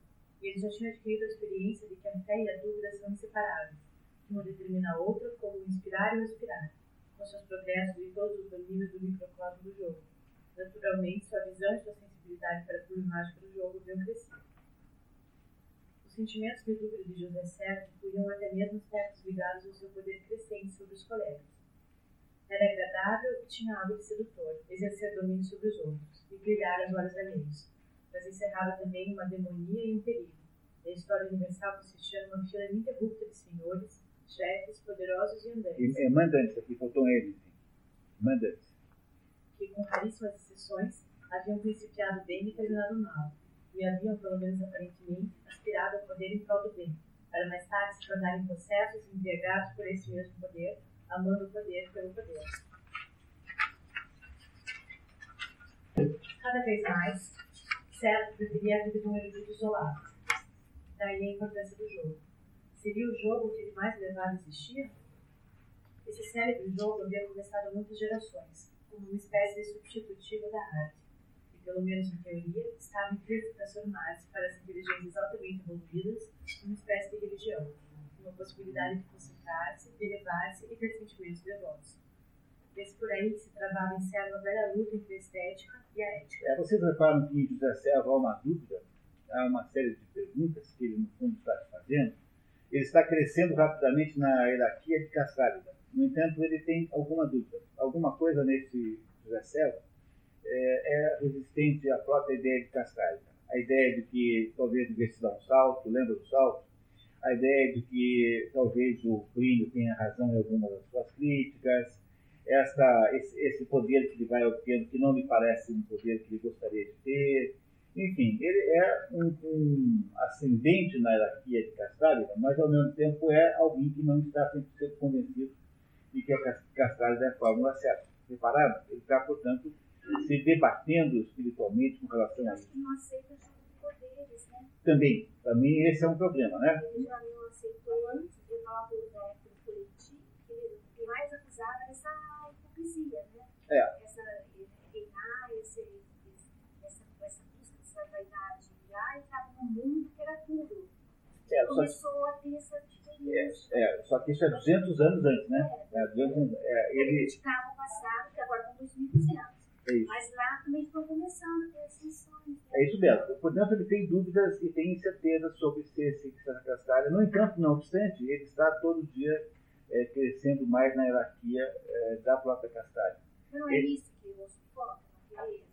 e ele já tinha adquirido a experiência de que a fé e a dúvida são inseparáveis, que uma determina a outra como inspirar e expirar, com seus progressos em todos os domínios do microcosmo do jogo. Naturalmente, sua visão e sua sensibilidade para a mágica do jogo haviam crescido. Os sentimentos de dúvida de José Serra incluíam até mesmo aspectos ligados ao seu poder crescente sobre os colegas. Era agradável e tinha algo de sedutor, exercer domínio sobre os outros e brilhar aos olhos alheios, mas encerrava também uma demonia e um perigo. A história universal consistia numa fila ininterrupta de senhores, chefes, poderosos e andantes. E, mandantes, aqui faltou eles. Mandantes. Que, com raríssimas exceções, haviam principiado bem e terminado mal, e haviam, pelo menos aparentemente, aspirado ao poder em prol do bem, para mais tarde se tornarem possessos e embriagados por esse mesmo poder, amando o poder pelo poder. Cada vez mais, certo preferia a vida de um erudito isolado. Daí a importância do jogo. Seria o jogo que ele mais elevado existia? Esse célebre jogo havia começado muitas gerações, como uma espécie de substitutivo da arte, pelo menos em teoria, estava em de transformar-se para as inteligências altamente evoluídas numa espécie de religião, uma possibilidade de concentrar-se, de elevar-se e ter sentimentos devotos. Desse por aí se travava em ser uma velha luta entre a estética e a ética. É, vocês reparam que em José Serra há uma dúvida, há uma série de perguntas que ele, no fundo, está fazendo. Ele está crescendo rapidamente na hierarquia de Castrálida. No entanto, ele tem alguma dúvida. Alguma coisa nesse José Serra é, é resistente à própria ideia de Castrálida. A ideia de que talvez devesse dar um salto, lembra do salto? A ideia de que talvez o Plínio tenha razão em algumas das suas críticas, essa, esse, esse, poder que ele vai obtendo, que não me parece um poder que ele gostaria de ter. Enfim, ele é um, um ascendente na hierarquia de Castrálida, mas ao mesmo tempo é alguém que não está 100% convencido de que a Castrálida é a fórmula certa. Repararam? Ele está, portanto, se debatendo espiritualmente com relação a isso. não aceita de poderes, né? Também, também esse é um problema, né? Ele já não aceitou antes de falar do Coletivo, que mais acusava essa hipocrisia, né? É. Essa reinar, esse, essa, essa busca dessa vaidade. Já estava num mundo que era tudo. É, Começou só, a ter essa diferença. É, é, só que isso é 200 anos antes, né? É, 200, é, Ele criticava o passado, que agora estão 2200. É isso. Mas lá também estão começando a ter ascensões. Né? É isso mesmo. Portanto, ele tem dúvidas e tem incertezas sobre ser Castalha. No entanto, não obstante, ele está todo dia é, crescendo mais na hierarquia é, da própria Castalha. Mas não é Ele- isso que sufoca, não é?